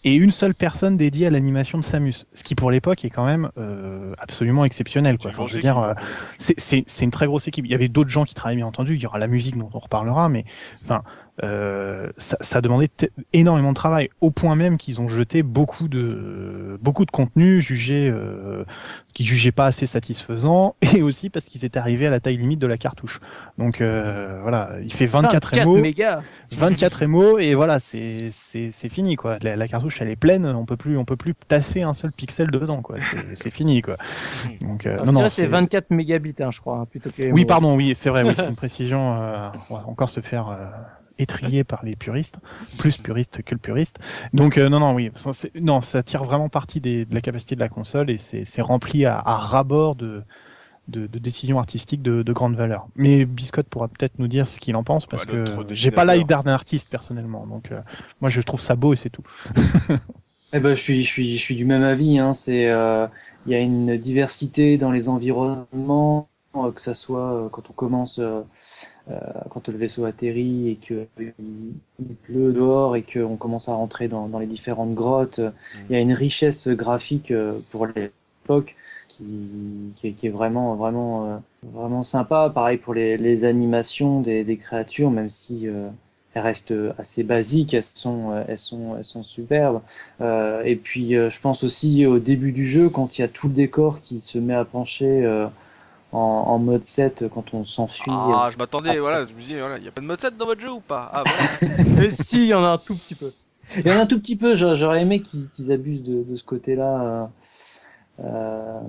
Et une seule personne dédiée à l'animation de Samus, ce qui pour l'époque est quand même euh, absolument exceptionnel. Quoi. Enfin, je veux dire, euh, hein, c'est une très grosse équipe. Il y avait d'autres gens qui travaillaient bien entendu. Il y aura la musique dont on reparlera, mais enfin, euh, ça, ça demandait énormément de travail, au point même qu'ils ont jeté beaucoup de beaucoup de contenu jugé euh, qu'ils jugeaient pas assez satisfaisant, et aussi parce qu'ils étaient arrivés à la taille limite de la cartouche. Donc euh, voilà, il fait 24, 24 MO, mégas. 24 MO, et voilà, c'est c'est c'est fini quoi. La, la cartouche elle est pleine, on peut plus on peut plus tasser un seul pixel dedans quoi. C'est- fini quoi. Donc euh, Alors, non non, c'est c'est- 24 mégabits, hein, je crois, hein, plutôt que. oui, pardon, oui, c'est vrai, oui, c'est une précision. euh, on va encore se faire étrier par les puristes, plus puristes que le puriste. Donc euh, non, non, oui, ça, non, ça tire vraiment parti des- de la capacité de la console et c'est c'est rempli à, à ras-bord de, de, de décisions artistiques de, de grande valeur. Mais Biscotte pourra peut-être nous dire ce qu'il en pense parce Ouais, notre que j'ai pas l'œil d'un artiste personnellement. Donc euh, moi, je trouve ça beau et c'est tout. Eh ben, je suis, je suis, je suis du même avis. Hein. C'est, euh, il y a une diversité dans les environnements, que ça soit euh, quand on commence, euh, euh, quand le vaisseau atterrit et que il, il pleut dehors et qu'on commence à rentrer dans, dans les différentes grottes. Il y a une richesse graphique euh, pour l'époque qui, qui, est, qui est vraiment, vraiment, euh, vraiment sympa. Pareil pour les, les animations des, des créatures, même si euh, elles restent assez basiques, elles sont, euh, elles sont, elles sont superbes. Euh, et puis, euh, je pense aussi au début du jeu, quand il y a tout le décor qui se met à pencher euh, en, en mode 7, quand on s'enfuit. Ah, je m'attendais, voilà, je me disais, voilà, il y a pas de mode 7 dans votre jeu ou pas? Ah, voilà. Mais si, il y en a un tout petit peu. Il y en a un tout petit peu, j'a- j'aurais aimé qu'ils abusent de, de ce côté-là. euh, euh,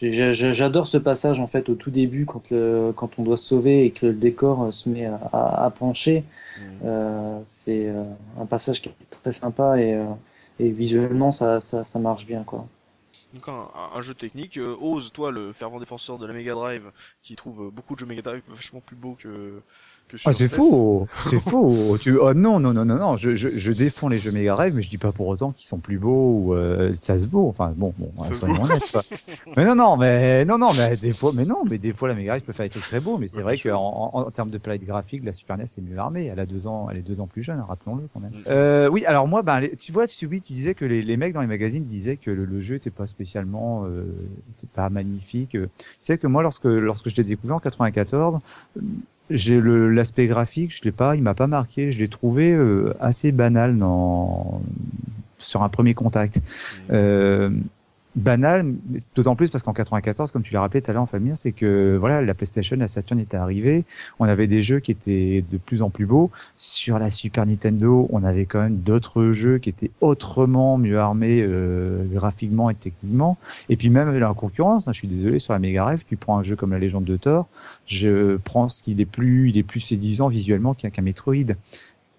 J'adore ce passage en fait au tout début quand, le, quand on doit se sauver et que le décor euh, se met à, à, à pencher. Euh, C'est un passage qui est très sympa et, et visuellement ça, ça, ça marche bien quoi. Donc un, un- jeu technique, euh, ose toi le fervent défenseur de la Mega Drive qui trouve beaucoup de jeux Mega Drive vachement plus beaux que Ah, c'est faux, c'est faux. Tu... Oh, non, non, non, non, non. Je, je, je défends les jeux Mega Drive, mais je dis pas pour autant qu'ils sont plus beaux ou euh, ça se vaut. Enfin, bon, bon, Ça se mais non, non, mais non, non, mais des fois, mais non, mais des fois la Mega Drive peut faire des trucs très beaux. Mais c'est Ouais, vrai qu'en en, en termes de palette graphique, la Super NES est mieux armée. Elle a deux ans, elle est deux ans plus jeune, hein, rappelons-le quand même. Mm. Euh, oui, alors moi, ben, les- tu vois, tu, oui, tu disais que les, les mecs dans les magazines disaient que le, le jeu était pas spécialement, euh, était pas magnifique. Tu sais que moi, lorsque lorsque je l'ai découvert en 94, j'ai le l'aspect graphique, je l'ai pas, il m'a pas marqué, je l'ai trouvé euh, assez banal dans sur un premier contact. Euh, banal, d'autant plus parce qu'en 94, comme tu l'as rappelé tout à l'heure en famille, c'est que voilà, la PlayStation, la Saturn était arrivée, on avait des jeux qui étaient de plus en plus beaux. Sur la Super Nintendo, on avait quand même d'autres jeux qui étaient autrement mieux armés euh, graphiquement et techniquement. Et puis même la concurrence, hein, je suis désolé, sur la Mega Drive, tu prends un jeu comme la Légende de Thor, je prends ce qu'il est plus, il est plus séduisant visuellement qu'un qu'un Metroid.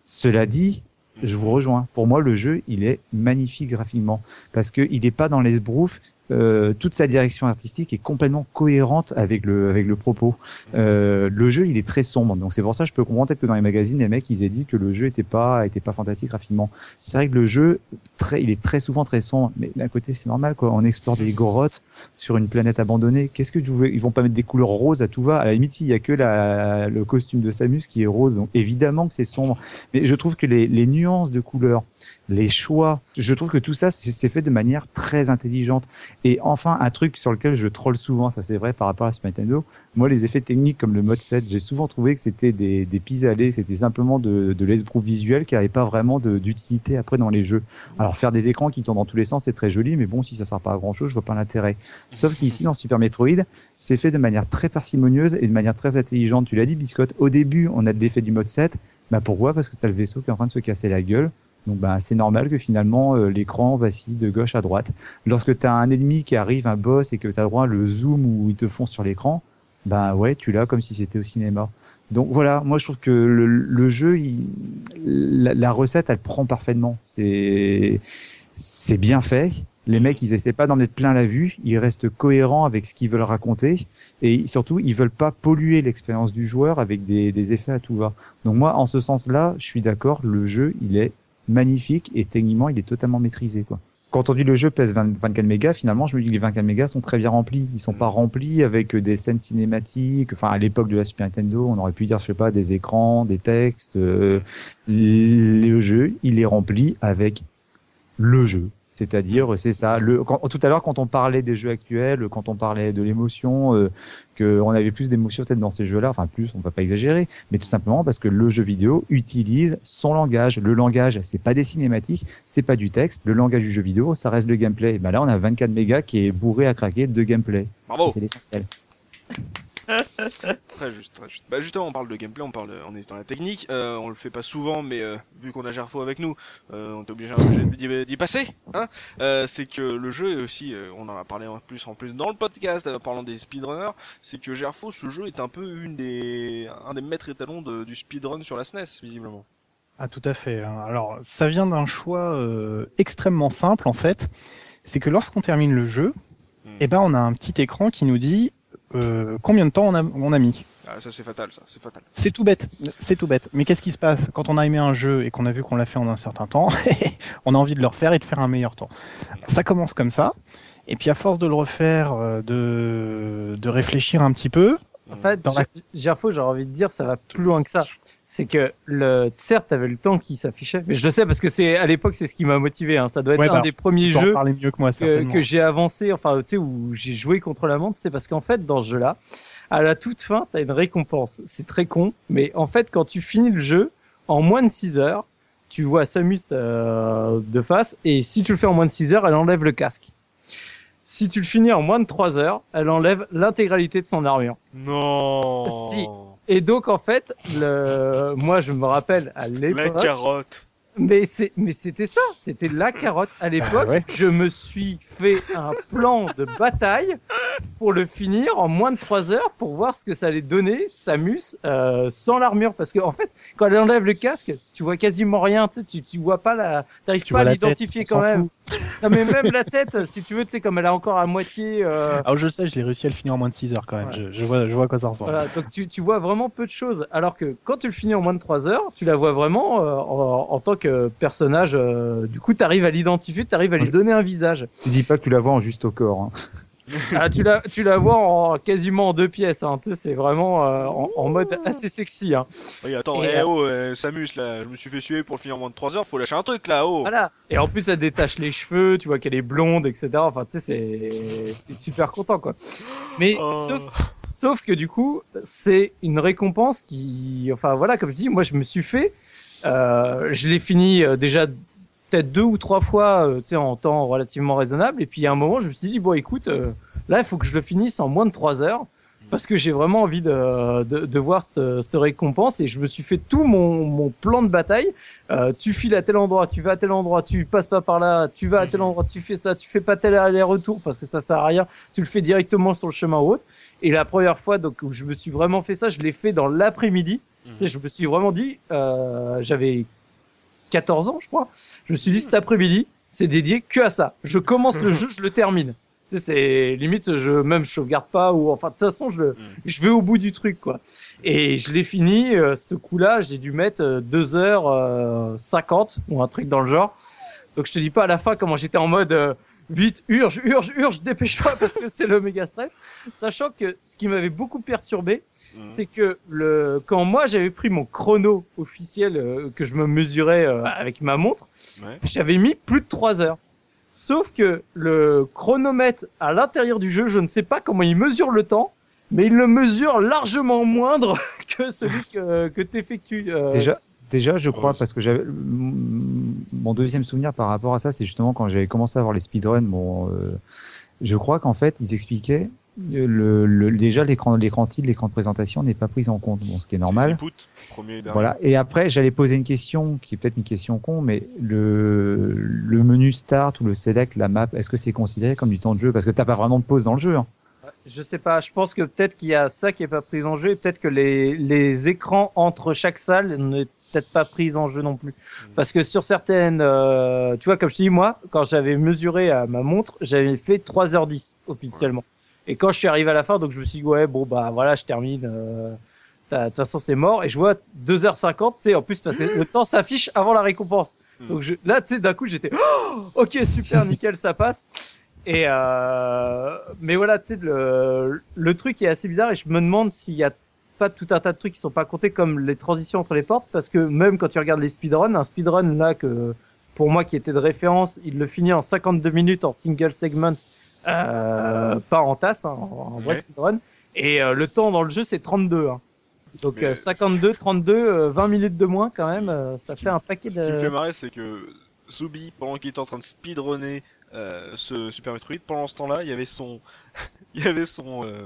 Cela dit, je vous rejoins. Pour moi, le jeu, il est magnifique graphiquement parce que il n'est pas dans l'esbrouf. Euh, toute sa direction artistique est complètement cohérente avec le avec le propos. Euh, le jeu, il est très sombre, donc c'est pour ça que je peux comprendre peut-être que dans les magazines, les mecs, ils aient dit que le jeu était pas était pas fantastique graphiquement. C'est vrai que le jeu, très, il est très souvent très sombre, mais d'un côté, c'est normal quoi. On explore des grottes sur une planète abandonnée. Qu'est-ce que tu veux? Ils vont pas mettre des couleurs roses à tout va. À la limite, il y a que la, le costume de Samus qui est rose, donc évidemment que c'est sombre. Mais je trouve que les, les nuances de couleurs, les choix, je trouve que tout ça, c'est fait de manière très intelligente. Et enfin, un truc sur lequel je troll souvent, ça c'est vrai par rapport à Super Nintendo, moi les effets techniques comme le mode 7, j'ai souvent trouvé que c'était des, des pis-aller, c'était simplement de, de l'esbrouf visuel qui n'avait pas vraiment de- d'utilité après dans les jeux. Alors faire des écrans qui tournent dans tous les sens, c'est très joli, mais bon, si ça sert pas à grand chose, je vois pas l'intérêt. Sauf qu'ici, dans Super Metroid, c'est fait de manière très parcimonieuse et de manière très intelligente. Tu l'as dit, Biscotte, au début, on a l'effet du mode 7. Bah pourquoi? Parce que tu as le vaisseau qui est en train de se casser la gueule. Donc bah, c'est normal que finalement euh, l'écran vacille de gauche à droite. Lorsque tu as un ennemi qui arrive, un boss, et que tu as droit le zoom où il te fonce sur l'écran, bah ouais, tu l'as comme si c'était au cinéma. Donc voilà, moi je trouve que le, le jeu, il, la, la recette, elle prend parfaitement. C'est c'est bien fait. Les mecs, ils essaient pas d'en mettre plein la vue. Ils restent cohérents avec ce qu'ils veulent raconter. Et surtout, ils veulent pas polluer l'expérience du joueur avec des, des effets à tout va. Donc moi, en ce sens-là, je suis d'accord. Le jeu, il est magnifique et techniquement, il est totalement maîtrisé. Quoi. quand on dit le jeu pèse 20 24 mégas, finalement, je me dis que les 24 mégas sont très bien remplis. Ils sont pas remplis avec des scènes cinématiques. Enfin, à l'époque de la Super Nintendo, on aurait pu dire, je sais pas, des écrans, des textes. Euh, le jeu, il est rempli avec le jeu. C'est-à-dire, c'est ça. Le, quand, tout à l'heure, quand on parlait des jeux actuels, quand on parlait de l'émotion, euh, qu'on avait plus d'émotion peut-être dans ces jeux-là, enfin plus, on va pas exagérer, mais tout simplement parce que le jeu vidéo utilise son langage. Le langage, c'est pas des cinématiques, c'est pas du texte. Le langage du jeu vidéo, ça reste le gameplay. Et ben là, on a 24 mégas qui est bourré à craquer de gameplay. Bravo. C'est l'essentiel. Très juste, très juste. Bah justement, on parle de gameplay, on parle, on est dans la technique. Euh, on le fait pas souvent, mais euh, vu qu'on a Gerfo avec nous, euh, on est obligé, d'y passer. Hein euh, c'est que le jeu est aussi, euh, on en a parlé en plus, en plus dans le podcast, en parlant des speedrunners, c'est que Gerfo, ce jeu est un peu une des, un des maîtres étalons de, du speedrun sur la SNES, visiblement. Ah tout à fait. hein. Alors ça vient d'un choix euh, extrêmement simple en fait. C'est que lorsqu'on termine le jeu, Hmm. eh ben on a un petit écran qui nous dit euh, combien de temps on a, on a mis? Ah, ça c'est fatal, ça, c'est fatal. C'est tout bête, c'est tout bête. Mais qu'est-ce qui se passe? Quand on a aimé un jeu et qu'on a vu qu'on l'a fait en un certain temps On a envie de le refaire et de faire un meilleur temps. Ça commence comme ça. Et puis à force de le refaire, euh, de, de réfléchir un petit peu, En fait, Dans la- Gerfo, j'ai envie de dire, ça va plus loin que ça. C'est que le, certes, t'avais le temps qui s'affichait, mais je le sais parce que c'est à l'époque, c'est ce qui m'a motivé. Hein. Ça doit être Ouais, un bah, des premiers tu peux en jeux mieux que moi que, j'ai avancé, enfin, tu sais, où j'ai joué contre la montre, c'est parce qu'en fait, dans ce jeu-là, à la toute fin, t'as une récompense. C'est très con, mais en fait, quand tu finis le jeu, en moins de 6 heures, tu vois Samus euh, de face, et si tu le fais en moins de 6 heures, elle enlève le casque. Si tu le finis en moins de 3 heures, elle enlève l'intégralité de son armure. Non. Si. Et donc, en fait, le... moi, je me rappelle à La l'époque, carotte. Mais c'est, mais c'était ça, c'était la carotte. À l'époque, ouais. je me suis fait un plan de bataille pour le finir en moins de 3 heures pour voir ce que ça allait donner Samus euh, sans l'armure. Parce que en fait, quand elle enlève le casque, tu vois quasiment rien, tu, tu, vois pas la, t'arrives Tu pas à l'identifier quand même. fout. Non mais même la tête, si tu veux, tu sais comme elle a encore à moitié. Euh, Alors je sais, je l'ai réussi à le finir en moins de 6 heures quand même. Ouais. Je, je vois, je vois quoi ça ressemble. Voilà, donc tu, tu vois vraiment peu de choses. Alors que quand tu le finis en moins de 3 heures, tu la vois vraiment euh, en, en tant que personnage. euh, du coup, tu arrives à l'identifier, tu arrives à lui donner un visage. Tu dis pas que tu la vois en juste au corps. Hein. Ah, tu, la, tu la vois en, quasiment en deux pièces. Hein. C'est vraiment euh, en, en mode assez sexy. Hein. Oui, attends, Et, eh euh, oh, euh, Samus, là, je me suis fait suer pour le finir en moins de 3 heures, faut lâcher un truc, là, oh. Voilà. Et en plus, elle détache les cheveux. Tu vois qu'elle est blonde, etc. Enfin, tu sais, c'est t'es super content, quoi. Mais Oh. sauf Sauf que du coup, c'est une récompense qui, enfin voilà, comme je dis, moi je me suis fait, euh, je l'ai fini euh, déjà peut-être deux ou trois fois, euh, en temps relativement raisonnable. Et puis à un moment, je me suis dit bon, écoute, euh, là, il faut que je le finisse en moins de trois heures parce que j'ai vraiment envie de, de, de voir cette, cette récompense. Et je me suis fait tout mon, mon plan de bataille. Euh, tu files à tel endroit, tu vas à tel endroit, tu passes pas par là, tu vas à tel endroit, tu fais ça, tu fais pas tel aller-retour parce que ça sert à rien. Tu le fais directement sur le chemin ou autre. Et la première fois donc où je me suis vraiment fait ça, je l'ai fait dans l'après-midi. Mhm. Sais, je me suis vraiment dit, euh, j'avais 14 ans, je crois. Je me suis dit, cet après-midi, c'est dédié que à ça. Je commence le jeu, je le termine. C'est limite, je même je sauvegarde pas ou enfin de toute façon, je le, je vais au bout du truc quoi. Et je l'ai fini. euh, ce coup-là, j'ai dû mettre euh, 2 heures euh, 50 ou un truc dans le genre. Donc je te dis pas à la fin comment j'étais en mode euh, vite, urge, urge, urge, dépêche-toi parce que c'est le méga stress. Sachant que ce qui m'avait beaucoup perturbé, Mhm. c'est que le quand moi j'avais pris mon chrono officiel euh, que je me mesurais euh, avec ma montre, Ouais. j'avais mis plus de 3 heures. Sauf que le chronomètre à l'intérieur du jeu, je ne sais pas comment il mesure le temps, mais il le mesure largement moindre que celui que, que tu effectues. Déjà, déjà, je crois, parce que j'avais mon deuxième souvenir par rapport à ça, c'est justement quand j'avais commencé à voir les speedruns. Bon, euh, je crois qu'en fait, ils expliquaient euh, le, le- déjà l'écran, l'écran titre, l'écran de présentation n'est pas pris en compte, bon, ce qui est normal. Put, premier et. Voilà. Et après, j'allais poser une question qui est peut-être une question con, mais le, le menu start ou le select, la map, est-ce que c'est considéré comme du temps de jeu? Parce que t'as pas vraiment de pause dans le jeu. Hein. Je sais pas, je pense que peut-être qu'il y a ça qui est pas pris en jeu et peut-être que les, les écrans entre chaque salle n'est peut-être pas pris en jeu non plus. Parce que sur certaines, euh, tu vois, comme je te dis, moi, quand j'avais mesuré à ma montre, j'avais fait 3h10 officiellement. Et quand je suis arrivé à la fin, donc je me suis dit, ouais, bon, bah voilà, je termine. euh, De toute façon, c'est mort. Et je vois 2h50, tu sais, en plus, parce que le temps s'affiche avant la récompense. Hmm. Donc je, là, tu sais, d'un coup, j'étais, oh, ok, super, nickel, ça passe. Et euh, mais voilà, tu sais, le, le truc est assez bizarre et je me demande s'il y a pas tout un tas de trucs qui sont pas comptés comme les transitions entre les portes parce que même quand tu regardes les speedruns, un speedrun là que pour moi qui était de référence, il le finit en 52 minutes en single segment, euh, pas en tasse, hein, en, en vrai Ouais. speedrun. Et euh, le temps dans le jeu c'est 32. Hein. Donc Mais euh, 52, 32, euh, 20 minutes de moins quand même, euh, ça qui fait un paquet Ce qui me fait de. marrer, c'est que Zubi, pendant qu'il était en train de speedrunner euh, ce Super Metroid, pendant ce temps-là, il y avait son, il y avait son euh,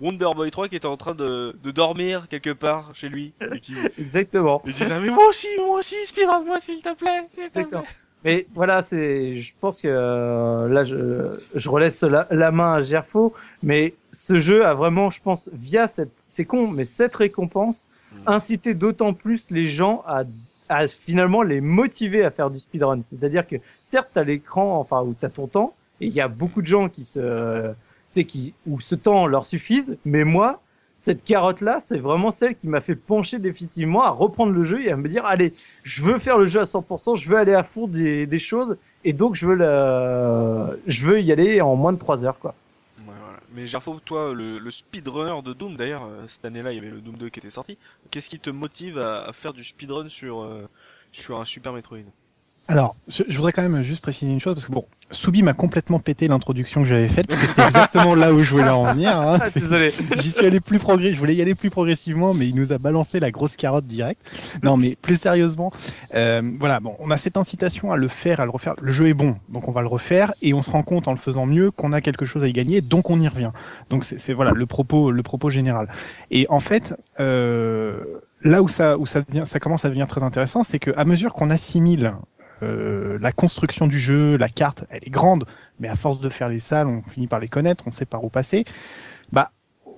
Wonder Boy 3 qui était en train de, de dormir quelque part chez lui. Et qui Exactement. il disait, mais moi aussi, moi aussi, speedrun, moi s'il te plaît, s'il te plaît. Mais voilà, c'est, je pense que euh, là, je, je relaisse la, la main à Gerfo, mais ce jeu a vraiment, je pense, via cette, c'est con, mais cette récompense, Mm. incité d'autant plus les gens à, à finalement les motiver à faire du speedrun. C'est-à-dire que certes, t'as l'écran, enfin, où t'as ton temps, et il y a beaucoup de gens qui se, tu sais, qui, où ce temps leur suffise, mais moi, cette carotte-là, c'est vraiment celle qui m'a fait pencher définitivement à reprendre le jeu et à me dire, allez, je veux faire le jeu à 100%, je veux aller à fond des, choses, et donc je veux la... je veux y aller en moins de 3 heures, quoi. Mais Gerfo, toi, le, speedrunner de Doom, d'ailleurs, euh, cette année-là, il y avait le Doom 2 qui était sorti. Qu'est-ce qui te motive à, à faire du speedrun sur, euh, sur un Super Metroid? Alors, je, je voudrais quand même juste préciser une chose parce que bon, Soubi m'a complètement pété l'introduction que j'avais faite parce que c'était exactement là où je voulais en venir. hein. Ah, désolé. J'y suis allé plus progrès, je voulais y aller plus progressivement, mais il nous a balancé la grosse carotte direct. Non, mais plus sérieusement, euh, voilà, bon, on a cette incitation à le faire, à le refaire. Le jeu est bon, donc on va le refaire, et on se rend compte en le faisant mieux qu'on a quelque chose à y gagner, donc on y revient. Donc c'est c'est, voilà le propos, le propos général. Et en fait, euh, là où ça, où ça devient, ça commence à devenir très intéressant, c'est que à mesure qu'on assimile euh, la construction du jeu, la carte, elle est grande, mais à force de faire les salles, on finit par les connaître, on sait par où passer. Bah,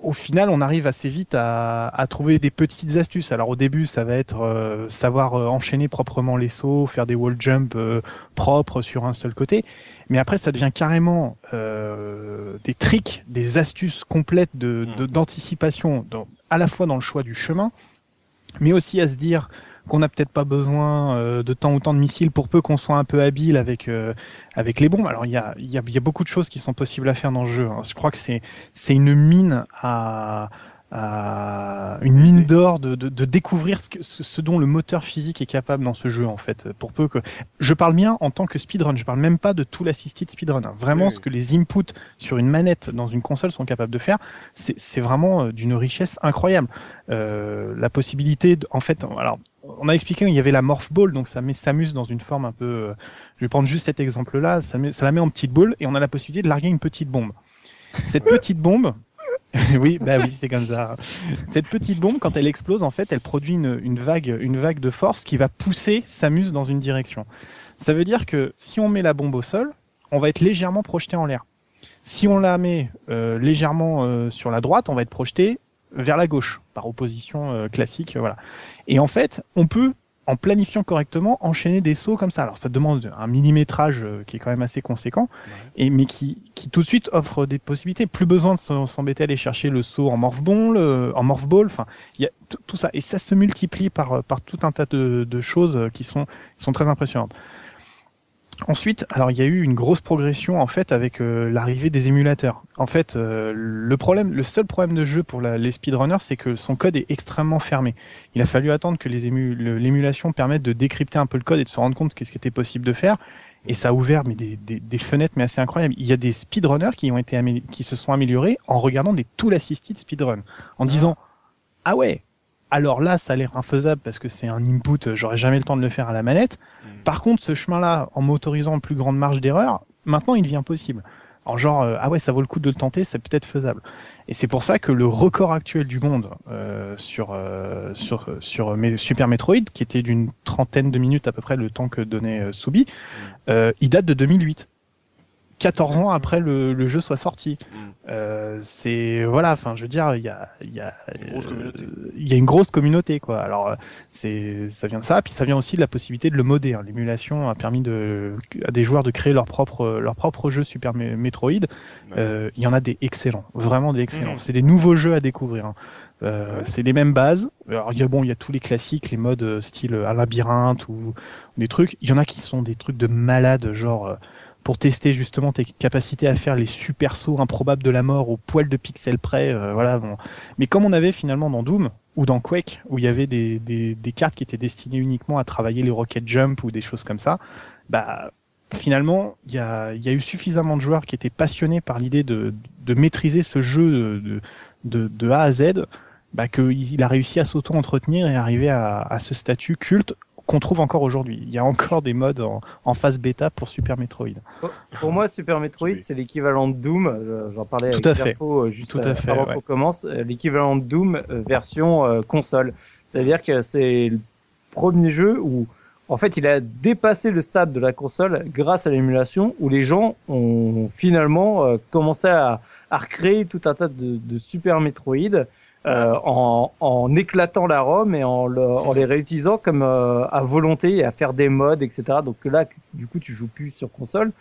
au final, on arrive assez vite à, à trouver des petites astuces. Alors au début, ça va être euh, savoir euh, enchaîner proprement les sauts, faire des wall jumps euh, propres sur un seul côté. Mais après, ça devient carrément des tricks, des astuces complètes de de- d'anticipation, à la fois dans le choix du chemin, mais aussi à se dire qu'on n'a peut-être pas besoin euh, de tant ou tant de missiles pour peu qu'on soit un peu habile avec euh, avec les bombes. Alors il y a, il y, a, y a beaucoup de choses qui sont possibles à faire dans le jeu. hein. Je crois que c'est c'est une mine à, à une mine d'or de, de, de découvrir ce, que, ce, dont le moteur physique est capable dans ce jeu en fait. Pour peu que je parle bien en tant que speedrun, je parle même pas de tout l'assisted speedrun. hein. Vraiment Oui, oui. ce que les inputs sur une manette dans une console sont capables de faire, c'est c'est vraiment euh, d'une richesse incroyable. Euh, la possibilité, de, en fait, alors on a expliqué qu'il y avait la morph ball, donc ça met Samus dans une forme un peu. euh, je vais prendre juste cet exemple-là, ça, la met en petite boule et on a la possibilité de larguer une petite bombe. Cette petite bombe, oui, bah oui, c'est comme ça. Cette petite bombe, quand elle explose, en fait, elle produit une, une vague, une vague de force qui va pousser Samus dans une direction. Ça veut dire que si on met la bombe au sol, on va être légèrement projeté en l'air. Si on la met euh, légèrement euh, sur la droite, on va être projeté vers la gauche, par opposition euh, classique, voilà. Et en fait, on peut, en planifiant correctement, enchaîner des sauts comme ça. Alors, ça demande un millimétrage euh, qui est quand même assez conséquent, et mais qui, qui tout de suite offre des possibilités. Plus besoin de s'embêter à aller chercher le saut en morph ball, euh, en morph ball. Enfin, il y a tout- ça, et ça se multiplie par par tout un tas de, de choses qui sont qui sont très impressionnantes. Ensuite, alors il y a eu une grosse progression en fait avec euh, l'arrivée des émulateurs. En fait, euh, le problème, le seul problème de jeu pour la- les speedrunners, c'est que son code est extrêmement fermé. Il a fallu attendre que les ému- le- l'émulation permette de décrypter un peu le code et de se rendre compte de ce qui était possible de faire. Et ça a ouvert mais des, des, des fenêtres mais assez incroyables. Il y a des speedrunners qui ont été amé- qui se sont améliorés en regardant des tool assisted speedrun, en disant ah ouais. Alors là, ça a l'air infaisable parce que c'est un input, j'aurais jamais le temps de le faire à la manette. Mm. Par contre, ce chemin-là, en m'autorisant une plus grande marge d'erreur, maintenant il devient possible. En genre, euh, ah ouais, ça vaut le coup de le tenter, c'est peut-être faisable. Et c'est pour ça que le record actuel du monde euh, sur euh, sur sur mes- Super Metroid, qui était d'une trentaine de minutes à peu près le temps que donnait euh, Subi, euh, il date de 2008. 14 ans après le, le jeu soit sorti. Mm. Euh, c'est voilà, enfin, je veux dire, il y a, il y a Une grosse euh, communauté. il y a une grosse communauté, quoi. Alors, euh, c'est, ça vient de ça, puis ça vient aussi de la possibilité de le modder. hein. L'émulation a permis de, à des joueurs de créer leur propre, leur propre jeu Super Me- Metroid. Ouais. Euh, il y en a des excellents, vraiment des excellents. Mhm. C'est des nouveaux jeux à découvrir. hein. Euh, C'est les mêmes bases. Alors il y a bon, il y a tous les classiques, les modes euh, style euh, un labyrinthe ou des trucs. Il y en a qui sont des trucs de malade, genre euh, pour tester justement tes capacités à faire les super sauts improbables de la mort au poil de pixel près. euh, voilà. Bon. Mais comme on avait finalement dans Doom ou dans Quake, où il y avait des, des, des cartes qui étaient destinées uniquement à travailler les rocket jump ou des choses comme ça, bah finalement, il y a, y a eu suffisamment de joueurs qui étaient passionnés par l'idée de, de maîtriser ce jeu de, de, de A à Z, bah, qu'il il a réussi à s'auto-entretenir et arriver à, à ce statut culte qu'on trouve encore aujourd'hui. Il y a encore des modes en, en phase bêta pour Super Metroid. Pour moi, Super Metroid, c'est l'équivalent de Doom. euh, J'en parlais Tout avec euh, juste Tout à fait, avant ouais. qu'on commence. euh, L'équivalent de Doom version console. C'est-à-dire que c'est le premier jeu où, en fait, il a dépassé le stade de la console grâce à l'émulation, où les gens ont finalement commencé à, à recréer tout un tas de, de Super Metroid. Euh, en, en éclatant la ROM et en, le- en les réutilisant comme euh, à volonté et à faire des mods, etc. Donc là, du coup, tu joues plus sur console,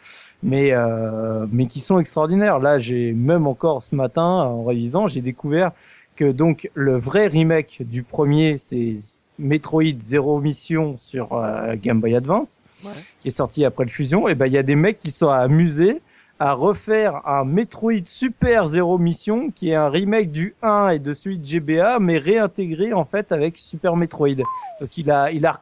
mais euh, mais qui sont extraordinaires. Là, j'ai même encore ce matin en révisant, j'ai découvert que donc le vrai remake du premier, c'est Metroid Zero Mission sur euh, Game Boy Advance, Ouais. qui est sorti après le fusion. Et ben, il y a des mecs qui sont amusés à refaire un Metroid Super Zero Mission qui est un remake du 1 et de celui de GBA mais réintégré en fait avec Super Metroid. Donc il a il a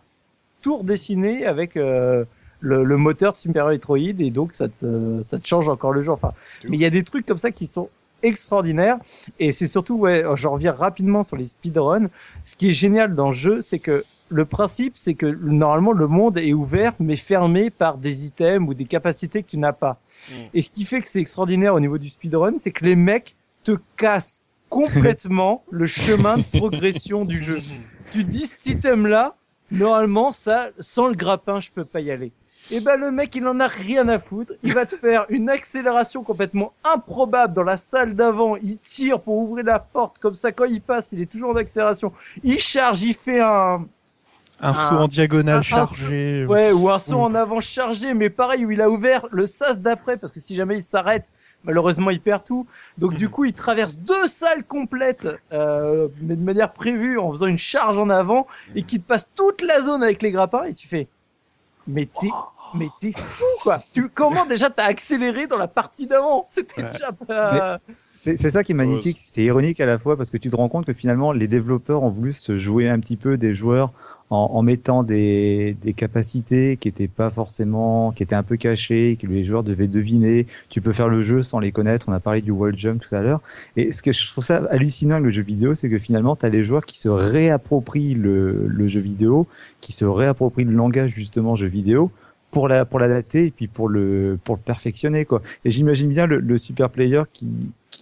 tout redessiné avec euh, le, le moteur de Super Metroid et donc ça te ça te change encore le jeu. Enfin, mais il y a des trucs comme ça qui sont extraordinaires et c'est surtout ouais, je reviens rapidement sur les speedruns. Ce qui est génial dans le jeu, c'est que le principe, c'est que normalement le monde est ouvert mais fermé par des items ou des capacités que tu n'as pas. Et ce qui fait que c'est extraordinaire au niveau du speedrun, c'est que les mecs te cassent complètement le chemin de progression du jeu. Tu te dis cet item là, normalement ça, sans le grappin, je peux pas y aller. Et ben le mec, il en a rien à foutre. Il va te faire une accélération complètement improbable dans la salle d'avant. Il tire pour ouvrir la porte comme ça. Quand il passe, il est toujours en accélération. Il charge, il fait un, Un saut en diagonale un- un chargé. Ouais, ou un saut en avant chargé, mais pareil, où il a ouvert le sas d'après, parce que si jamais il s'arrête, malheureusement, il perd tout. Donc, du coup, il traverse deux salles complètes, euh, mais de manière prévue, en faisant une charge en avant, et qui te passe toute la zone avec les grappins, et tu fais, mais t'es, mais t'es fou, quoi. Tu, comment déjà t'as accéléré dans la partie d'avant? C'était Ouais. déjà pas... C'est c'est ça qui est magnifique, c'est ironique à la fois parce que tu te rends compte que finalement les développeurs ont voulu se jouer un petit peu des joueurs en, en mettant des, des capacités qui étaient pas forcément, qui étaient un peu cachées, que les joueurs devaient deviner. Tu peux faire le jeu sans les connaître. On a parlé du wall jump tout à l'heure. Et ce que je trouve ça hallucinant avec le jeu vidéo, c'est que finalement tu as les joueurs qui se réapproprient le, le jeu vidéo, qui se réapproprient le langage justement jeu vidéo pour la pour l'adapter et puis pour le pour le perfectionner quoi. Et j'imagine bien le, le super player qui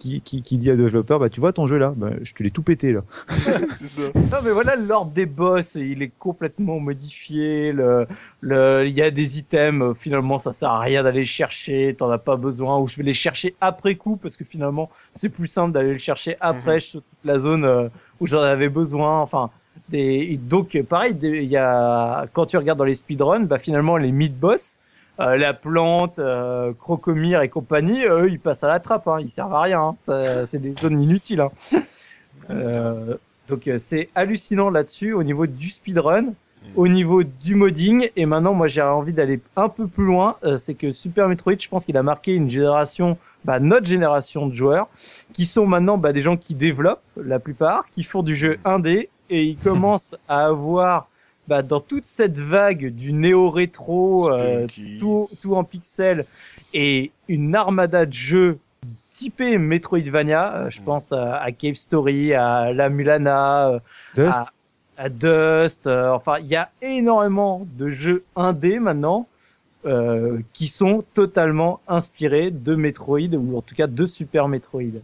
qui, qui, qui dit à développeur, bah, tu vois ton jeu là, bah, je te l'ai tout pété là. c'est ça. Non mais voilà l'ordre des boss, il est complètement modifié. Le, le, il y a des items finalement ça sert à rien d'aller les chercher, t'en as pas besoin. Ou je vais les chercher après coup parce que finalement c'est plus simple d'aller le chercher après je saute toute la zone euh, où j'en avais besoin. Enfin des, donc pareil, il y a quand tu regardes dans les speedruns, bah finalement les mid boss. Euh, la plante, euh, Crocomire et compagnie, eux, ils passent à la trappe, hein, ils servent à rien. hein. C'est des zones inutiles. Hein. Euh, donc euh, c'est hallucinant là-dessus au niveau du speedrun, au niveau du modding. Et maintenant, moi j'ai envie d'aller un peu plus loin. euh, c'est que Super Metroid, je pense qu'il a marqué une génération, bah, notre génération de joueurs, qui sont maintenant bah, des gens qui développent la plupart, qui font du jeu 1D et ils commencent à avoir bah, dans toute cette vague du néo-rétro, euh, tout, tout en pixels et une armada de jeux typés Metroidvania. euh, je Mm. pense à, à Cave Story, à La Mulana, euh, Dust, à, à Dust. euh, enfin, il y a énormément de jeux indés maintenant euh, qui sont totalement inspirés de Metroid ou en tout cas de Super Metroid.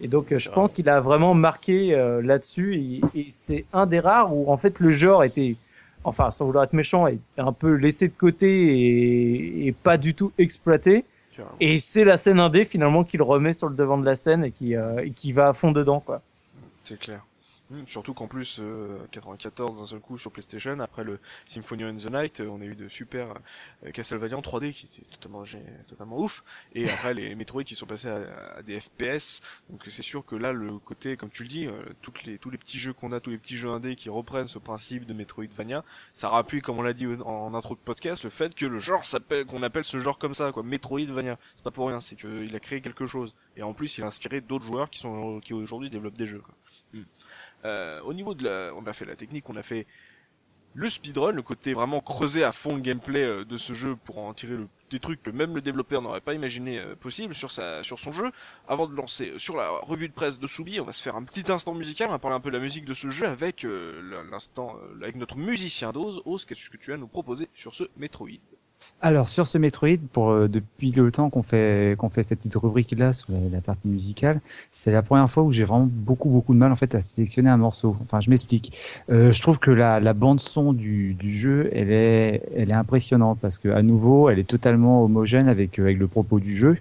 Et donc, euh, je pense qu'il a vraiment marqué euh, là-dessus et, et c'est un des rares où en fait le genre était, enfin, sans vouloir être méchant, est un peu laissé de côté et, et pas du tout exploité. Et c'est la scène indé finalement qui le remet sur le devant de la scène et qui, euh, et qui va à fond dedans, quoi. C'est clair. Hum, surtout qu'en plus, euh, 94 d'un seul coup sur PlayStation, après le Symphony of the Night, euh, on a eu de super euh, Castlevania en 3D qui était totalement, totalement ouf. Et après les Metroid qui sont passés à, à des FPS. Donc c'est sûr que là, le côté, comme tu le dis, euh, toutes les, tous les petits jeux qu'on a, tous les petits jeux indés qui reprennent ce principe de Metroidvania, ça rappuie, comme on l'a dit en, en intro de podcast, le fait que le genre s'appelle, qu'on appelle ce genre comme ça, quoi, Metroidvania. C'est pas pour rien, c'est qu'il a créé quelque chose. Et en plus, il a inspiré d'autres joueurs qui sont, qui aujourd'hui développent des jeux, quoi. Hum. Euh, au niveau de la, on a fait la technique, on a fait le speedrun, le côté vraiment creusé à fond le gameplay euh, de ce jeu pour en tirer des trucs que même le développeur n'aurait pas imaginé euh, possible sur sa, sur son jeu. Avant de lancer sur la revue de presse de Soubi, on va se faire un petit instant musical, on va parler un peu de la musique de ce jeu avec l'instant, avec notre musicien d'Oz. Oz, qu'est-ce que tu as nous proposer sur ce Metroid? Alors sur ce Metroid, pour euh, depuis le temps qu'on fait qu'on fait cette petite rubrique là sur la, la partie musicale, c'est la première fois où j'ai vraiment beaucoup beaucoup de mal en fait à sélectionner un morceau. Enfin, je m'explique. Euh, je trouve que la, la bande son du, du jeu, elle est elle est impressionnante parce que à nouveau, elle est totalement homogène avec euh, avec le propos du jeu.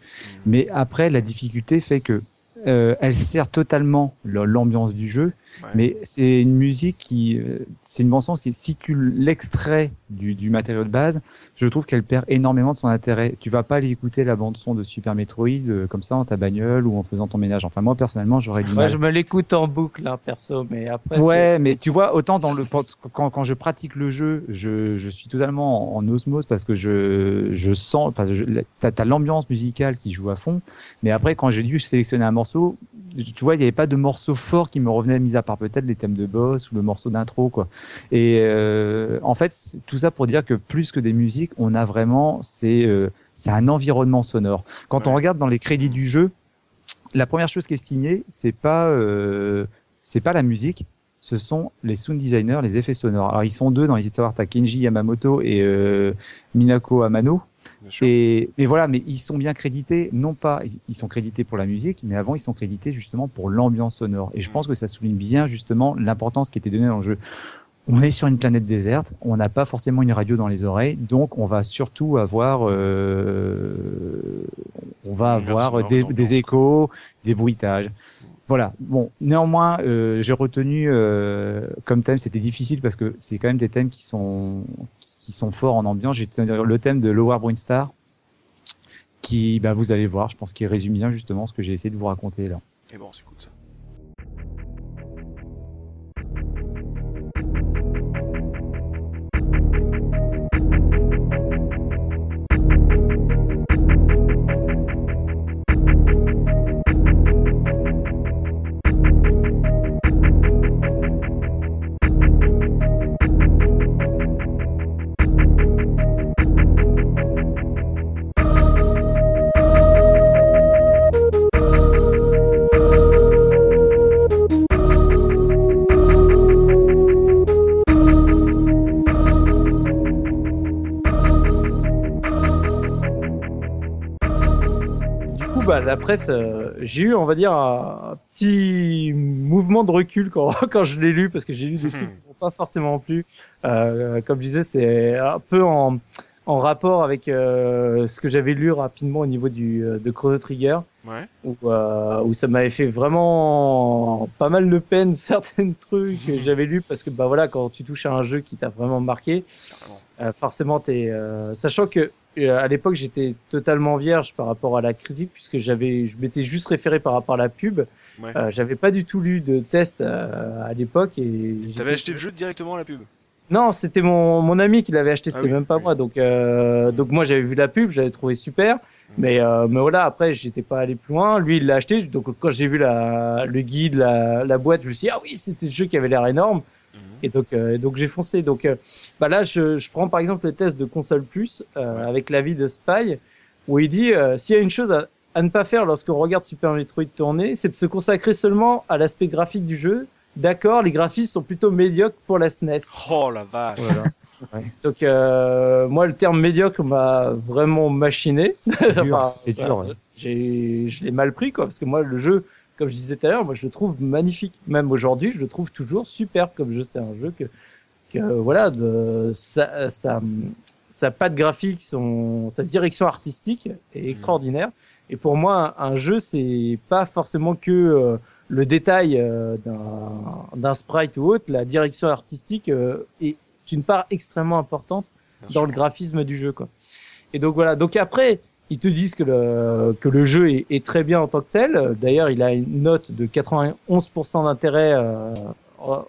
Mais après, la difficulté fait que euh, elle sert totalement le- l'ambiance du jeu, Ouais. mais c'est une musique qui, euh, c'est une bande-son, si tu l'extrait du, du matériau de base, je trouve qu'elle perd énormément de son intérêt. Tu vas pas aller écouter la bande-son de Super Metroid euh, comme ça en ta bagnole ou en faisant ton ménage. Enfin, moi personnellement, j'aurais du Moi, mal. je me l'écoute en boucle, hein, perso, mais après. Ouais, mais tu vois, autant dans le quand, quand je pratique le jeu, je, je suis totalement en, en osmose parce que je, je sens, enfin, t'as as, l'ambiance musicale qui joue à fond, mais après quand j'ai dû sélectionner un morceau, tu vois, il n'y avait pas de morceau fort qui me revenait, mis à part peut-être les thèmes de boss ou le morceau d'intro, quoi. Et euh, en fait, tout ça pour dire que plus que des musiques, on a vraiment, c'est euh, c'est un environnement sonore. Quand on regarde dans les crédits du jeu, la première chose qui est signée, c'est pas euh, c'est pas la musique, ce sont les sound designers, les effets sonores. Alors ils sont deux dans les histoires, t'as Kenji Yamamoto et euh, Minako Amano. Et, et voilà, mais ils sont bien crédités, non pas, ils- sont crédités pour la musique, mais avant ils sont crédités justement pour l'ambiance sonore. Et je Mm. pense que ça souligne bien justement l'importance qui était donnée dans le jeu. On est sur une planète déserte, on n'a pas forcément une radio dans les oreilles, donc on va surtout avoir, euh, on va avoir des échos, des bruitages. Voilà. Bon, néanmoins, euh, j'ai retenu euh, comme thème, c'était difficile parce que c'est quand même des thèmes qui sont qui sont forts en ambiance. J'ai le thème de Lower Brinstar, qui, bah, vous allez voir, je pense qu'il résume bien justement ce que j'ai essayé de vous raconter là. Et bon, on s'écoute ça. La presse, euh, j'ai eu, on va dire, un, un petit mouvement de recul quand, quand je l'ai lu, parce que j'ai lu des trucs qui m'ont pas forcément plu. Euh, comme je disais, c'est un peu en, en rapport avec euh, ce que j'avais lu rapidement au niveau du, euh, de Chrono Trigger, Ouais. où, euh, où ça m'avait fait vraiment pas mal de peine certains trucs que j'avais lus, parce que bah voilà, quand tu touches à un jeu qui t'a vraiment marqué, euh, forcément, euh, sachant que à l'époque j'étais totalement vierge par rapport à la critique puisque j'avais, je m'étais juste référé par rapport à la pub. Ouais. Euh, j'avais pas du tout lu de test euh, à l'époque et. T'avais acheté le jeu directement à la pub? Non, c'était mon mon ami qui l'avait acheté, Ah c'était oui, même pas oui. moi. Donc euh, donc moi j'avais vu la pub, j'avais trouvé super. Mais euh, mais voilà, après j'étais pas allé plus loin. Lui il l'a acheté, donc quand j'ai vu la le guide, la la boîte, je me suis dit ah oui c'était le jeu qui avait l'air énorme. Mhm. Et donc, euh, donc j'ai foncé. Donc, euh, bah là, je, je prends par exemple le test de console plus euh, avec l'avis de Spy, où il dit euh, s'il y a une chose à, à ne pas faire lorsqu'on regarde Super Metroid tourner, c'est de se consacrer seulement à l'aspect graphique du jeu. D'accord, les graphismes sont plutôt médiocres pour la SNES. Oh la vache Voilà. Donc, euh, moi, le terme médiocre m'a vraiment machiné. Enfin, c'est ça, dur, ouais. j'ai, je l'ai mal pris, quoi, parce que moi, le jeu, comme je disais tout à l'heure, moi, je le trouve magnifique. Même aujourd'hui, je le trouve toujours superbe comme jeu. C'est un jeu que, que voilà, de, sa, sa, sa patte graphique, son, sa direction artistique est extraordinaire. Et pour moi, un, un jeu, c'est pas forcément que euh, le détail euh, d'un- d'un sprite ou autre, la direction artistique euh, est une part extrêmement importante Bien dans sûr. le graphisme du jeu, quoi. Et donc voilà. Donc après, ils te disent que le que le jeu est, est très bien en tant que tel. D'ailleurs, il a une note de 91% d'intérêt euh,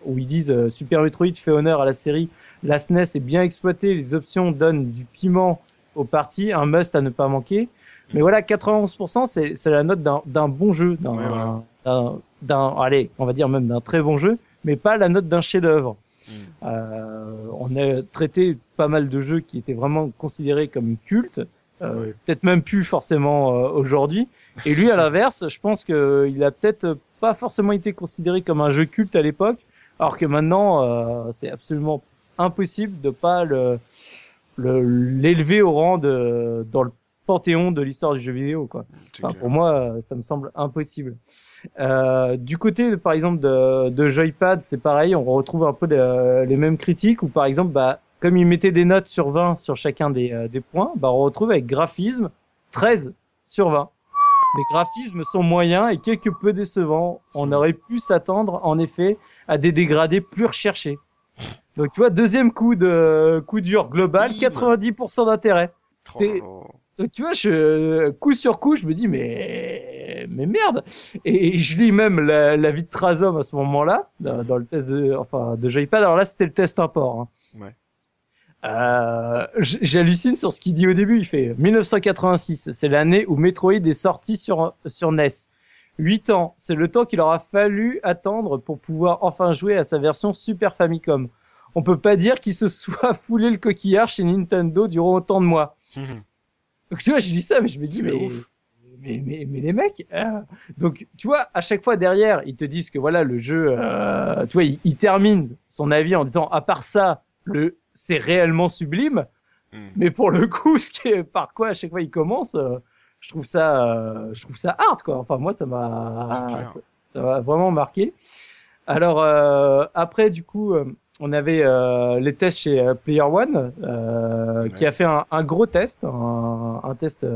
où ils disent euh, Super Metroid fait honneur à la série. La SNES est bien exploitée, les options donnent du piment aux parties, un must à ne pas manquer. Mais voilà, 91%, c'est c'est la note d'un d'un bon jeu, d'un Ouais, voilà. d'un- d'un allez, on va dire même d'un très bon jeu, mais pas la note d'un chef-d'œuvre. Mm. Euh, on a traité pas mal de jeux qui étaient vraiment considérés comme cultes, euh, peut-être même plus forcément euh, aujourd'hui. Et lui, à l'inverse, je pense qu'il a peut-être pas forcément été considéré comme un jeu culte à l'époque, alors que maintenant, euh, c'est absolument impossible de pas le le- l'élever au rang de dans le panthéon de l'histoire du jeu vidéo, quoi. Enfin, pour moi, euh, ça me semble impossible. Euh, du côté, par exemple, de, de Joypad, c'est pareil, on retrouve un peu les, les mêmes critiques, où par exemple, bah, comme ils mettaient des notes sur 20 sur chacun des, euh, des points, bah, on retrouve avec graphisme 13 sur 20. Les graphismes sont moyens et quelque peu décevants. On aurait pu s'attendre, en effet, à des dégradés plus recherchés. Donc, tu vois, deuxième coup de coup dur global, Bim. 90% d'intérêt. Oh. Donc tu vois, je, coup sur coup, je me dis mais mais merde. Et je lis même la, la vie de Trazom à ce moment-là dans, dans le test de, enfin de Joypad. Alors là, c'était le test import. hein. Ouais. Euh, J'hallucine sur ce qu'il dit au début. Il fait 1986, c'est l'année où Metroid est sorti sur sur NES. 8 ans, c'est le temps qu'il aura fallu attendre pour pouvoir enfin jouer à sa version Super Famicom. On peut pas dire qu'il se soit foulé le coquillard chez Nintendo durant autant de mois. Donc tu vois, je dis ça, mais je me dis, mais, ouf. mais, mais, mais les mecs, euh, donc tu vois, à chaque fois derrière, ils te disent que voilà, le jeu, euh, tu vois, il, il termine son avis en disant, à part ça, le, c'est réellement sublime. Mm. Mais pour le coup, ce qui est, par quoi à chaque fois il commence, euh, je trouve ça, euh, je trouve ça hard, quoi. Enfin, moi, ça m'a, ça ça m'a vraiment marqué. Alors, euh, après, du coup, euh, on avait euh, les tests chez Player One, euh, qui a fait un, un gros test, un, un test.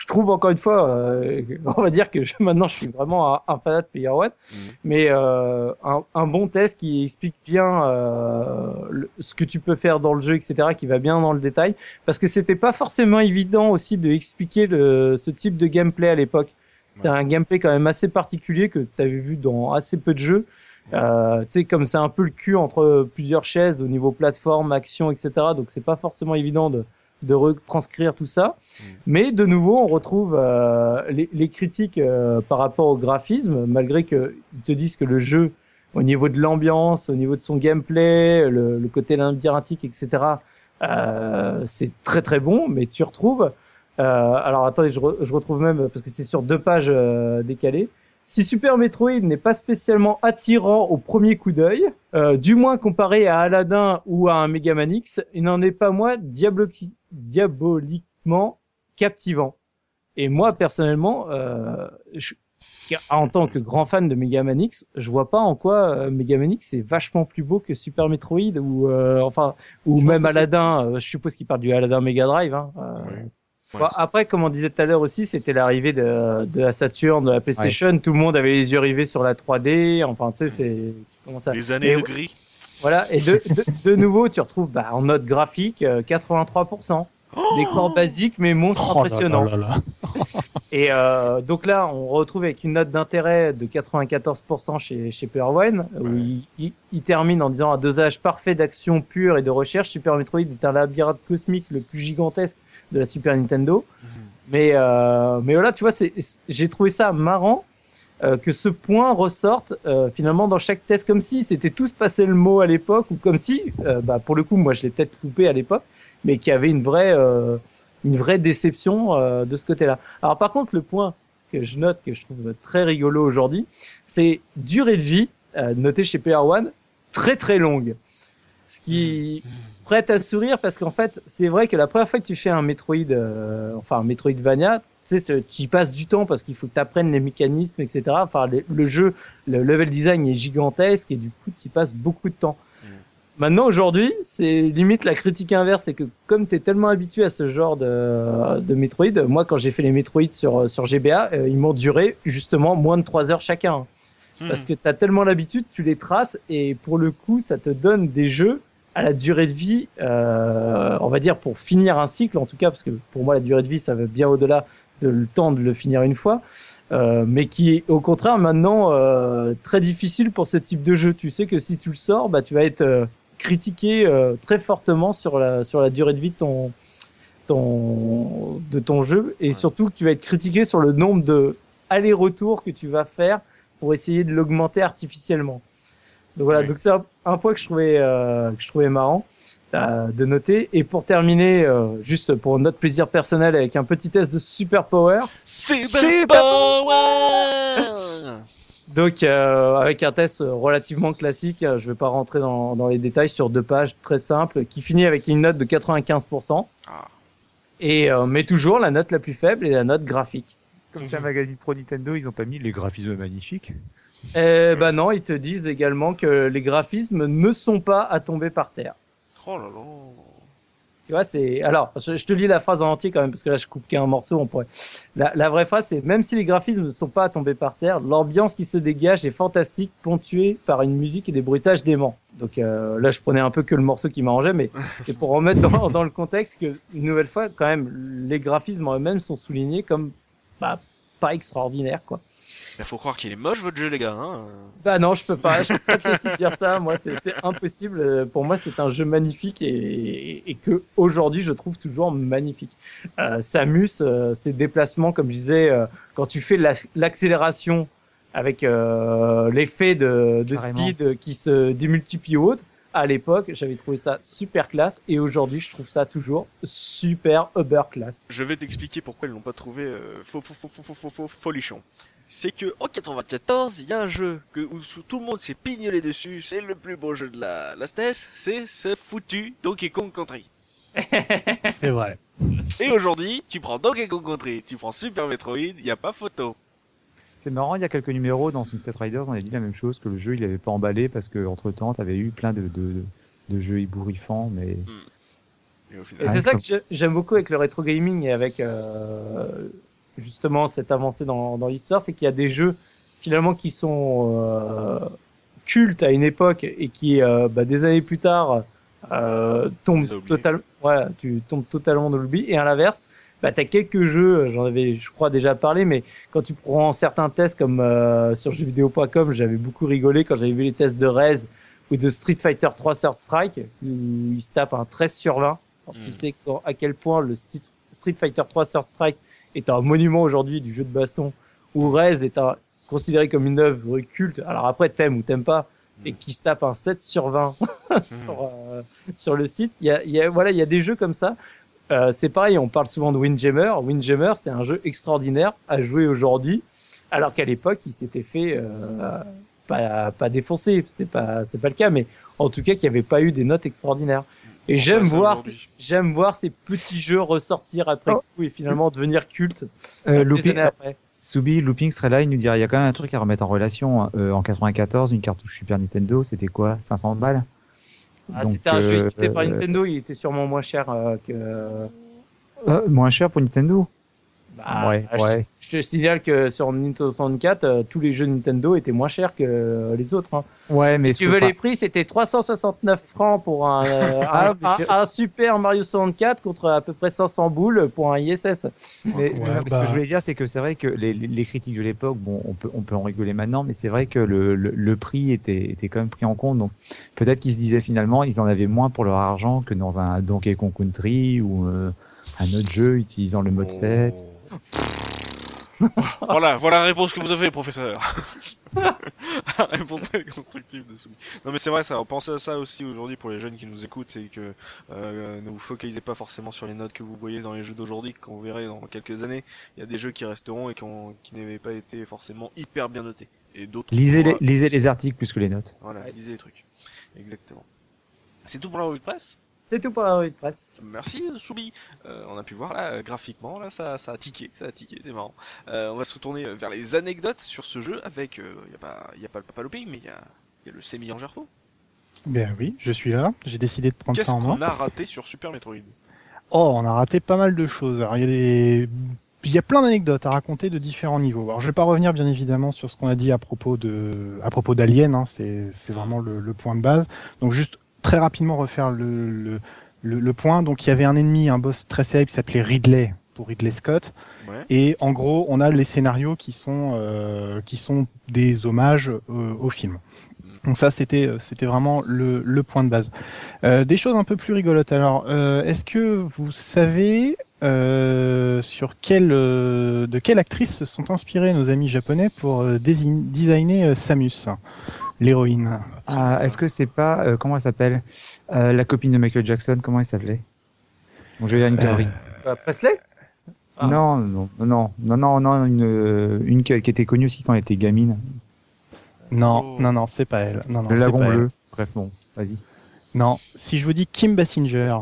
Je trouve encore une fois, euh, on va dire que je, maintenant je suis vraiment un, un fanat de Player One, Mhm. mais euh, un, un bon test qui explique bien euh, le- ce que tu peux faire dans le jeu, etc., qui va bien dans le détail, parce que c'était pas forcément évident aussi de expliquer le, ce type de gameplay à l'époque. C'est Ouais. un gameplay quand même assez particulier que tu avais vu dans assez peu de jeux. Euh, tu sais, comme c'est un peu le cul entre plusieurs chaises au niveau plateforme, action, etc. Donc c'est pas forcément évident de, de retranscrire tout ça. Mm. Mais de nouveau, on retrouve euh, les, les critiques euh, par rapport au graphisme, malgré que ils te disent que le jeu, au niveau de l'ambiance, au niveau de son gameplay, le, le côté labyrinthique, etc. Euh, c'est très très bon, mais tu retrouves. Euh, alors attendez, je, re- je retrouve même parce que c'est sur deux pages euh, décalées. Si Super Metroid n'est pas spécialement attirant au premier coup d'œil, euh, du moins comparé à Aladdin ou à un Mega Man X, il n'en est pas moins diablo- diaboliquement captivant. Et moi personnellement, euh, je- en tant que grand fan de Mega Man X, je vois pas en quoi euh, Mega Man X est vachement plus beau que Super Metroid ou euh, enfin ou Je même Aladdin. euh, je suppose qu'il parle du Aladdin Mega Drive. Hein, euh, Ouais. Bon, après, comme on disait tout à l'heure aussi, c'était l'arrivée de, de la Saturn, de la PlayStation. Tout le monde avait les yeux rivés sur la 3D. Enfin, tu sais, c'est comment ça. Des années Et- de gris. Voilà. Et de, de, de nouveau, tu retrouves bah, en note graphique euh, 83%. Décor basique, mais monstre Oh là impressionnant. là là là. Et euh, donc là, on retrouve avec une note d'intérêt de 94% chez, chez Player One, où Ouais. il, il- il termine en disant un dosage parfait d'action pure et de recherche. Super Metroid est un labyrinthe cosmique le plus gigantesque de la Super Nintendo. Mais, euh, mais voilà, tu vois, j'ai trouvé ça marrant euh, que ce point ressorte euh, finalement dans chaque test, comme si c'était tous passé le mot à l'époque, ou comme si, euh, bah, pour le coup, moi je l'ai peut-être loupé à l'époque, mais qu'il y avait une vraie, euh, une vraie déception euh, de ce côté-là. Alors par contre, le point que je note, que je trouve très rigolo aujourd'hui, c'est durée de vie, euh, noté chez Player One, très très longue. Ce qui prête à sourire parce qu'en fait, c'est vrai que la première fois que tu fais un Metroid, euh, enfin un Metroidvania, tu sais, tu y passes du temps parce qu'il faut que tu apprennes les mécanismes, etc. Enfin, le jeu, le level design est gigantesque et du coup, tu y passes beaucoup de temps. Maintenant, aujourd'hui, c'est limite la critique inverse, c'est que comme tu es tellement habitué à ce genre de, de Metroid, moi, quand j'ai fait les Metroid sur, sur GBA, euh, ils m'ont duré justement moins de 3 heures chacun. Parce que tu as tellement l'habitude, tu les traces et pour le coup, ça te donne des jeux à la durée de vie, euh, on va dire pour finir un cycle en tout cas, parce que pour moi la durée de vie ça va bien au-delà de le temps de le finir une fois, euh, mais qui est au contraire maintenant euh, très difficile pour ce type de jeu. Tu sais que si tu le sors, bah tu vas être euh, critiqué euh, très fortement sur la sur la durée de vie de ton ton de ton jeu et Ouais. surtout que tu vas être critiqué sur le nombre de allers-retours que tu vas faire pour essayer de l'augmenter artificiellement. Donc voilà, Oui. donc c'est un, point que je trouvais euh, que je trouvais marrant euh, de noter. Et pour terminer, euh, juste pour notre plaisir personnel, avec un petit test de Super Power. Super Power Donc euh, avec un test relativement classique, je vais pas rentrer dans, dans les détails sur deux pages très simples, qui finit avec une note de 95%. Ah. Et euh, mais toujours la note la plus faible est la note graphique. Comme c'est un magazine pro Nintendo, ils ont pas mis les graphismes magnifiques. Eh ben non, ils te disent également que les graphismes ne sont pas à tomber par terre. Oh là là. Tu vois, c'est. Alors, je, je te lis la phrase en entier quand même, parce que là, je coupe qu'un morceau, on pourrait. La, la vraie phrase, c'est même si les graphismes ne sont pas à tomber par terre, l'ambiance qui se dégage est fantastique, ponctuée par une musique et des bruitages déments. Donc euh, là, je prenais un peu que le morceau qui m'arrangeait, mais c'était pour remettre dans, dans le contexte que, une nouvelle fois, quand même, les graphismes en eux-mêmes sont soulignés comme bah, pas extraordinaires, quoi. Il faut croire qu'il est moche votre jeu, les gars. Hein. Bah non, je peux pas, je peux pas te laisser dire ça. Moi, c'est c'est impossible. Euh, Pour moi, c'est un jeu magnifique et, et, et que aujourd'hui, je trouve toujours magnifique. Euh, Samus, euh, ses déplacements, comme je disais, euh, quand tu fais la- l'accélération avec euh, l'effet de, de speed qui se démultiplie au haut, à l'époque, j'avais trouvé ça super classe et aujourd'hui, je trouve ça toujours super uber classe. Je vais t'expliquer pourquoi ils l'ont pas trouvé euh, faux, faux, faux, faux, faux, faux, faux, folichon. C'est que en 94, il y a un jeu que, où tout le monde s'est pignolé dessus. C'est le plus beau jeu de la, la SNES. C'est ce foutu Donkey Kong Country. C'est vrai. Et aujourd'hui, tu prends Donkey Kong Country, tu prends Super Metroid, il y a pas photo. C'est marrant, il y a quelques numéros dans Sunset Riders, on a dit la même chose, que le jeu il avait pas emballé parce que entre temps t'avais eu plein de, de, de jeux ébouriffants, mais Et au Et c'est ça que j'ai- j'aime beaucoup avec le rétro gaming et avec euh, justement cette avancée dans, dans l'histoire, c'est qu'il y a des jeux finalement qui sont euh, cultes à une époque et qui euh, bah, des années plus tard euh, tombent totalement, voilà, tu tombes totalement dans l'oubli. Et à l'inverse, bah, t'as quelques jeux, j'en avais, je crois déjà parlé, mais quand tu prends certains tests comme euh, sur jeuxvideo.com, j'avais beaucoup rigolé quand j'avais vu les tests de Rez ou de Street Fighter 3 Third Strike où il se tape un 13 sur 20. Alors, Tu Mm. sais quand- à quel point le Street Street Fighter 3 Third Strike est un monument aujourd'hui du jeu de baston, où Rez est un, considéré comme une œuvre culte. Alors après, t'aimes ou t'aimes pas, et qui se tape un 7 sur 20 sur, euh, sur le site. Il y a, il y a, voilà, il y a des jeux comme ça. Euh, c'est pareil, on parle souvent de Windjammer. Windjammer, c'est un jeu extraordinaire à jouer aujourd'hui, alors qu'à l'époque, il s'était fait euh, pas, pas défoncer. C'est pas, c'est pas le cas, mais en tout cas, qu'il n'y avait pas eu des notes extraordinaires. Et j'aime voir, j'aime voir ces petits jeux ressortir après Oh. coup et finalement devenir cultes euh, des Looping, après. Soubi, Looping serait là, il nous dirait il y a quand même un truc à remettre en relation. Euh, en 94, une cartouche Super Nintendo, c'était quoi? 500 balles? Ah, c'était un jeu édité par euh, Nintendo, il était sûrement moins cher euh, que. Euh, Moins cher pour Nintendo Bah, Ouais, je, ouais. je te signale que sur Nintendo 64, euh, tous les jeux Nintendo étaient moins chers que euh, les autres. Hein. Ouais, mais si tu veux les prix, c'était 369 francs pour un, euh, Ah, un, mais c'est- un- un Super Mario 64 contre à peu près 500 boules pour un ISS. Mais, Ouais, ce bah. que je voulais dire, c'est que c'est vrai que les, les- les critiques de l'époque, bon, on peut, on peut en rigoler maintenant, mais c'est vrai que le, le, le prix était, était quand même pris en compte. Donc, peut-être qu'ils se disaient finalement, ils en avaient moins pour leur argent que dans un Donkey Kong Country ou euh, un autre jeu utilisant le mode 7. voilà, voilà la réponse que vous avez, professeur. la réponse constructive de Soumi. Non mais c'est vrai, ça. Pensez à ça aussi aujourd'hui pour les jeunes qui nous écoutent, c'est que euh, ne vous focalisez pas forcément sur les notes que vous voyez dans les jeux d'aujourd'hui, qu'on verrait dans quelques années. Il y a des jeux qui resteront et qui, ont- qui n'avaient pas été forcément hyper bien notés. Et d'autres. Lisez les, lisez les articles plus que les notes. Voilà, lisez les trucs. Exactement. C'est tout pour la revue de presse. C'est tout pour la revue de presse. Merci Soubi. Euh, on a pu voir là euh, graphiquement là ça ça a tiqué, ça a tiqué, c'est marrant. Euh, on va se retourner vers les anecdotes sur ce jeu avec euh, y a pas y a pas le Papa Looping mais il y a, y a le Semi en Gerfo. Ben oui, je suis là. J'ai décidé de prendre Qu'est-ce ça en main. qu'on a raté sur Super Metroid? Oh, on a raté pas mal de choses. Alors, il y a des il y a plein d'anecdotes à raconter de différents niveaux. Alors, je vais pas revenir bien évidemment sur ce qu'on a dit à propos de, à propos d'Alien. Hein, c'est, c'est vraiment le, le, point de base. Donc juste très rapidement refaire le, le, le, point. Donc il y avait un ennemi, un boss très célèbre qui s'appelait Ridley pour Ridley Scott. Ouais. Et en gros, on a les scénarios qui sont, euh, qui sont des hommages euh, au film. Donc ça, c'était c'était vraiment le, le point de base. Euh, des choses un peu plus rigolotes. Alors, euh, est-ce que vous savez euh, sur quelle euh, de quelle actrice se sont inspirés nos amis japonais pour euh, designer Samus, l'héroïne ah, Est-ce que c'est pas comment elle s'appelle la copine de Michael Jackson Comment elle s'appelait? Bon, je vais dire une connerie. Presley? Ah. non, non, non, non, non, non, une, une qui était connue aussi quand elle était gamine. Non, oh. non, non, c'est pas elle. Non, non, le lagon bleu. Bref, bon, vas-y. Non, si je vous dis Kim Basinger,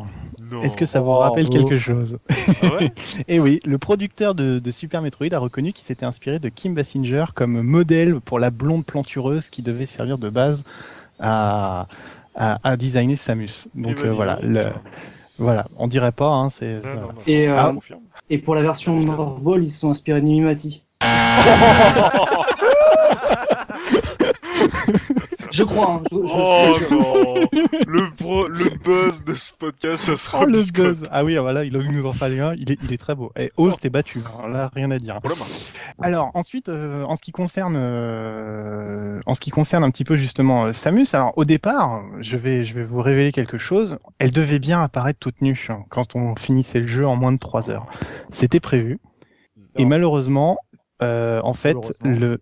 est-ce que ça vous oh, rappelle oh. quelque chose ah ouais? Et oui, le producteur de, de Super Metroid a reconnu qu'il s'était inspiré de Kim Basinger comme modèle pour la blonde plantureuse qui devait servir de base à, à, à designer Samus. Donc euh, voilà, le, voilà, on dirait pas, hein, c'est. Et, euh, ah, et pour la version North Ball, ils se sont inspirés de Mimimati. Je crois. Hein, je, je, oh non le, pro, le buzz de ce podcast, ça sera oh, le buzz. Ah oui, voilà, il a vu nous en faire un. Il est, il est très beau. Et Oz, t'es battu. Hein. Là, rien à dire. Alors ensuite, euh, en ce qui concerne, euh, en ce qui concerne un petit peu justement euh, Samus. Alors au départ, je vais, je vais vous révéler quelque chose. Elle devait bien apparaître toute nue hein, quand on finissait le jeu en moins de 3 heures. C'était prévu. Et malheureusement, euh, en fait, le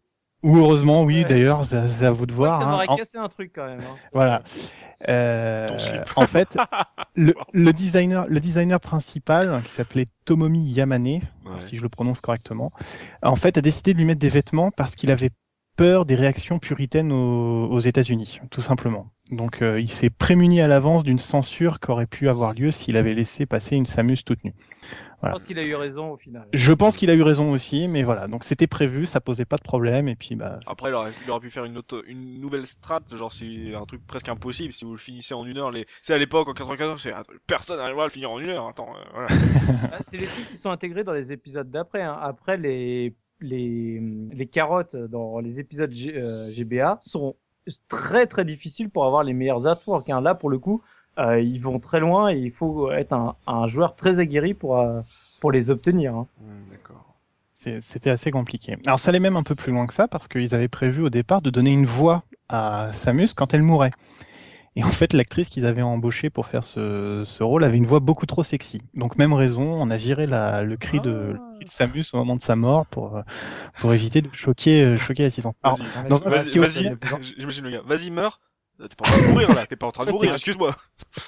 ou heureusement, oui, d'ailleurs, c'est à vous de voir. Ça m'aurait hein. cassé un truc quand même. Hein. Voilà. Euh, en fait, le, le, designer, le designer principal, qui s'appelait Tomomi Yamane, ouais. si je le prononce correctement, en fait, a décidé de lui mettre des vêtements parce qu'il avait peur des réactions puritaines aux, aux États-Unis, tout simplement. Donc, euh, il s'est prémuni à l'avance d'une censure qui aurait pu avoir lieu s'il avait laissé passer une Samus toute nue. Voilà. Je pense qu'il a eu raison au final. Je pense qu'il a eu raison aussi, mais voilà. Donc c'était prévu, ça posait pas de problème, et puis bah. Après, il aurait, il aurait pu faire une, autre, une nouvelle strat, genre c'est un truc presque impossible si vous le finissez en une heure. Les... C'est à l'époque en 94, c'est personne n'arrivera à le finir en une heure. Attends, euh, voilà. Ah, c'est les trucs qui sont intégrés dans les épisodes d'après. Hein. Après les les les carottes dans les épisodes G, euh, GBA sont très très difficiles pour avoir les meilleurs artworks. Hein. Là pour le coup euh, ils vont très loin et il faut être un, un joueur très aguerri pour, euh, pour les obtenir. Hein. Mmh, D'accord. C'était assez compliqué. Alors ça allait même un peu plus loin que ça parce qu'ils avaient prévu au départ de donner une voix à Samus quand elle mourait. Et en fait, l'actrice qu'ils avaient embauchée pour faire ce, ce, rôle avait une voix beaucoup trop sexy. Donc même raison, on a viré la, le, cri de, Samus au moment de sa mort pour, pour éviter de choquer, choquer l'assistante. Vas-y, vas-y, j'imagine le gars. Vas-y, meurs. T'es pas en train de mourir là, t'es pas en train de mourir, excuse-moi.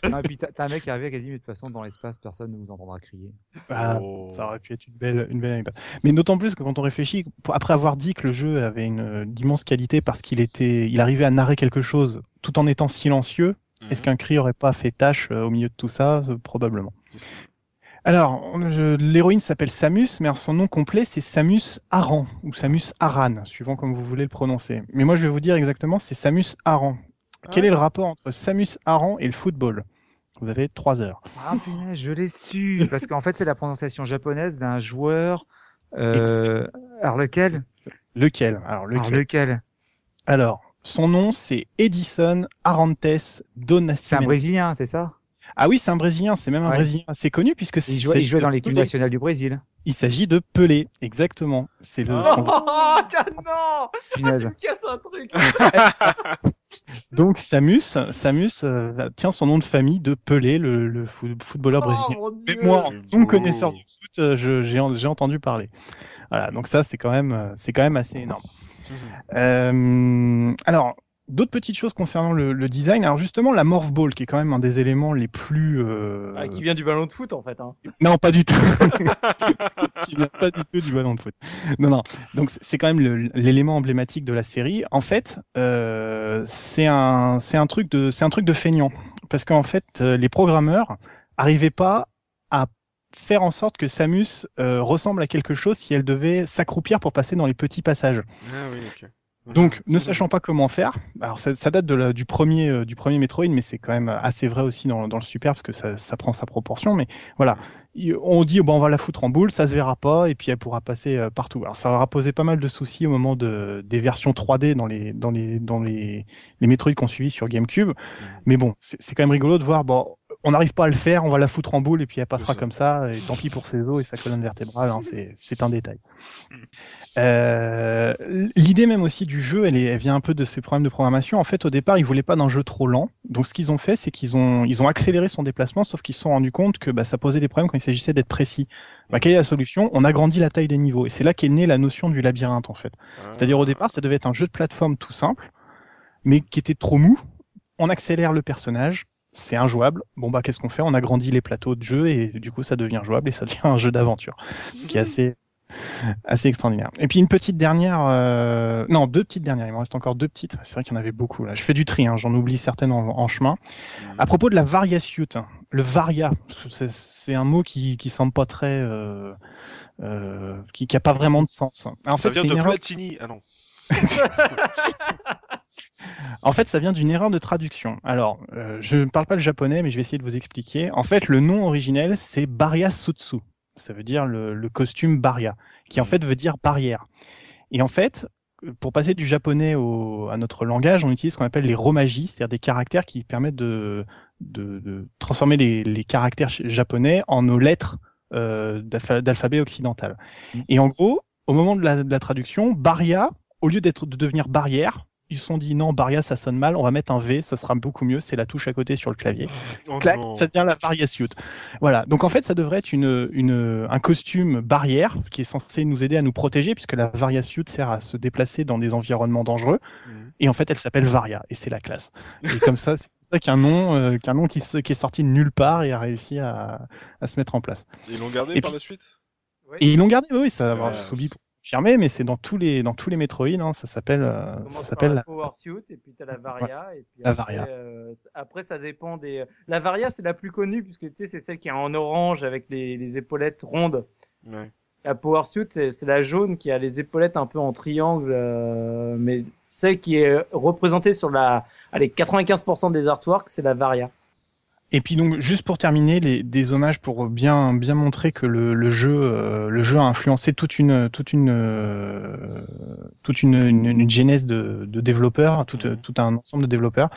Ah, et puis t'as un mec qui arrivé qui a dit, mais de toute façon, dans l'espace, personne ne vous entendra crier. Ah, oh. Ça aurait pu être une belle, une belle anecdote. Mais d'autant plus que quand on réfléchit, après avoir dit que le jeu avait une d'immenses qualités parce qu'il était, il arrivait à narrer quelque chose tout en étant silencieux, mm -hmm. est-ce qu'un cri aurait pas fait tâche au milieu de tout ça? Probablement. Alors, l'héroïne s'appelle Samus, mais son nom complet c'est Samus Aran ou Samus Aran, suivant comme vous voulez le prononcer. Mais moi je vais vous dire exactement, c'est Samus Aran. Quel est le rapport entre Samus Aran et le football? Vous avez trois heures. Ah punaise, je l'ai su Parce qu'en fait, c'est la prononciation japonaise d'un joueur. Euh... Alors lequel? Lequel? Alors lequel Alors, lequel? Alors, son nom c'est Edison Arantes Donacimento. C'est un Brésilien, c'est ça? Ah oui, c'est un Brésilien, c'est même un ouais. Brésilien assez connu puisque il jouait, il jouait dans l'équipe nationale du Brésil. Il s'agit de Pelé, exactement. C'est le. Oh, son... oh non Punaise. Tu me casses un truc. Donc Samus, Samus euh, tient son nom de famille de Pelé, le, le footballeur oh, brésilien. Mais moi, non connaisseur du foot, euh, j'ai entendu parler. Voilà, donc ça c'est quand même, euh, c'est quand même assez énorme. euh, alors, D'autres petites choses concernant le, le, design. Alors justement, la morph ball, qui est quand même un des éléments les plus... Euh... Ah, qui vient du ballon de foot, en fait. Hein. Non, pas du tout. qui vient pas du tout du ballon de foot. Non, non. Donc c'est quand même l'élément emblématique de la série. En fait, euh, c'est un, c'est un truc de, c'est un truc de feignant, parce qu'en fait, euh, les programmeurs arrivaient pas à faire en sorte que Samus euh, ressemble à quelque chose si elle devait s'accroupir pour passer dans les petits passages. Ah oui, ok. Donc, ne sachant pas comment faire, alors ça, ça date de la, du premier euh, du premier Metroid, mais c'est quand même assez vrai aussi dans, dans le Super parce que ça, ça prend sa proportion. Mais voilà, Il- on dit bon, on va la foutre en boule, ça se verra pas et puis elle pourra passer euh, partout. Alors ça leur a posé pas mal de soucis au moment de des versions 3D dans les dans les dans les les Metroid qu'on suivi sur GameCube. Mais bon, c'est c'est quand même rigolo de voir bon. On n'arrive pas à le faire, on va la foutre en boule et puis elle passera comme ça. Et tant pis pour ses os et sa colonne vertébrale, hein, c'est c'est un détail. Euh, L'idée même aussi du jeu, elle, est, elle vient un peu de ces problèmes de programmation. En fait, au départ, ils voulaient pas d'un jeu trop lent. Donc, ce qu'ils ont fait, c'est qu'ils ont, ils ont accéléré son déplacement, sauf qu'ils se sont rendus compte que bah, ça posait des problèmes quand il s'agissait d'être précis. Bah, quelle est la solution? On agrandit la taille des niveaux. Et c'est là qu'est née la notion du labyrinthe, en fait. C'est-à-dire, au départ, ça devait être un jeu de plateforme tout simple, mais qui était trop mou. On accélère le personnage. C'est injouable. Bon bah qu'est-ce qu'on fait? On agrandit les plateaux de jeu et du coup ça devient jouable et ça devient un jeu d'aventure. Ce qui est assez assez extraordinaire. Et puis une petite dernière, euh... non deux petites dernières. Il me reste encore deux petites. C'est vrai qu'il y en avait beaucoup là. Je fais du tri, hein. j'en oublie certaines en, en chemin. À propos de la varia suite, le varia, c'est- un mot qui qui semble pas très, euh... Euh... qui qui a pas vraiment de sens. En ça fait, vient de erreur. Platini. Ah non. En fait, ça vient d'une erreur de traduction. Alors, euh, je ne parle pas le japonais, mais je vais essayer de vous expliquer. En fait, le nom originel, c'est Barya Sutsu. Ça veut dire le, le costume Barya, qui en fait veut dire barrière. Et en fait, pour passer du japonais au, à notre langage, on utilise ce qu'on appelle les romaji, c'est-à-dire des caractères qui permettent de, de, de transformer les, les caractères japonais en nos lettres euh, d'alpha- d'alphabet occidental. Mm. Et en gros, au moment de la, de la traduction, Barya, au lieu d'être de devenir barrière, ils se sont dit non, Barya ça sonne mal, on va mettre un V, ça sera beaucoup mieux, c'est la touche à côté sur le clavier. Oh Clac, non. ça devient la Barya Suit. Voilà. Donc en fait, ça devrait être une, une, un costume barrière qui est censé nous aider à nous protéger puisque la Varia Suit sert à se déplacer dans des environnements dangereux. Mhm. Et en fait, elle s'appelle Varia et c'est la classe. Et comme ça, c'est pour ça qu'un nom, euh, qu'un nom qui, se, qui est sorti de nulle part et a réussi à, à se mettre en place. Ils l'ont gardé Et par puis- la suite? Et ils l'ont gardé, oui, oui, ça va Ouais, Confirmer, mais c'est dans tous les dans tous les Metroid, hein, ça s'appelle euh, Ça s'appelle la Power Suit et puis t'as la Varia et puis La après, Varia. euh, après ça dépend des. La Varia c'est la plus connue puisque tu sais c'est celle qui est en orange avec les, les épaulettes rondes. Ouais. La Power Suit c'est c'est la jaune qui a les épaulettes un peu en triangle, euh, mais celle qui est représentée sur la, allez 95% des artworks c'est la Varia. Et puis donc juste pour terminer, les, des hommages pour bien bien montrer que le, le jeu euh, le jeu a influencé toute une toute une euh, toute une, une, une genèse de, de développeurs, tout, Mhm. tout un ensemble de développeurs.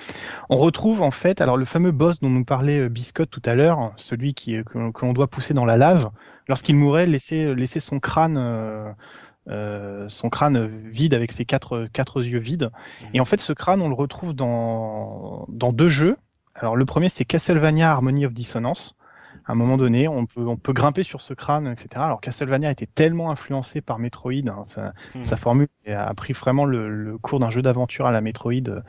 On retrouve en fait alors le fameux boss dont nous parlait euh, Biscotte tout à l'heure, celui qui euh, que, que l'on doit pousser dans la lave, lorsqu'il mourait, laisser laisser son crâne euh, euh, son crâne vide avec ses quatre quatre yeux vides. Et en fait, ce crâne, on le retrouve dans dans deux jeux. Alors le premier, c'est Castlevania Harmony of Dissonance. À un moment donné, on peut on peut grimper sur ce crâne, etc. Alors Castlevania était tellement influencé par Metroid, hein, sa, Mhm. sa formule a pris vraiment le, le cours d'un jeu d'aventure à la Metroid euh,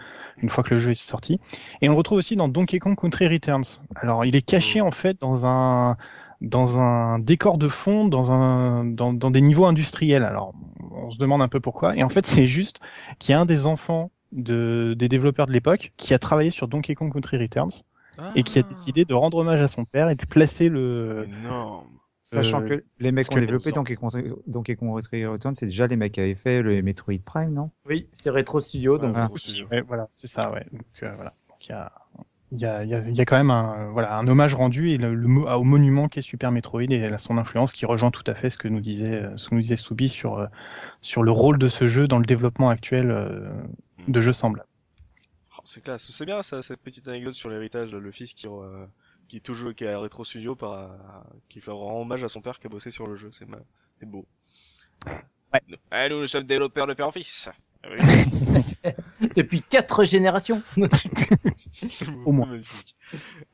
une fois que le jeu est sorti. Et on le retrouve aussi dans Donkey Kong Country Returns. Alors il est caché en fait dans un dans un décor de fond, dans un dans, dans des niveaux industriels. Alors on se demande un peu pourquoi. Et en fait, c'est juste qu'il y a un des enfants de, des développeurs de l'époque qui a travaillé sur Donkey Kong Country Returns et qui a Ah, décidé de rendre hommage à son père et de placer le. Énorme. Sachant Euh, que les mecs qui ont développé. Donkey Kong, Donkey Kong Country Returns, c'est déjà les mecs qui avaient fait le Metroid Prime, non? Oui c'est Retro Studio donc. Ah. Ouais, voilà, c'est ça, ouais. Donc euh, voilà. Donc, il y a il y a, il y, a, y a quand même un, voilà, un hommage rendu et le, au monument qu'est Super Metroid et à son influence qui rejoint tout à fait ce que nous disait, ce que nous disait Soubi sur, euh, sur le rôle de ce jeu dans le développement actuel euh, de jeux semblables. Oh, c'est classe. C'est bien ça, cette petite anecdote sur l'héritage, là, le fils qui, euh, qui toujours qui est à Retro Studio par, euh, qui fait rend hommage à son père qui a bossé sur le jeu. C'est ma... c'est beau. Ouais. Ah, nous, nous sommes développeurs de père en fils. Ah. Depuis quatre générations. Au moins. magnifique.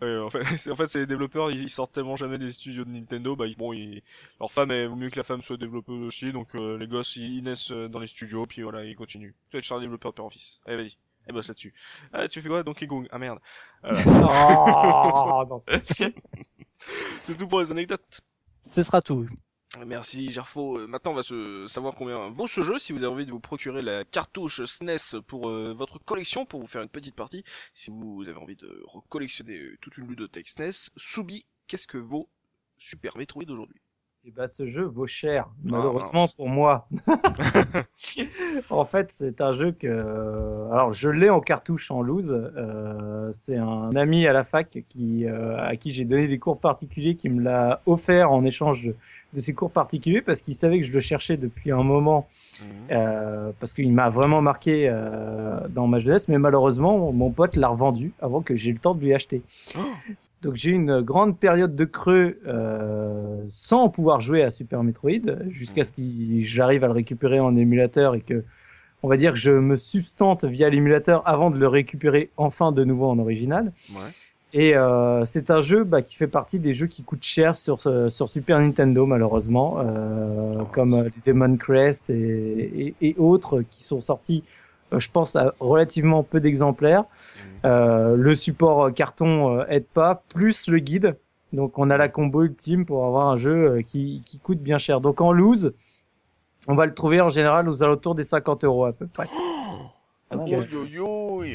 En fait, c'est, en fait, c'est les développeurs, ils, ils sortent tellement jamais des studios de Nintendo, bah, ils- bon, ils, leur femme, est vaut mieux que la femme soit développeuse aussi, donc euh, les gosses, ils, ils naissent euh, dans les studios, puis voilà, ils continuent. Toi, tu seras un développeur de père en fils. Allez, vas-y. Et bosse là-dessus. Ah, tu fais quoi? Donkey Kong? Ah, merde. Oh, non. c'est tout pour les anecdotes. Ce sera tout. Merci Gerfo. Euh, Maintenant on va se savoir combien vaut ce jeu si vous avez envie de vous procurer la cartouche SNES pour euh, votre collection pour vous faire une petite partie. Si vous avez envie de recollectionner euh, toute une ludothèque SNES, Soubi, qu'est-ce que vaut Super Metroid aujourd'hui? Et bah, ce jeu vaut cher, Ah, malheureusement pour moi. en fait, c'est un jeu que, alors, je l'ai en cartouche en loose. Euh, c'est un ami à la fac qui, euh, à qui j'ai donné des cours particuliers, qui me l'a offert en échange de, de ces cours particuliers parce qu'il savait que je le cherchais depuis un moment, Mhm. euh, parce qu'il m'a vraiment marqué euh, dans ma jeunesse. Mais malheureusement, mon pote l'a revendu avant que j'ai le temps de lui acheter. Donc j'ai eu une grande période de creux euh, sans pouvoir jouer à Super Metroid jusqu'à ce que j'arrive à le récupérer en émulateur et que on va dire que je me substante via l'émulateur avant de le récupérer enfin de nouveau en original. Ouais. Et euh, c'est un jeu bah, qui fait partie des jeux qui coûtent cher sur, sur Super Nintendo malheureusement, euh, comme euh, les Demon Crest et, et, et autres qui sont sortis, je pense, à relativement peu d'exemplaires. Euh, le support euh, carton euh, aide pas, plus le guide. Donc on a la combo ultime pour avoir un jeu euh, qui, qui coûte bien cher. Donc en loose, on va le trouver en général aux alentours des 50 euros à peu près. Euh, oi.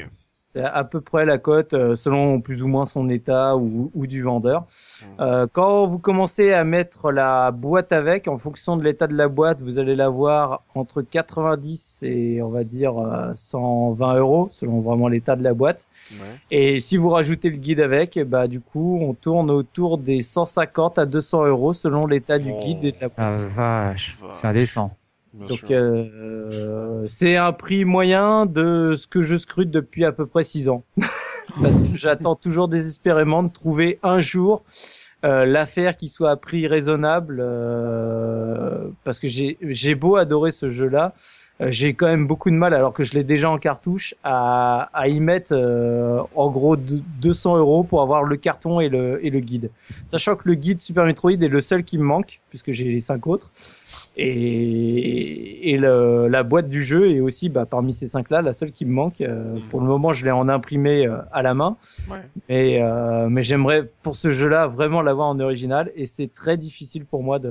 C'est à peu près la cote euh, selon plus ou moins son état ou, ou du vendeur. Euh, quand vous commencez à mettre la boîte avec, en fonction de l'état de la boîte, vous allez l'avoir entre 90 et on va dire euh, 120 euros selon vraiment l'état de la boîte. Ouais. Et si vous rajoutez le guide avec, bah du coup on tourne autour des 150 à 200 euros selon l'état du Oh. guide et de la Ah, boîte. vache, Vache. c'est indécent. Bien Donc euh, c'est un prix moyen de ce que je scrute depuis à peu près six ans. Parce que j'attends toujours désespérément de trouver un jour euh, l'affaire qui soit à prix raisonnable. euh, parce que j'ai j'ai beau adorer ce jeu-là, euh, j'ai quand même beaucoup de mal, alors que je l'ai déjà en cartouche, à, à y mettre euh, en gros deux- 200 euros pour avoir le carton et le, et le guide. Sachant que le guide Super Metroid est le seul qui me manque, puisque j'ai les cinq autres. Et, et le- la boîte du jeu est aussi, bah, parmi ces cinq-là, la seule qui me manque. Euh, Pour le moment, je l'ai en imprimé euh, à la main. Ouais. Et, euh, mais j'aimerais, pour ce jeu-là, vraiment l'avoir en original. Et c'est très difficile pour moi de...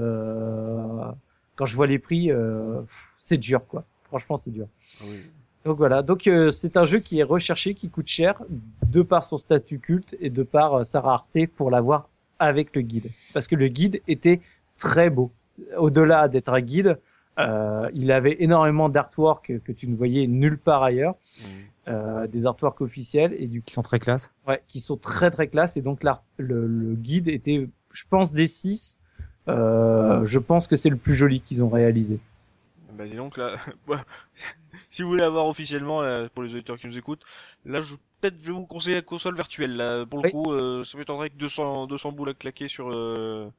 Quand je vois les prix, euh, c'est dur, quoi. Franchement, c'est dur. Ah oui. Donc voilà, donc euh, c'est un jeu qui est recherché, qui coûte cher, de par son statut culte et de par euh, sa rareté pour l'avoir avec le guide. Parce que le guide était très beau. Au-delà d'être un guide, euh, il avait énormément d'artwork que tu ne voyais nulle part ailleurs, Mhm. euh, des artworks officiels et du Qui sont très classe. ouais, qui sont très très classe. Et donc l'art- le, le guide était, je pense, des 6. Euh, je pense que c'est le plus joli qu'ils ont réalisé. Bah dis donc là, si vous voulez avoir officiellement là, pour les auditeurs qui nous écoutent, là je peut-être je vais vous conseiller la console virtuelle là pour le Oui. coup euh, ça m'étonnerait que 200 200 boules à claquer sur euh,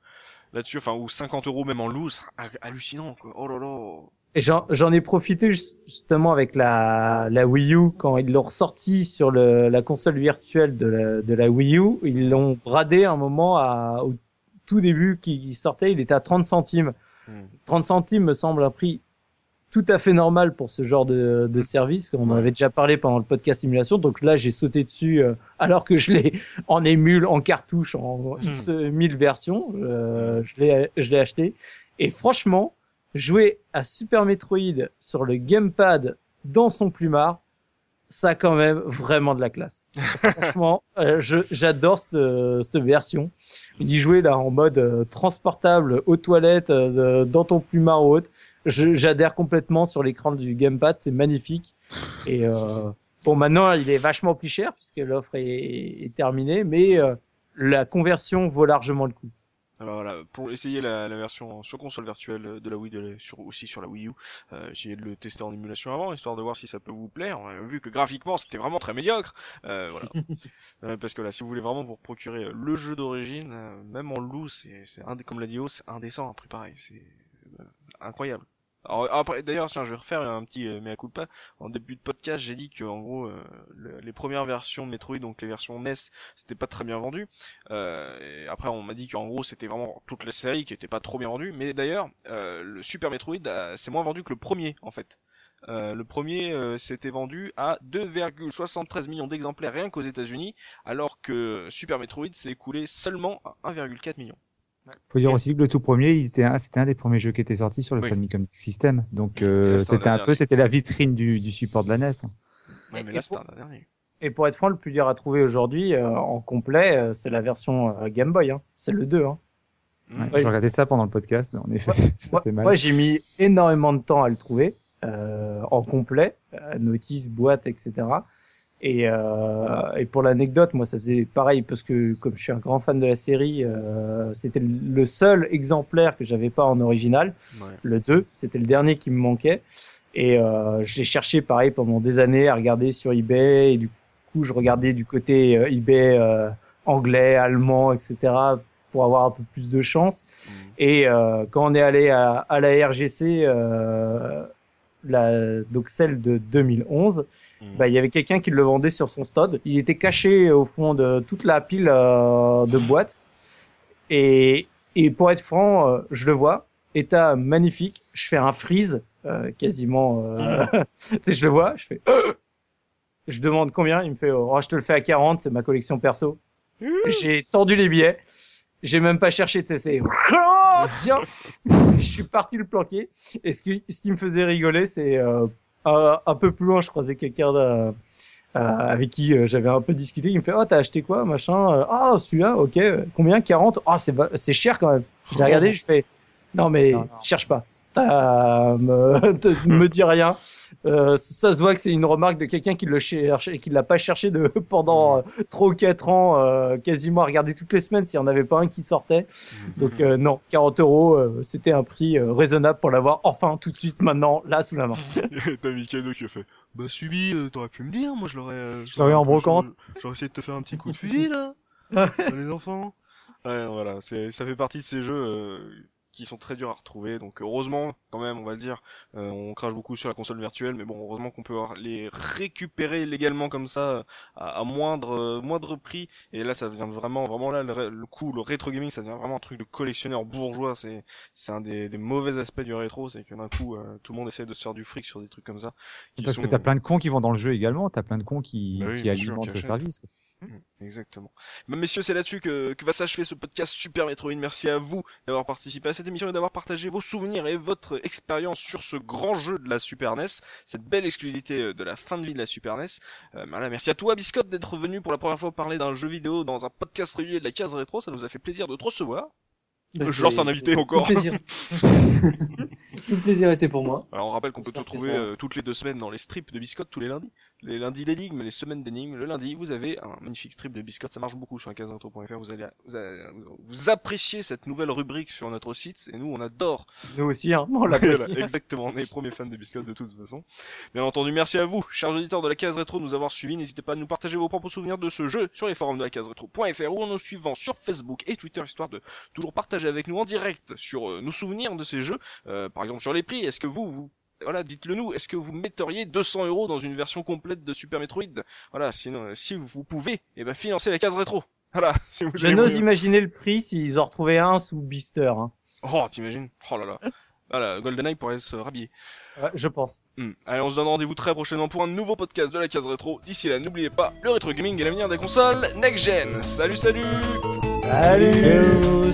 là-dessus enfin ou 50 euros même en loose, ha- hallucinant quoi. Oh là là. Et j'en ai profité jus- justement avec la, la Wii U quand ils l'ont ressorti sur le, la console virtuelle de la, de la Wii U. Ils l'ont bradé un moment à, au tout début qui sortait, il était à 30 centimes. Hmm. 30 centimes me semble un prix tout à fait normal pour ce genre de, de service. On en avait déjà parlé pendant le podcast simulation. Donc là, j'ai sauté dessus euh, alors que je l'ai en émule, en cartouche, en X 1000 versions. Euh, je l'ai je l'ai acheté. Et franchement, jouer à Super Metroid sur le gamepad dans son plumard, ça quand même vraiment de la classe. Franchement, euh, j'adore cette, cette version. Y jouer là en mode euh, transportable aux toilettes, euh, dans ton plumard ou autre, j'adhère complètement sur l'écran du gamepad, c'est magnifique. Et euh, bon, maintenant il est vachement plus cher puisque l'offre est, est terminée, mais euh, la conversion vaut largement le coup. Alors voilà, pour essayer la, la version sur console virtuelle de la Wii, de la- sur, aussi sur la Wii U, euh, essayez de le tester en émulation avant, histoire de voir si ça peut vous plaire. On a vu que graphiquement c'était vraiment très médiocre, euh, voilà. Euh, parce que là, si vous voulez vraiment vous procurer le jeu d'origine, euh, même en loose, c'est, c'est indé- comme l'a dit O, c'est indécent, un prix pareil, c'est euh, incroyable. Après, d'ailleurs, tiens, je vais refaire un petit euh, mea culpa. En début de podcast, j'ai dit que en gros, euh, le- les premières versions de Metroid, donc les versions NES, c'était pas très bien vendu. Euh, après, on m'a dit qu'en gros, c'était vraiment toute la série qui était pas trop bien vendue. Mais d'ailleurs, euh, le Super Metroid, c'est moins vendu que le premier, en fait. Le premier euh, s'était vendu à 2,73 millions d'exemplaires rien qu'aux États-Unis, alors que Super Metroid s'est écoulé seulement à 1,4 million. Faut dire aussi que le tout premier, il était c'était un des premiers jeux qui était sorti sur le Oui. Famicom System. Donc euh, c'était un peu, c'était la vitrine du, du support de la NES. Ouais, mais Et là, pour- c'était un dernier. Et pour être franc, le plus dur à trouver aujourd'hui euh, en complet, euh, c'est la version euh, Game Boy. Hein. C'est le 2. Hein. Ouais, Ouais. J'ai regardé ça pendant le podcast, en effet, ça fait mal. moi, j'ai mis énormément de temps à le trouver, euh, en complet, euh, notice, boîte, etc. Et, euh, et pour l'anecdote, moi, ça faisait pareil parce que comme je suis un grand fan de la série, euh, c'était le seul exemplaire que j'avais pas en original. Ouais. Le 2, c'était le dernier qui me manquait. Et euh, j'ai cherché pareil pendant des années à regarder sur eBay. Et du coup, je regardais du côté euh, eBay euh, anglais, allemand, etc. pour avoir un peu plus de chance. Mm. Et euh, quand on est allé à, à la RGC, euh, la, donc celle de 2011, Mm. bah, il y avait quelqu'un qui le vendait sur son stand. Il était caché au fond de toute la pile euh, de boîtes. Et, et pour être franc, euh, je le vois, état magnifique. Je fais un freeze, euh, quasiment. Euh, tu sais, je le vois, je fais. je demande combien, il me fait, oh, je te le fais à 40, c'est ma collection perso. J'ai tendu les billets. J'ai même pas cherché, c'est, oh, tiens, je suis parti le planquer. Et ce qui, ce qui me faisait rigoler, c'est, euh, un, un peu plus loin, je croisais quelqu'un euh, avec qui euh, j'avais un peu discuté. Il me fait, oh, t'as acheté quoi, machin? Euh, Ah, celui-là, ok. Combien? 40? Ah, c'est, va- c'est cher quand même. Je l'ai regardé, je fais, non, mais, Non, non. cherche pas. T'as- me, te- me dis rien. Euh, ça se voit que c'est une remarque de quelqu'un qui le cherche et qui l'a pas cherché de pendant euh, trois ou quatre ans, euh, quasiment à regarder toutes les semaines s'il y en avait pas un qui sortait. Mm. Donc euh, non, 40 euros, euh, c'était un prix euh, raisonnable pour l'avoir enfin tout de suite maintenant là sous la main. T'as Mikado qui a fait? Bah Subi, euh, t'aurais pu me dire, moi je l'aurais... euh, Je l'aurais en brocante. J'aurais essayé de te faire un petit coup de fusil là Les enfants Ouais voilà, c'est, ça fait partie de ces jeux euh, qui sont très durs à retrouver, donc heureusement quand même on va le dire, euh, on crache beaucoup sur la console virtuelle, mais bon heureusement qu'on peut les récupérer légalement comme ça euh, à, à moindre euh, moindre prix, et là ça devient vraiment vraiment là le, le coup, le rétro gaming ça devient vraiment un truc de collectionneur bourgeois, c'est c'est un des, des mauvais aspects du rétro, c'est que d'un coup euh, tout le monde essaie de se faire du fric sur des trucs comme ça. Qui Parce sont... que t'as plein de cons qui vont dans le jeu également, t'as plein de cons qui, Bah oui, qui alimentent ce service. quoi. Mm, Exactement. Bah, messieurs, c'est là-dessus que, va s'achever ce podcast Super Metroid. Merci à vous d'avoir participé à cette émission et d'avoir partagé vos souvenirs et votre expérience sur ce grand jeu de la Super NES, cette belle exclusivité euh, de la fin de vie de la Super NES. Euh, voilà, merci à toi, Biscotte, d'être venu pour la première fois parler d'un jeu vidéo dans un podcast régulier de la case rétro. Ça nous a fait plaisir de te recevoir. Je lance un invité encore. Tout le plaisir. tout le plaisir était pour moi. Alors on rappelle qu'on peut retrouver ça- euh, toutes les deux semaines dans les strips de Biscotte tous les lundis. Les lundis d'énigmes, les semaines d'énigmes. Le lundi, vous avez un magnifique strip de Biscotte. Ça marche beaucoup sur la caseintro.fr. Vous allez, vous allez- vous appréciez cette nouvelle rubrique sur notre site. Et nous, on adore. Nous aussi, hein, on l'apprécie. Exactement. On est les premiers fans de Biscotte de toute façon. Bien entendu, merci à vous, chers auditeurs de la case rétro, de nous avoir suivis. N'hésitez pas à nous partager vos propres souvenirs de ce jeu sur les forums de la case rétro.fr ou en nous suivant sur Facebook et Twitter, histoire de toujours partager avec nous en direct sur euh, nos souvenirs de ces jeux. Euh, par exemple, sur les prix. Est-ce que vous, vous voilà, dites-le nous. Est-ce que vous metteriez 200 euros dans une version complète de Super Metroid? Voilà, sinon, euh, si vous pouvez, eh ben, financez la case rétro. Voilà, si vous Je n'ose imaginer le prix s'ils en retrouvaient un sous Beaster. Hein. Oh, t'imagines? Oh là là. Voilà, GoldenEye pourrait se rhabiller. Ouais, je pense. Hmm. Allez, on se donne rendez-vous très prochainement pour un nouveau podcast de la case rétro. D'ici là, n'oubliez pas, le rétro gaming est l'avenir des consoles next gen. Salut, salut Salut